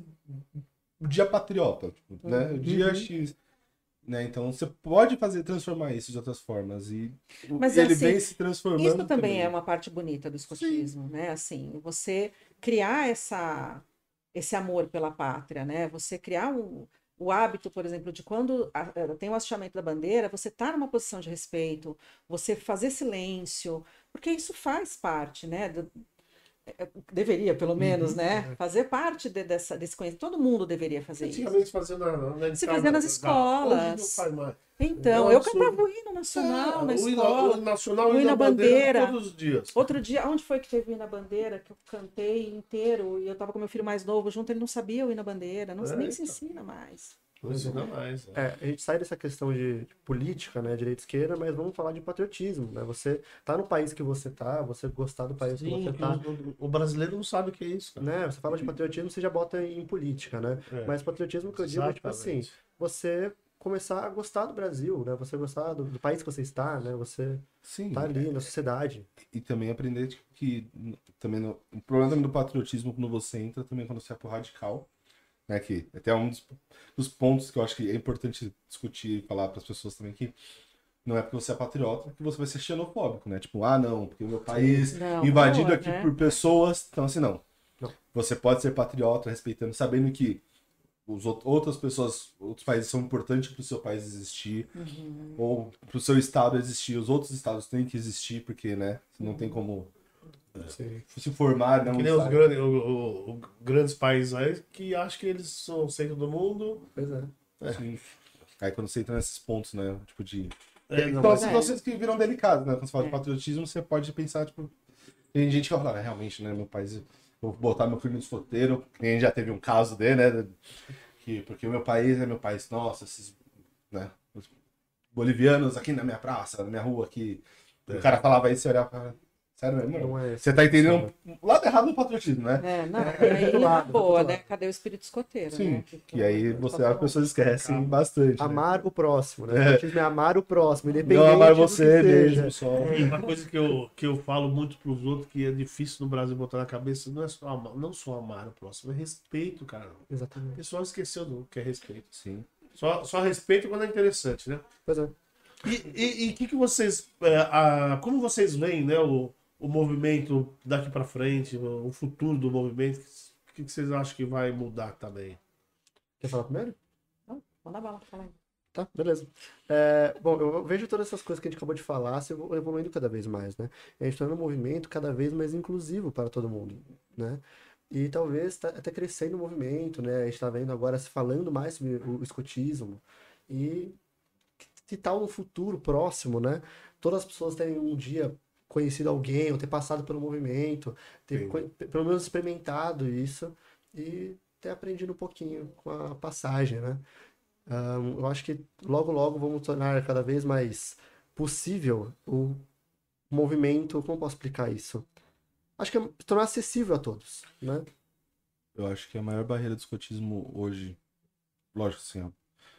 o dia patriota, tipo, né? O dia Uhum. X. Né? Então você pode fazer, transformar isso de outras formas. E Mas, ele assim, vem se transformando. Isso também é uma parte bonita do escotismo, né? Assim, você criar essa, esse amor pela pátria, né? Você criar um, o hábito, por exemplo, de quando eh, tem o hasteamento da bandeira, você estar numa posição de respeito, você fazer silêncio, porque isso faz parte, né? do- eh, deveria, pelo menos, né? Fazer parte de- dessa, desse conhecimento. Todo mundo deveria fazer isso. Antigamente fazia na, na Se fazia nas da- escolas. Então, É um eu absurdo. cantava o hino nacional na É, o hino- escola. o nacional o hino na à bandeira, bandeira. todos os dias. Outro dia, onde foi que teve o hino bandeira que eu cantei inteiro e eu tava com meu filho mais novo junto, ele não sabia o hino bandeira, não, É, nem se então. ensina mais. Ensina mais. é. É, a gente sai dessa questão de de política, né, direita e esquerda, mas vamos falar de patriotismo, né? Você tá no país que você tá, você gostar do país que Sim, você que tá, o, o brasileiro não sabe o que é isso. cara. né? Você fala de patriotismo, você já bota em política, né? É. Mas patriotismo que eu digo é tipo assim, você começar a gostar do Brasil, né? Você gostar do, do país que você está, né? Você Sim. tá ali na sociedade. E também aprender que n- também no, o problema do patriotismo quando você entra também quando você é pro radical, né? Que até um dos, dos pontos que eu acho que é importante discutir e falar para as pessoas também que não é porque você é patriota que você vai ser xenofóbico, né? Tipo, ah, não, porque o meu país Não, invadido boa, aqui né? por pessoas, então assim não. Não. Você pode ser patriota respeitando, sabendo que os out- outras pessoas, outros países são importantes para o seu país existir, Uhum. ou para o seu estado existir, os outros estados têm que existir, porque, né, não tem como se formar, não Que nem os grandes, o- o- o- grandes países aí que acham que eles são o centro do mundo. Pois é. Sim. Aí quando você entra nesses pontos, né, tipo de... É, Então, mas- essas situações que viram delicadas, né, quando você fala de É. patriotismo, você pode pensar, tipo... Tem gente que vai falar, "É, realmente, né, meu país... Vou botar meu filho no escoteiro, que nem já teve um caso dele, né, que, porque o meu país é meu país, nossa, esses, né, os bolivianos aqui na minha praça, na minha rua aqui, É. o cara falava isso e olhava pra... Sério mesmo? Não é Você tá entendendo o lado errado do patriotismo, né? É, não, É, e aí, do na boa, né? Cadê o espírito escoteiro, Sim, né? E aí você, Tá as pessoas esquecem bastante. né? amar o próximo, né? É. O patriotismo é amar o próximo, independente Não amar do que você seja. mesmo, só. E uma coisa que eu, que eu falo muito pros outros, que é difícil no Brasil botar na cabeça, não é só amar, não só amar o próximo, é respeito, cara. O Exatamente. pessoal esqueceu do que é respeito. Sim. Só, só respeito quando é interessante, né? Pois é. E o que, que vocês. é, a- como vocês veem, né, o, o movimento daqui pra frente, o, futuro do movimento? O que, que vocês acham que vai mudar também? Quer falar primeiro? Não, Manda bala, fala aí. Tá, beleza. É, bom, eu vejo todas essas coisas que a gente acabou de falar se evolu- evoluindo cada vez mais, né? A gente está num movimento cada vez mais inclusivo para todo mundo, né? E talvez tá até crescendo o movimento, né? A gente está vendo agora se falando mais sobre o escotismo. E que tal no futuro próximo, né? Todas as pessoas terem um dia conhecido alguém, ou ter passado pelo movimento, ter pelo menos experimentado isso e ter aprendido um pouquinho com a passagem, né? Ahn, eu acho que logo, logo vamos tornar cada vez mais possível o movimento. Como posso explicar isso? Acho que é tornar acessível a todos, né? Eu acho que a maior barreira do escotismo hoje, lógico assim, ó,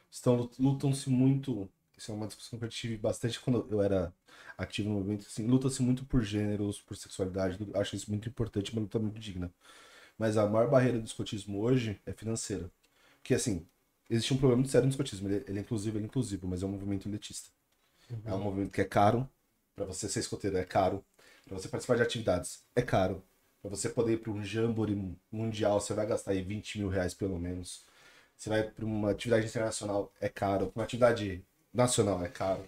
estão lutam-se muito, isso é uma discussão que eu tive bastante quando eu era ativo no movimento, assim, luta-se muito por gêneros, por sexualidade, acho isso muito importante, uma luta muito digna. Mas a maior barreira do escotismo hoje é financeira. Que assim, existe um problema muito sério no escotismo, ele, ele é inclusivo, ele é inclusivo, mas é um movimento elitista. É um movimento que é caro, para você ser escoteiro é caro, para você participar de atividades é caro, para você poder ir para um jamboree mundial, você vai gastar aí 20 mil reais pelo menos. Você vai para uma atividade internacional, é caro. Uma atividade nacional, é caro.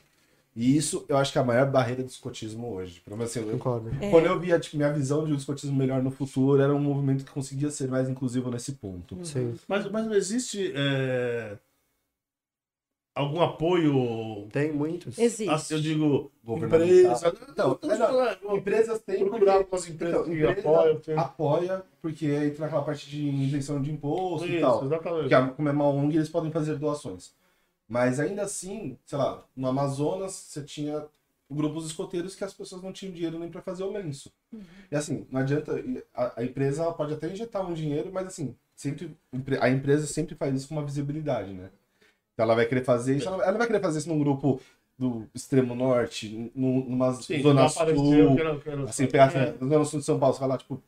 E isso eu acho que é a maior barreira do escotismo hoje. Pelo menos assim, eu- Concordo. É. quando eu via tipo, minha visão de um escotismo melhor no futuro, era um movimento que conseguia ser mais inclusivo nesse ponto. Sim. Mas, mas não existe é, algum apoio? Tem muitos. Existe. ah, Eu digo, empresa. Não, não, é, não. Empresas têm procurar algumas empresas Então, que empresa apoiam. tem- apoia, porque entra naquela parte de isenção de imposto e Isso, tal. exatamente. Porque a- como é uma ONG, eles podem fazer doações. Mas ainda assim, sei lá, no Amazonas você tinha grupos escoteiros que as pessoas não tinham dinheiro nem para fazer o lenço. E assim, não adianta. A, a empresa ela pode até injetar um dinheiro, mas assim, sempre a empresa sempre faz isso com uma visibilidade, né? Então ela vai querer fazer isso, ela ela não vai querer fazer isso num grupo do extremo norte, num- numa Sim, zona não sul. que era- que era- Assim, pegar É. na zona sul de São Paulo, você vai lá, tipo,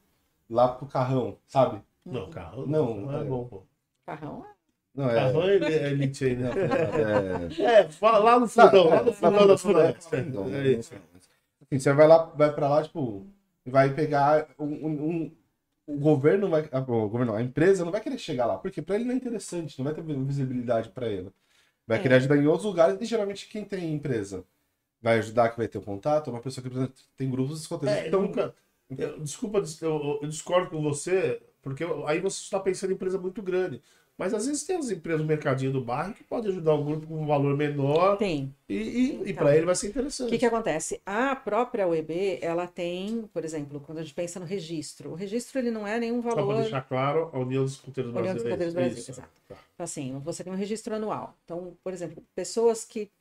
lá pro carrão, sabe? Não, carro Não, não é é. bom, pô. Carrão é. Não, é. Carrão é é elite aí, né? [LAUGHS] é... É, fala lá no fundão, lá no fundão da floresta. É isso. Assim, você vai lá, vai pra lá, tipo, vai pegar um, um- um- o governo vai, ah, o governo, não, a empresa não vai querer chegar lá, porque pra ele não é interessante, não vai ter visibilidade pra ele. Vai É. querer ajudar em outros lugares e geralmente quem tem empresa vai ajudar que vai ter o contato, é uma pessoa que por exemplo, tem grupos escoteiros É, então, nunca. eu- desculpa, eu, eu discordo com você, porque aí você está pensando em empresa muito grande. Mas às vezes tem as empresas do mercadinho do bairro que podem ajudar o grupo com um valor menor Tem. e, e, e Então, para ele vai ser O interessante. que, que acontece? A própria UEB, ela tem, por exemplo, quando a gente pensa no registro, o registro ele não é nenhum Só para valor. deixar claro, a União dos Escuteiros União dos Brasileiros. Escuteiros Brasil, Isso, exato. tá. Assim, você tem um registro anual. Então, por exemplo, pessoas que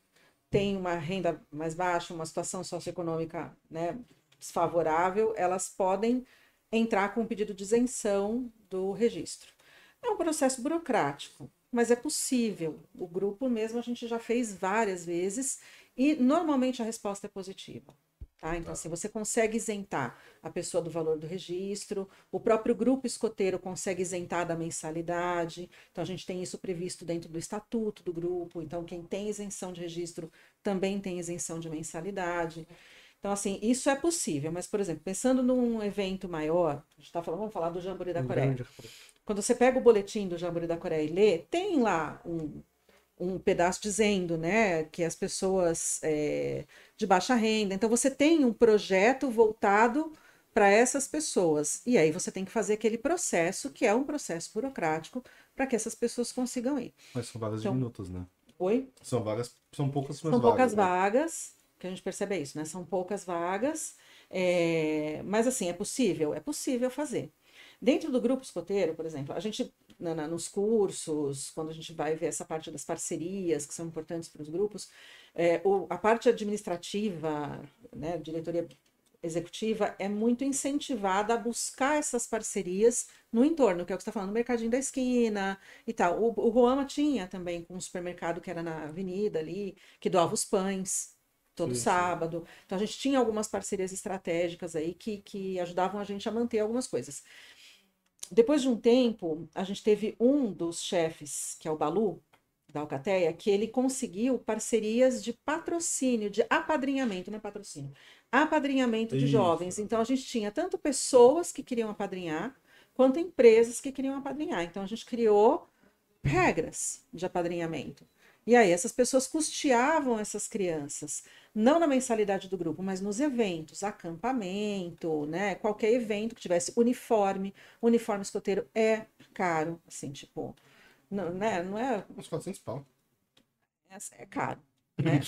têm uma renda mais baixa, uma situação socioeconômica né, desfavorável, elas podem entrar com um pedido de isenção do registro. É um processo burocrático, mas é possível. O grupo mesmo a gente já fez várias vezes e normalmente a resposta é positiva. Tá? Então, assim, você consegue isentar a pessoa do valor do registro, o próprio grupo escoteiro consegue isentar da mensalidade. Então, a gente tem isso previsto dentro do estatuto do grupo. Então, quem tem isenção de registro também tem isenção de mensalidade. Então, assim, isso é possível. Mas, por exemplo, pensando num evento maior, a gente está falando, vamos falar do Jamboree da Coreia. Quando você pega o boletim do Jamboree da Coreia e lê, tem lá um, um pedaço dizendo, né, que as pessoas é, de baixa renda. Então você tem um projeto voltado para essas pessoas. E aí você tem que fazer aquele processo, que é um processo burocrático, para que essas pessoas consigam ir. Mas são vagas Então- de minutos, né? Oi? São vagas, são poucas São poucas né? vagas, que a gente percebe é isso, né? São poucas vagas, é, mas assim, é possível? É possível fazer. Dentro do grupo escoteiro, por exemplo, a gente, na- na- nos cursos, quando a gente vai ver essa parte das parcerias, que são importantes para os grupos, é, o- a parte administrativa, né, diretoria executiva, é muito incentivada a buscar essas parcerias no entorno, que é o que você está falando, no mercadinho da esquina e tal. O, o Roama tinha também com um supermercado que era na avenida ali, que doava os pães todo sim. sábado. Então a gente tinha algumas parcerias estratégicas aí que, que ajudavam a gente a manter algumas coisas. Depois de um tempo, a gente teve um dos chefes, que é o Balu, da Alcateia, que ele conseguiu parcerias de patrocínio, de apadrinhamento, não é patrocínio, apadrinhamento de Isso. jovens. Então a gente tinha tanto pessoas que queriam apadrinhar, quanto empresas que queriam apadrinhar. Então a gente criou regras de apadrinhamento. E aí essas pessoas custeavam essas crianças, não na mensalidade do grupo, mas nos eventos, acampamento, né? Qualquer evento que tivesse uniforme, uniforme escoteiro é caro, assim, tipo, não, né? Não é, Uns 400 pau. é caro, né?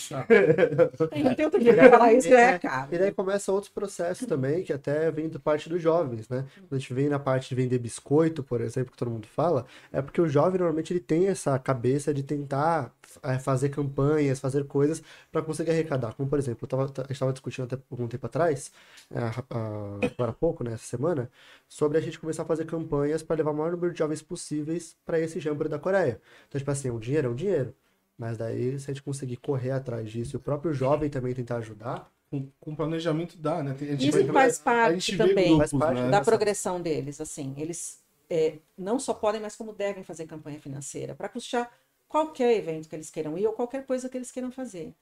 Não [LAUGHS] tem outro jeito de falar isso, é caro. E daí começa outros processos também, que até vem da parte dos jovens, né? Quando a gente vem na parte de vender biscoito, por exemplo, que todo mundo fala, é porque o jovem normalmente ele tem essa cabeça de tentar eh, fazer campanhas, fazer coisas para conseguir arrecadar. Como, por exemplo, eu tava, a gente estava discutindo até algum tempo atrás, agora há pouco, né, essa semana, sobre a gente começar a fazer campanhas para levar o maior número de jovens possíveis para esse jamboree da Coreia. Então, tipo assim, o dinheiro é um dinheiro. Mas daí, se a gente conseguir correr atrás disso e o próprio jovem também tentar ajudar, Com, com planejamento dá, né? Tem- a gente Isso vai- faz a parte também grupos, Faz parte né? da progressão deles, assim, eles é, não só podem, mas como devem fazer campanha financeira para custear qualquer evento que eles queiram ir ou qualquer coisa que eles queiram fazer.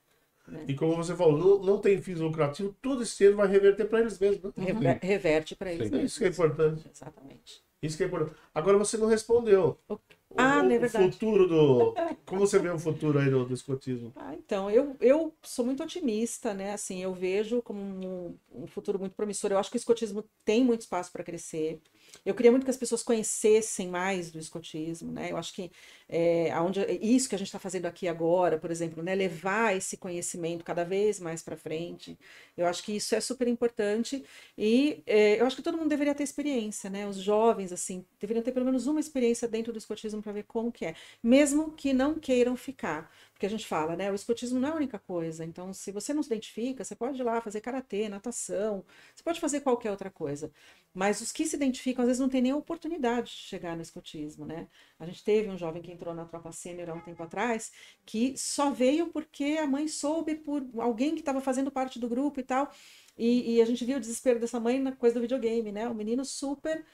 E como você falou, não, não tem fins lucrativos, todo esse dinheiro vai reverter para eles mesmos. Né? Rever- reverte para eles. Sim. mesmos. Isso que é importante. Exatamente. Isso que é importante. Agora você não respondeu. O- O- Ah, o, é o verdade. futuro do. Como você vê o futuro aí do, do escotismo? Ah, então, eu, eu sou muito otimista, né? Assim, eu vejo como um, um futuro muito promissor. Eu acho que o escotismo tem muito espaço para crescer. Eu queria muito que as pessoas conhecessem mais do escotismo, né? Eu acho que é, aonde, isso que a gente está fazendo aqui agora, por exemplo, né? Levar esse conhecimento cada vez mais para frente. Eu acho que isso é super importante e é, eu acho que todo mundo deveria ter experiência, né? Os jovens, assim, deveriam ter pelo menos uma experiência dentro do escotismo para ver como que é, mesmo que não queiram ficar. Porque a gente fala, né? O escotismo não é a única coisa. Então, se você não se identifica, você pode ir lá fazer karatê, natação, você pode fazer qualquer outra coisa. Mas os que se identificam, às vezes, não têm nem oportunidade de chegar no escotismo, né? A gente teve um jovem que entrou na tropa sênior há um tempo atrás, que só veio porque a mãe soube por alguém que estava fazendo parte do grupo e tal. E, e a gente viu o desespero dessa mãe na coisa do videogame, né? O menino super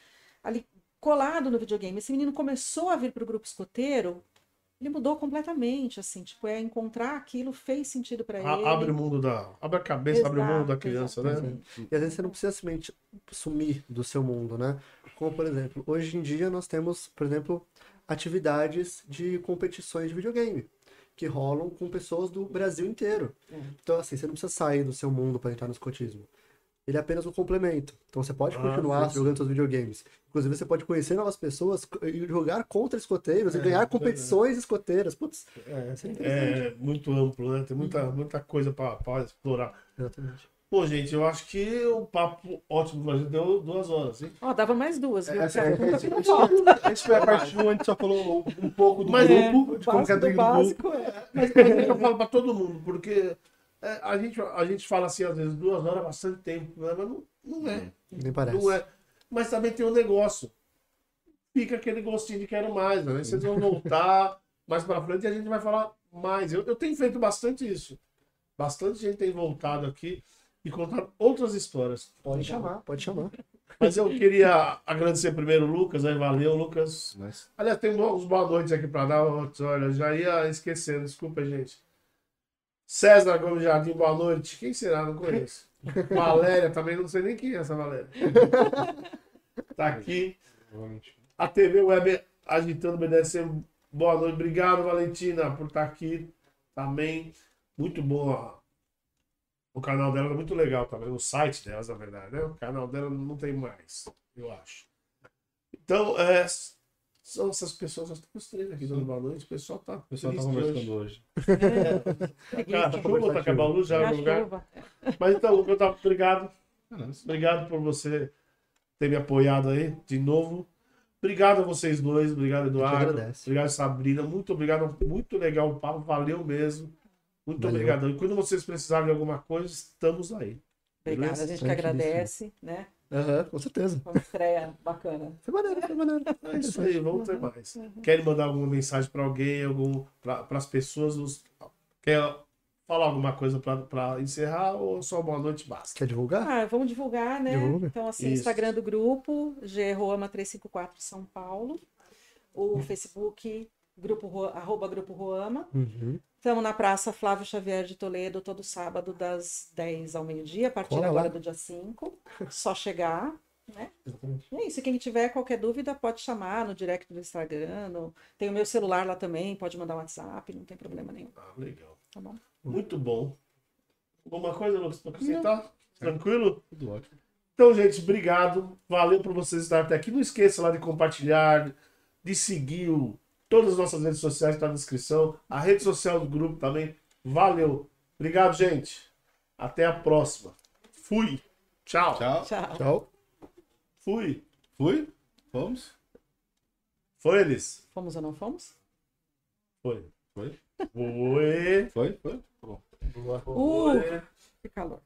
ali colado no videogame. Esse menino começou a vir para o grupo escoteiro, ele mudou completamente, assim, tipo, é encontrar aquilo fez sentido para ele. abre o mundo da. Abre a cabeça, abre o mundo da Exato, criança, né? exatamente. E às vezes você não precisa simplesmente sumir do seu mundo, né? Como, por exemplo, hoje em dia nós temos, por exemplo, atividades de competições de videogame que rolam com pessoas do Brasil inteiro. É. Então, assim, você não precisa sair do seu mundo para entrar no escotismo. Ele é apenas um complemento. Então você pode Ah, continuar isso. jogando seus videogames. Inclusive, você pode conhecer novas pessoas e jogar contra escoteiros É, e ganhar verdade. competições escoteiras. Putz, É, isso é interessante. é muito amplo, né? Tem muita, muita coisa para explorar. Exatamente. Pô, gente, eu acho que o papo ótimo gente deu duas horas, hein? Ó, dava mais duas, viu? Essa, a essa, essa, esse foi a parte 1, a gente só falou um pouco do Mas grupo, É, de como que é básico do do grupo. é. Mas, mas é que eu falo pra todo mundo, porque é, a, gente, a gente fala assim, às vezes, duas horas é bastante tempo, né? mas não, não é. Nem parece. Não é. Mas também tem um negócio. Fica aquele gostinho de quero mais, né? Vocês vão voltar [LAUGHS] mais pra frente e a gente vai falar mais. Eu, eu tenho feito bastante isso. Bastante gente tem voltado aqui e contado outras histórias. Pode chamar, pode chamar. Mas eu queria agradecer primeiro o Lucas, aí valeu, Lucas. Mas, Aliás, tem uns boa noite aqui pra dar. Olha, já ia esquecendo, desculpa, gente. César Gomes Jardim, boa noite. Quem será? Não conheço. Valéria, também não sei nem quem é essa Valéria. Tá aqui. A TV Web agitando BDSM. Boa noite. Obrigado, Valentina, por estar aqui também. Muito boa. O canal dela é muito legal também. O site delas, na verdade, né? O canal dela não tem mais, eu acho. Então, é, são essas pessoas. Nós temos três aqui dando boa noite. O pessoal tá. O pessoal tá conversando hoje. Preguiça. Tá chuva, tá acabando a luz já É no lugar. chuva. Mas então, Lucas, tá, obrigado. Não, Obrigado por você ter me apoiado aí de novo. Obrigado a vocês dois, obrigado Eduardo, obrigado Sabrina, muito obrigado, muito legal o papo, valeu mesmo. Muito Valeu. obrigado. E quando vocês precisarem de alguma coisa, estamos aí. Obrigada, a gente que agradece, né? Aham, com certeza. Foi uma estreia bacana. Foi maneiro, foi maneiro. É isso aí, vamos ter mais. Querem mandar alguma mensagem para alguém, algum, para as pessoas? Os, quer falar alguma coisa para encerrar ou só boa noite basta? Quer divulgar? Ah, vamos divulgar, né? Divulga. Então, assim, Isso. Instagram do grupo, grroama354 São Paulo. O Facebook, grupo, Ro- arroba Grupo Roama. Uhum. Estamos na Praça Flávio Xavier de Toledo, todo sábado, das 10 ao meio-dia, a partir Cola agora lá. do dia 5. Só chegar, né? Exatamente. E é isso. Quem tiver qualquer dúvida, pode chamar no direct do Instagram. no- Tem o meu celular lá também, pode mandar um WhatsApp, não tem problema nenhum. Ah, legal. Tá bom? Muito bom. Alguma coisa, Lucas, para acrescentar? Tranquilo? Tudo ótimo. Então, gente, obrigado. Valeu por vocês estarem até aqui. Não esqueça lá de compartilhar, de seguir o- todas as nossas redes sociais, está na descrição. A rede social do grupo também. Valeu. Obrigado, gente. Até a próxima. Fui. Tchau. Tchau. Tchau. Tchau. Fui. Fui? Vamos? Foi, eles? Fomos ou não fomos? Foi. Foi? Foi. Foi? Foi? Tá bom. Uh, Foi. que calor.